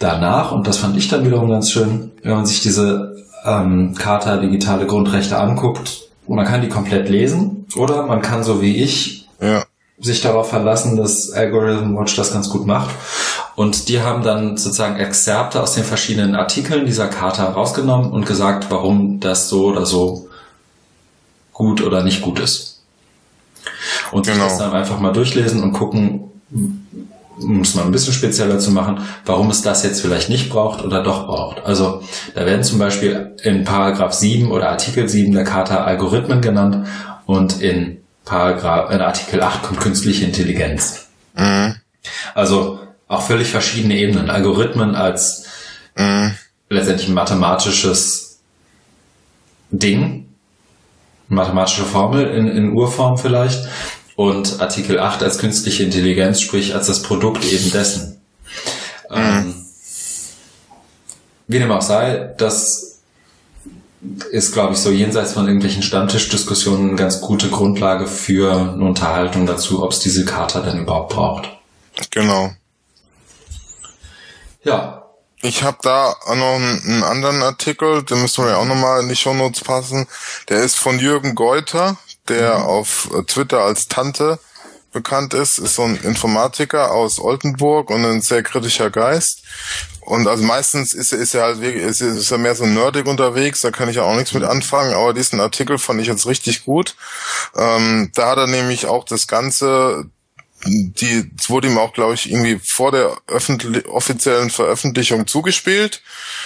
Speaker 1: danach, und das fand ich dann wiederum ganz schön, wenn man sich diese ähm, Charta digitale Grundrechte anguckt, man kann die komplett lesen oder man kann so wie ich
Speaker 2: ja.
Speaker 1: sich darauf verlassen, dass Algorithm Watch das ganz gut macht und die haben dann sozusagen Exzerpte aus den verschiedenen Artikeln dieser Charta rausgenommen und gesagt, warum das so oder so gut oder nicht gut ist. Und genau. sich das dann einfach mal durchlesen und gucken, um es mal ein bisschen spezieller zu machen, warum es das jetzt vielleicht nicht braucht oder doch braucht. Also da werden zum Beispiel in Paragraph 7 oder Artikel 7 der Charta Algorithmen genannt und in Paragraph, in Artikel 8 kommt künstliche Intelligenz. Mhm. Also auch völlig verschiedene Ebenen. Algorithmen als mhm. letztendlich ein mathematisches Ding, mathematische Formel in, in Urform vielleicht und Artikel 8 als künstliche Intelligenz, sprich als das Produkt eben dessen. Mhm. Ähm, wie dem auch sei, das ist, glaube ich, so jenseits von irgendwelchen Stammtischdiskussionen eine ganz gute Grundlage für eine Unterhaltung dazu, ob es diese Charta denn überhaupt braucht.
Speaker 2: Genau.
Speaker 1: Ja.
Speaker 2: Ich habe da noch einen, anderen Artikel, den müssen wir ja auch nochmal in die Shownotes passen. Der ist von Jürgen Geuter, der mhm. auf Twitter als Tante bekannt ist, ist so ein Informatiker aus Oldenburg und ein sehr kritischer Geist. Und also meistens ist, ist er halt ist, ist er mehr so nerdig unterwegs, da kann ich ja auch nichts mit anfangen, aber diesen Artikel fand ich jetzt richtig gut. Ähm, da hat er nämlich auch das ganze die, es wurde ihm auch, glaube ich, irgendwie vor der offiziellen Veröffentlichung zugespielt.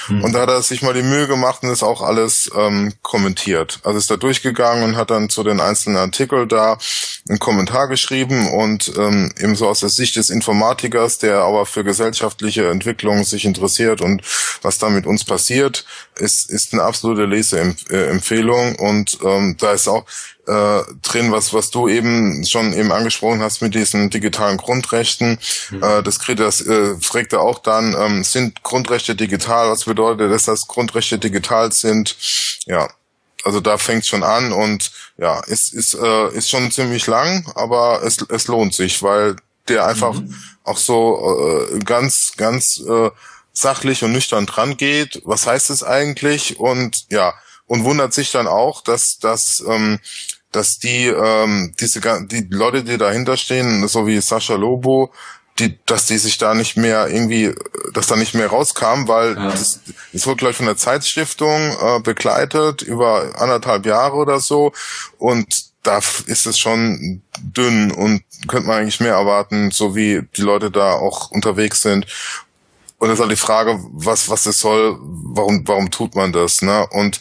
Speaker 2: Mhm. Und da hat er sich mal die Mühe gemacht und das auch alles ähm, kommentiert. Also ist da durchgegangen und hat dann zu den einzelnen Artikeln da einen Kommentar geschrieben und ähm, eben so aus der Sicht des Informatikers, der aber für gesellschaftliche Entwicklungen sich interessiert und was da mit uns passiert, ist, ist eine absolute Leseempfehlung. Und ähm, da ist auch äh, drin, was, was du eben schon eben angesprochen hast mit diesen digitalen Grundrechten. Mhm. Äh, das, das äh, fragt er auch dann, ähm, sind Grundrechte digital? Was bedeutet das, dass Grundrechte digital sind? Ja, also da fängt schon an und ja, ist, ist, äh, ist schon ziemlich lang, aber es, es lohnt sich, weil der einfach mhm. auch so äh, ganz, ganz äh, sachlich und nüchtern dran geht. Was heißt es eigentlich? Und ja, und wundert sich dann auch, dass, dass ähm, dass die ähm, diese die Leute, die dahinter stehen, so wie Sascha Lobo, die, dass die sich da nicht mehr irgendwie, dass da nicht mehr rauskam, weil ja. das, das wurde gleich von der Zeitstiftung äh, begleitet über anderthalb Jahre oder so und da ist es schon dünn und könnte man eigentlich mehr erwarten, so wie die Leute da auch unterwegs sind. Und es ist halt die Frage, was, was es soll, warum, warum tut man das, ne? Und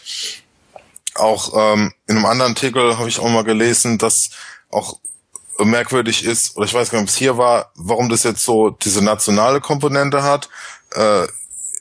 Speaker 2: auch ähm, in einem anderen Artikel habe ich auch mal gelesen, dass auch merkwürdig ist, oder ich weiß gar nicht, ob es hier war, warum das jetzt so diese nationale Komponente hat. Äh,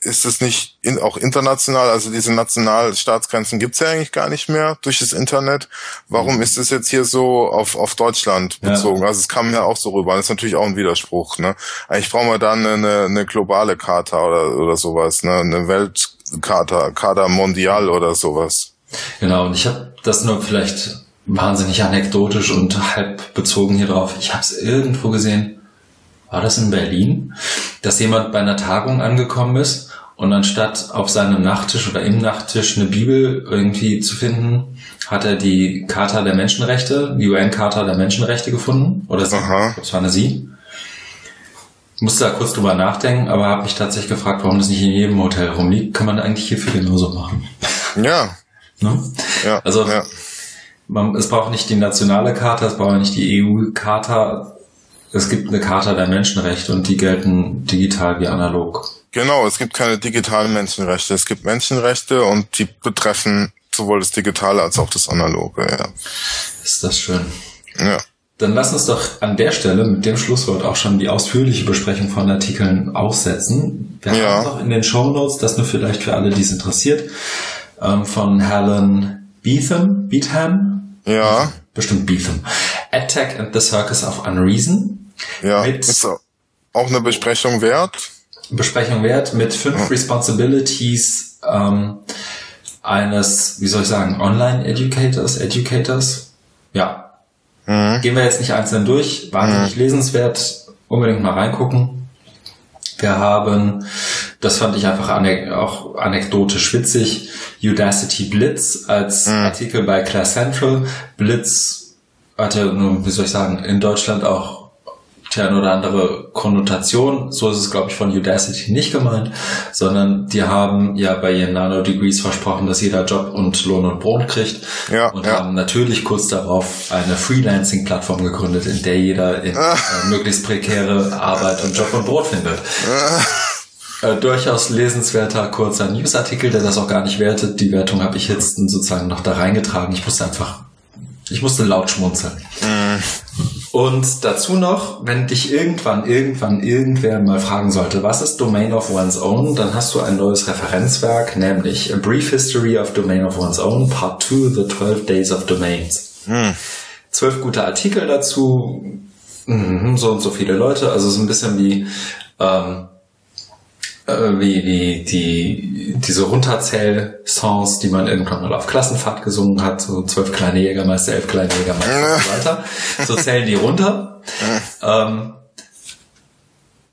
Speaker 2: ist es nicht in, auch international, also diese Nationalstaatsgrenzen gibt's ja eigentlich gar nicht mehr durch das Internet. Warum mhm. ist es jetzt hier so auf, auf Deutschland bezogen? Ja. Also es kam ja auch so rüber. Das ist natürlich auch ein Widerspruch. Ne? Eigentlich brauchen wir dann eine, eine globale Charta oder, oder sowas, ne? eine Weltcharta, Charta Mondial oder sowas.
Speaker 1: Genau, und ich habe das nur vielleicht wahnsinnig anekdotisch und halb bezogen hier drauf. Ich habe es irgendwo gesehen, war das in Berlin, dass jemand bei einer Tagung angekommen ist und anstatt auf seinem Nachttisch oder im Nachttisch eine Bibel irgendwie zu finden, hat er die Charta der Menschenrechte, die UN-Charta der Menschenrechte gefunden. Oder sie, das war eine sie. Ich musste da kurz drüber nachdenken, aber habe mich tatsächlich gefragt, warum das nicht in jedem Hotel rumliegt. Kann man eigentlich hierfür genauso machen.
Speaker 2: Ja,
Speaker 1: Ne? Ja, also ja. Man, es braucht nicht die nationale Charta, es braucht nicht die EU-Charta. Es gibt eine Charta der Menschenrechte und die gelten digital wie analog.
Speaker 2: Genau, es gibt keine digitalen Menschenrechte. Es gibt Menschenrechte und die betreffen sowohl das Digitale als auch das Analoge. Ja.
Speaker 1: Ist das schön.
Speaker 2: Ja.
Speaker 1: Dann lass uns doch an der Stelle mit dem Schlusswort auch schon die ausführliche Besprechung von Artikeln aussetzen. Wir ja. haben noch in den Show Notes, das nur vielleicht für alle, die es interessiert, ähm, von Helen Beetham, Beetham?
Speaker 2: Ja.
Speaker 1: Bestimmt Beetham. Attack and the Circus of Unreason.
Speaker 2: Ja, mit ist auch eine Besprechung wert.
Speaker 1: Besprechung wert mit fünf. Responsibilities ähm, eines, wie soll ich sagen, Online-Educators, Educators. Ja. Mhm. Gehen wir jetzt nicht einzeln durch. Wahnsinnig mhm. lesenswert. Unbedingt mal reingucken. Wir haben, das fand ich einfach anek auch anekdotisch witzig, Udacity Blitz als mhm. Artikel bei Class Central. Blitz hatte wie soll ich sagen, in Deutschland auch die eine oder andere Konnotation. So ist es, glaube ich, von Udacity nicht gemeint, sondern die haben ja bei ihren Nano-Degrees versprochen, dass jeder Job und Lohn und Brot kriegt
Speaker 2: ja,
Speaker 1: und
Speaker 2: ja.
Speaker 1: haben natürlich kurz darauf eine Freelancing-Plattform gegründet, in der jeder in, äh, möglichst prekäre Arbeit und Job und Brot findet. Äh, durchaus lesenswerter kurzer Newsartikel, der das auch gar nicht wertet. Die Wertung habe ich jetzt sozusagen noch da reingetragen. Ich musste einfach Ich musste laut schmunzeln. Mm. Und dazu noch, wenn dich irgendwann, irgendwann, irgendwer mal fragen sollte, was ist Domain of One's Own, dann hast du ein neues Referenzwerk, nämlich A Brief History of Domain of One's Own, Part 2, The 12 Days of Domains. Mm. Zwölf gute Artikel dazu, mhm, so und so viele Leute, also so ein bisschen wie ähm, äh, wie, wie die, diese Runterzähl-Songs, die man irgendwann mal auf Klassenfahrt gesungen hat, so zwölf kleine Jägermeister, elf kleine Jägermeister und so *laughs* weiter. So zählen die runter. ähm,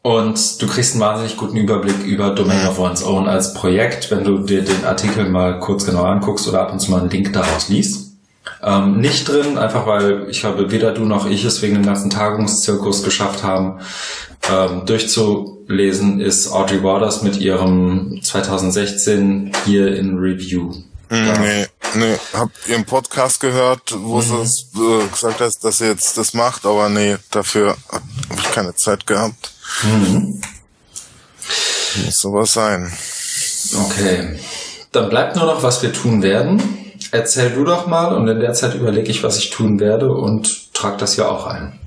Speaker 1: und du kriegst einen wahnsinnig guten Überblick über Domain of One's Own als Projekt, wenn du dir den Artikel mal kurz genau anguckst oder ab und zu mal einen Link daraus liest. Ähm, nicht drin, einfach weil ich glaube, weder du noch ich es wegen dem ganzen Tagungszirkus geschafft haben, ähm, durchzulesen, ist Audrey Waters mit ihrem 2016 hier in Review.
Speaker 2: Mhm, ja. Nee, nee, hab ihren Podcast gehört, wo mhm. sie äh, gesagt hat, dass sie jetzt das macht, aber nee, dafür habe ich keine Zeit gehabt. Mhm. Muss sowas sein.
Speaker 1: Okay. Dann bleibt nur noch, was wir tun werden. Erzähl du doch mal und in der Zeit überlege ich, was ich tun werde und trag das ja auch ein.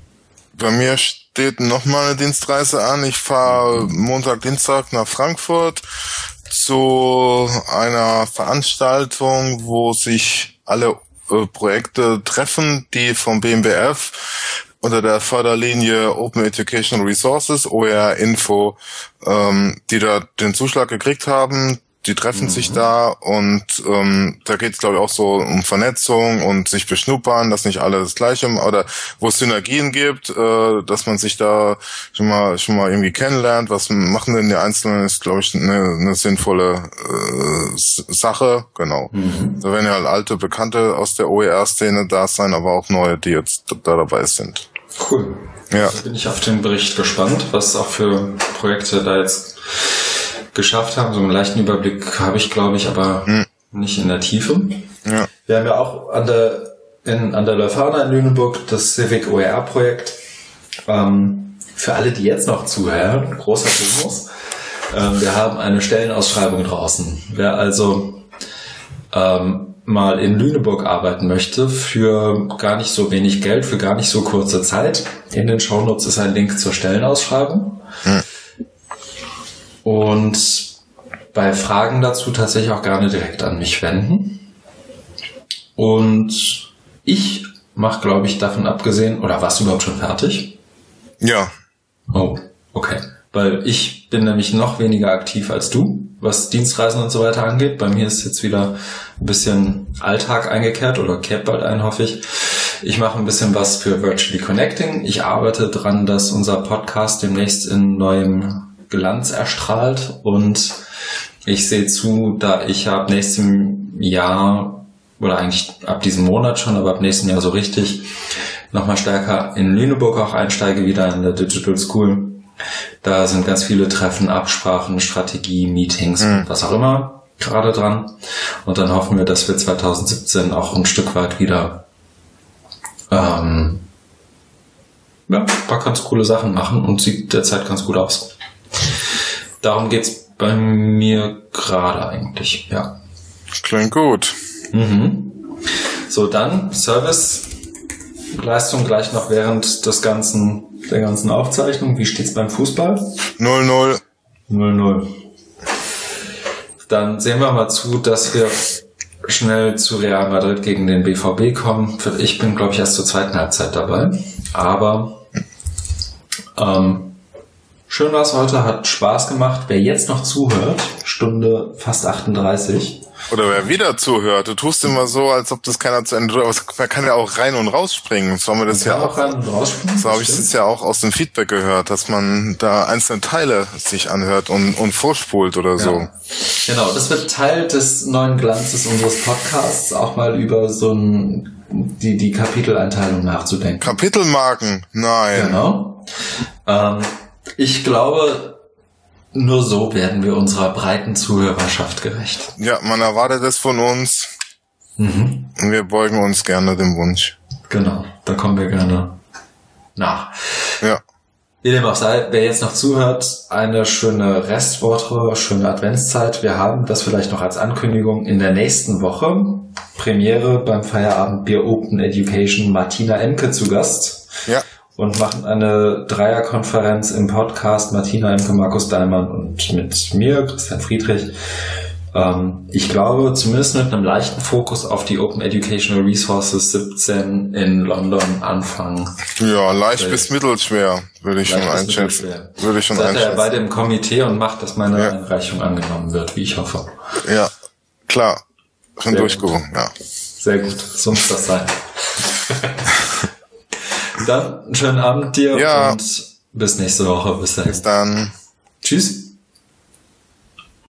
Speaker 2: Bei mir steht nochmal eine Dienstreise an. Ich fahre Montag, Dienstag nach Frankfurt zu einer Veranstaltung, wo sich alle äh, Projekte treffen, die vom BMBF unter der Förderlinie Open Educational Resources, OER Info, ähm, die da den Zuschlag gekriegt haben die treffen mhm. sich da und ähm, da geht es glaube ich auch so um Vernetzung und sich beschnuppern, dass nicht alle das Gleiche oder wo es Synergien gibt, äh, dass man sich da schon mal schon mal irgendwie kennenlernt, was machen denn die Einzelnen ist glaube ich eine, eine sinnvolle äh, Sache, genau. Mhm. Da werden ja halt alte Bekannte aus der OER-Szene da sein, aber auch neue, die jetzt da dabei sind.
Speaker 1: Cool. Ja. Bin ich auf den Bericht gespannt, was auch für Projekte da jetzt geschafft haben. So einen leichten Überblick habe ich, glaube ich, aber hm. nicht in der Tiefe. Ja. Wir haben ja auch an der, in, an der Leuphana in Lüneburg das Civic OER-Projekt. Ähm, für alle, die jetzt noch zuhören, großer Bonus. Ähm, wir haben eine Stellenausschreibung draußen. Wer also ähm, mal in Lüneburg arbeiten möchte für gar nicht so wenig Geld, für gar nicht so kurze Zeit, in den Shownotes ist ein Link zur Stellenausschreibung. Hm und bei Fragen dazu tatsächlich auch gerne direkt an mich wenden. Und ich mache, glaube ich, davon abgesehen, oder warst du überhaupt schon fertig?
Speaker 2: Ja.
Speaker 1: Oh, okay. Weil ich bin nämlich noch weniger aktiv als du, was Dienstreisen und so weiter angeht. Bei mir ist jetzt wieder ein bisschen Alltag eingekehrt oder kehrt bald ein, hoffe ich. Ich mache ein bisschen was für Virtually Connecting. Ich arbeite dran, dass unser Podcast demnächst in neuem Glanz erstrahlt und ich sehe zu, da ich ab nächstem Jahr oder eigentlich ab diesem Monat schon, aber ab nächstem Jahr so richtig nochmal stärker in Lüneburg auch einsteige, wieder in der Digital School. Da sind ganz viele Treffen, Absprachen, Strategie, Meetings mhm. was auch immer gerade dran. Und dann hoffen wir, dass wir 2017 auch ein Stück weit wieder ähm, ja, ein paar ganz coole Sachen machen und sieht derzeit ganz gut aus. Darum geht's bei mir gerade eigentlich, ja.
Speaker 2: Klingt gut. Mhm.
Speaker 1: So, dann Service. Leistung gleich noch während des ganzen, der ganzen Aufzeichnung. Wie steht's beim Fußball?
Speaker 2: 0-0.
Speaker 1: 0-0. Dann sehen wir mal zu, dass wir schnell zu Real Madrid gegen den BVB kommen. Ich bin, glaube ich, erst zur zweiten Halbzeit dabei. Aber ähm, Schön war es heute, hat Spaß gemacht. Wer jetzt noch zuhört, Stunde fast 38.
Speaker 2: Oder wer wieder zuhört, du tust immer so, als ob das keiner zu Ende aber man kann ja auch rein und rausspringen. So haben wir das ja auch. Rein und rausspringen, so habe ich das ja auch aus dem Feedback gehört, dass man da einzelne Teile sich anhört und, und vorspult oder ja. so.
Speaker 1: Genau, das wird Teil des neuen Glanzes unseres Podcasts, auch mal über so ein die, die Kapiteleinteilung nachzudenken.
Speaker 2: Kapitelmarken? Nein.
Speaker 1: Genau. Ähm, ich glaube, nur so werden wir unserer breiten Zuhörerschaft gerecht.
Speaker 2: Ja, man erwartet es von uns. Mhm. Und wir beugen uns gerne dem Wunsch.
Speaker 1: Genau, da kommen wir gerne nach.
Speaker 2: Ja.
Speaker 1: Wie dem auch sei, wer jetzt noch zuhört, eine schöne Restwoche, schöne Adventszeit. Wir haben das vielleicht noch als Ankündigung in der nächsten Woche Premiere beim Feierabendbier Open Education Martina Emke zu Gast.
Speaker 2: Ja.
Speaker 1: Und machen eine Dreierkonferenz im Podcast Martina Emke, Markus Daimann und mit mir, Christian Friedrich. Ähm, ich glaube, zumindest mit einem leichten Fokus auf die Open Educational Resources 17 in London anfangen.
Speaker 2: Ja, leicht bis mittelschwer, würde ich schon einschätzen. Würde ich schon
Speaker 1: Seid einschätzen. Ihr beide im Komitee und macht, dass meine ja. Einreichung angenommen wird, wie ich hoffe.
Speaker 2: Ja, klar. Schon durchgerungen, ja.
Speaker 1: Sehr gut, so muss das sein. *laughs* dann schönen Abend dir
Speaker 2: ja.
Speaker 1: und bis nächste Woche. Bis.
Speaker 2: Bis dann.
Speaker 1: Tschüss.